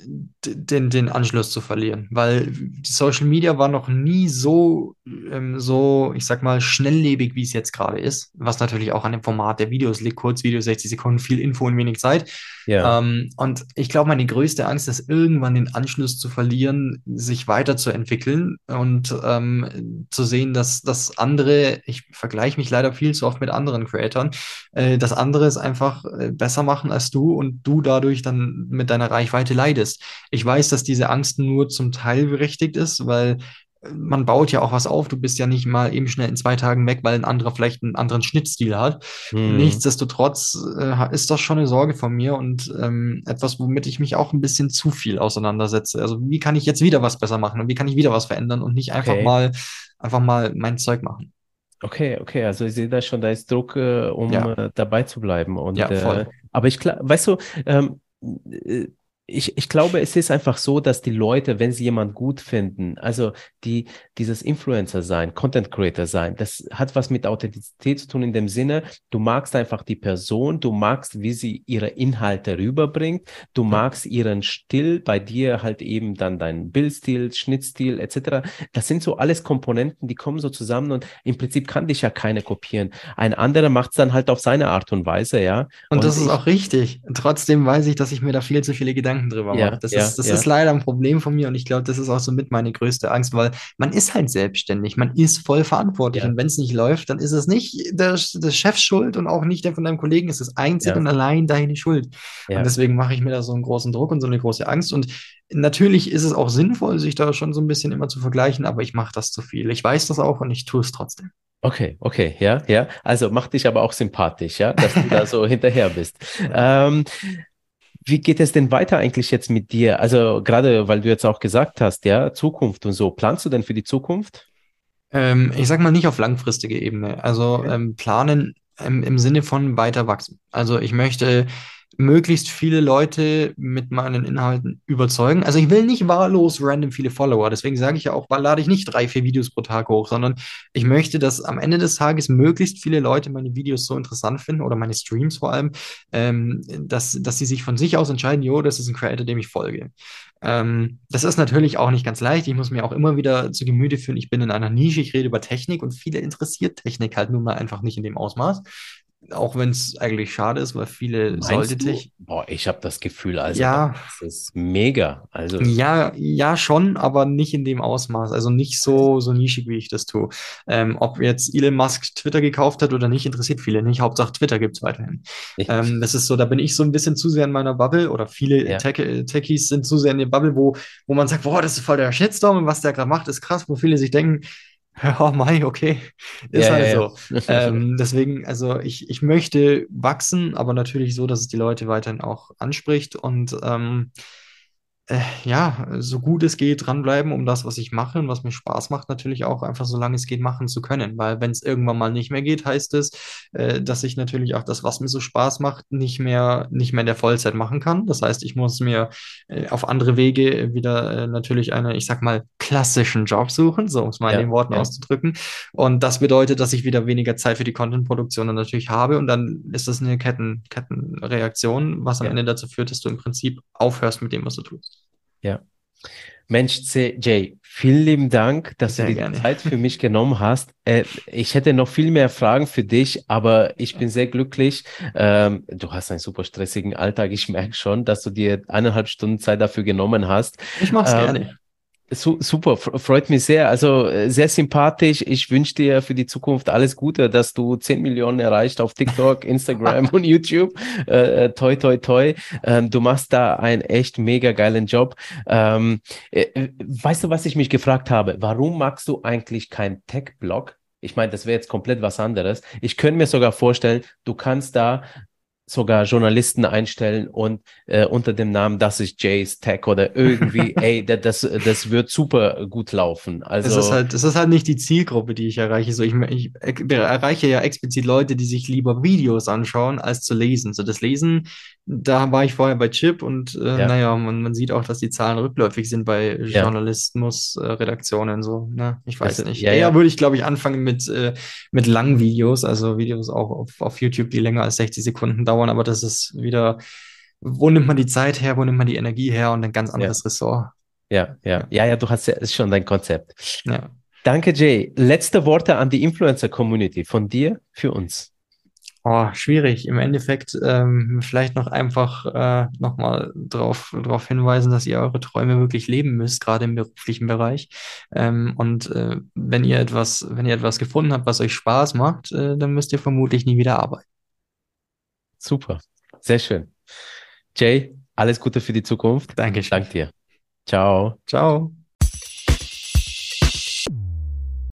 den, den Anschluss zu verlieren, weil die Social Media war noch nie so, ähm, so, ich sag mal, schnelllebig, wie es jetzt gerade ist, was natürlich auch an dem Format der Videos liegt, Kurzvideo, 60 Sekunden, viel Info in wenig Zeit. Ja, Ähm, und ich glaube, meine größte Angst ist, irgendwann den Anschluss zu verlieren, sich weiterzuentwickeln und ähm, zu sehen, dass, dass andere, ich vergleiche mich leider viel zu oft mit anderen Creatoren, äh, dass andere es einfach äh, besser machen als du und du dadurch dann mit deiner Reichweite leidest. Ich weiß, dass diese Angst nur zum Teil berechtigt ist, weil äh, man baut ja auch was auf. Du bist ja nicht mal eben schnell in zwei Tagen weg, weil ein anderer vielleicht einen anderen Schnittstil hat. hm, Nichtsdestotrotz äh, ist das schon eine Sorge von mir und ähm, etwas, womit ich mich auch ein bisschen zu viel auseinandersetze. Also wie kann ich jetzt wieder was besser machen und wie kann ich wieder was verändern und nicht einfach okay. mal einfach mal mein Zeug machen. Okay, okay, also ich sehe da schon, da ist Druck, äh, um Ja, äh, dabei zu bleiben. Und ja, äh, voll. aber ich weißt du, ähm, äh, ich, ich glaube, es ist einfach so, dass die Leute, wenn sie jemand gut finden, also die dieses Influencer sein, Content Creator sein, das hat was mit Authentizität zu tun in dem Sinne, du magst einfach die Person, du magst, wie sie ihre Inhalte rüberbringt, du magst ihren Stil, bei dir halt eben dann dein Bildstil, Schnittstil etc. Das sind so alles Komponenten, die kommen so zusammen und im Prinzip kann dich ja keiner kopieren. Ein anderer macht es dann halt auf seine Art und Weise, ja. Und Und das ist auch richtig. Trotzdem weiß ich, dass ich mir da viel zu viele Gedanken drüber mache. ja, Das ja, ist, das ist ja, leider ein Problem von mir und ich glaube, das ist auch so mit meine größte Angst, weil man ist halt selbstständig, man ist voll verantwortlich und wenn es nicht läuft, dann ist es nicht der, der Chef schuld und auch nicht der von deinem Kollegen, es ist einzig und allein deine Schuld. Und deswegen mache ich mir da so einen großen Druck und so eine große Angst und natürlich ist es auch sinnvoll, sich da schon so ein bisschen immer zu vergleichen, aber ich mache das zu viel. Ich weiß das auch und ich tue es trotzdem. Okay, okay, ja, ja. Also macht dich aber auch sympathisch, ja, dass du da so hinterher bist. Ähm, wie geht es denn weiter eigentlich jetzt mit dir? Also gerade, weil du jetzt auch gesagt hast, ja, Zukunft und so. Planst du denn für die Zukunft? Ähm, ich sag mal nicht auf langfristige Ebene. Also Okay. ähm, planen im, im Sinne von weiter wachsen. Also ich möchte möglichst viele Leute mit meinen Inhalten überzeugen. Also ich will nicht wahllos random viele Follower. Deswegen sage ich ja auch, lade ich nicht drei, vier Videos pro Tag hoch, sondern ich möchte, dass am Ende des Tages möglichst viele Leute meine Videos so interessant finden oder meine Streams vor allem, ähm, dass, dass sie sich von sich aus entscheiden, jo, das ist ein Creator, dem ich folge. Ähm, das ist natürlich auch nicht ganz leicht. Ich muss mir auch immer wieder zu Gemüte führen, ich bin in einer Nische, ich rede über Technik und viele interessiert Technik halt nun mal einfach nicht in dem Ausmaß. Auch wenn es eigentlich schade ist, weil viele Meinst sollte du? Tech. Boah, ich habe das Gefühl, also Ja, das ist mega. Also, ja, ja schon, aber nicht in dem Ausmaß. Also nicht so, so nischig, wie ich das tue. Ähm, ob jetzt Elon Musk Twitter gekauft hat oder nicht, interessiert viele nicht. Hauptsache Twitter gibt's weiterhin. Ähm, das ist so, da bin ich so ein bisschen zu sehr in meiner Bubble oder viele Ja. Tech äh, Techies sind zu sehr in der Bubble, wo, wo man sagt, boah, das ist voll der Shitstorm und was der gerade macht, ist krass, wo viele sich denken, ja, Mai, okay, ist Ja, halt ja, so. Ähm, deswegen, also ich, ich möchte wachsen, aber natürlich so, dass es die Leute weiterhin auch anspricht. Und ähm, äh, ja, so gut es geht, dranbleiben, um das, was ich mache und was mir Spaß macht, natürlich auch einfach so lange es geht machen zu können. Weil wenn es irgendwann mal nicht mehr geht, heißt es, äh, dass ich natürlich auch das, was mir so Spaß macht, nicht mehr, nicht mehr in der Vollzeit machen kann. Das heißt, ich muss mir äh, auf andere Wege wieder äh, natürlich einen, ich sag mal, klassischen Job suchen, so um es mal in Ja, den Worten ja. auszudrücken. Und das bedeutet, dass ich wieder weniger Zeit für die Content-Produktion dann natürlich habe. Und dann ist das eine Ketten, Kettenreaktion, was am Ja. Ende dazu führt, dass du im Prinzip aufhörst mit dem, was du tust. Ja. Mensch, Jay, vielen lieben Dank, dass Sehr du dir gerne. die Zeit für mich genommen hast. Äh, ich hätte noch viel mehr Fragen für dich, aber ich bin sehr glücklich. Ähm, du hast einen super stressigen Alltag. Ich merke schon, dass du dir eineinhalb Stunden Zeit dafür genommen hast. Ich mach's Ähm, gerne. Su super, fr- freut mich sehr. Also äh, sehr sympathisch. Ich wünsche dir für die Zukunft alles Gute, dass du 10 Millionen erreicht auf TikTok, Instagram und YouTube. Äh, äh, toi, toi, toi. Ähm, du machst da einen echt mega geilen Job. Ähm, äh, äh, weißt du, was ich mich gefragt habe? Warum magst du eigentlich keinen Tech-Blog? Ich meine, das wäre jetzt komplett was anderes. Ich könnte mir sogar vorstellen, du kannst da sogar Journalisten einstellen und äh, unter dem Namen, das ist Jays Tech oder irgendwie, ey, da- das, das wird super gut laufen. Also, Es ist halt, es ist halt nicht die Zielgruppe, die ich erreiche. So, ich, ich erreiche ja explizit Leute, die sich lieber Videos anschauen, als zu lesen. So, das Lesen, da war ich vorher bei Chip und äh, Ja. naja, man, man sieht auch, dass die Zahlen rückläufig sind bei Ja. Journalismus-Redaktionen. so, ne? Ich weiß Das- nicht. ja, Eher ja. würde ich, glaube ich, anfangen mit, äh, mit langen Videos, also Videos auch auf, auf YouTube, die länger als 60 Sekunden dauern, aber das ist wieder, wo nimmt man die Zeit her, wo nimmt man die Energie her und ein ganz anderes Ressort. ja, ja, ja, ja, du hast ja, ist schon dein Konzept. Ja. Danke, Jay. Letzte Worte an die Influencer-Community von dir für uns. Oh, schwierig. Im Endeffekt ähm, vielleicht noch einfach äh, nochmal darauf drauf hinweisen, dass ihr eure Träume wirklich leben müsst, gerade im beruflichen Bereich. Ähm, und äh, wenn ihr etwas, wenn ihr etwas gefunden habt, was euch Spaß macht, äh, dann müsst ihr vermutlich nie wieder arbeiten. Super. Sehr schön. Jay, alles Gute für die Zukunft. Dankeschön. Dank dir. Ciao. Ciao.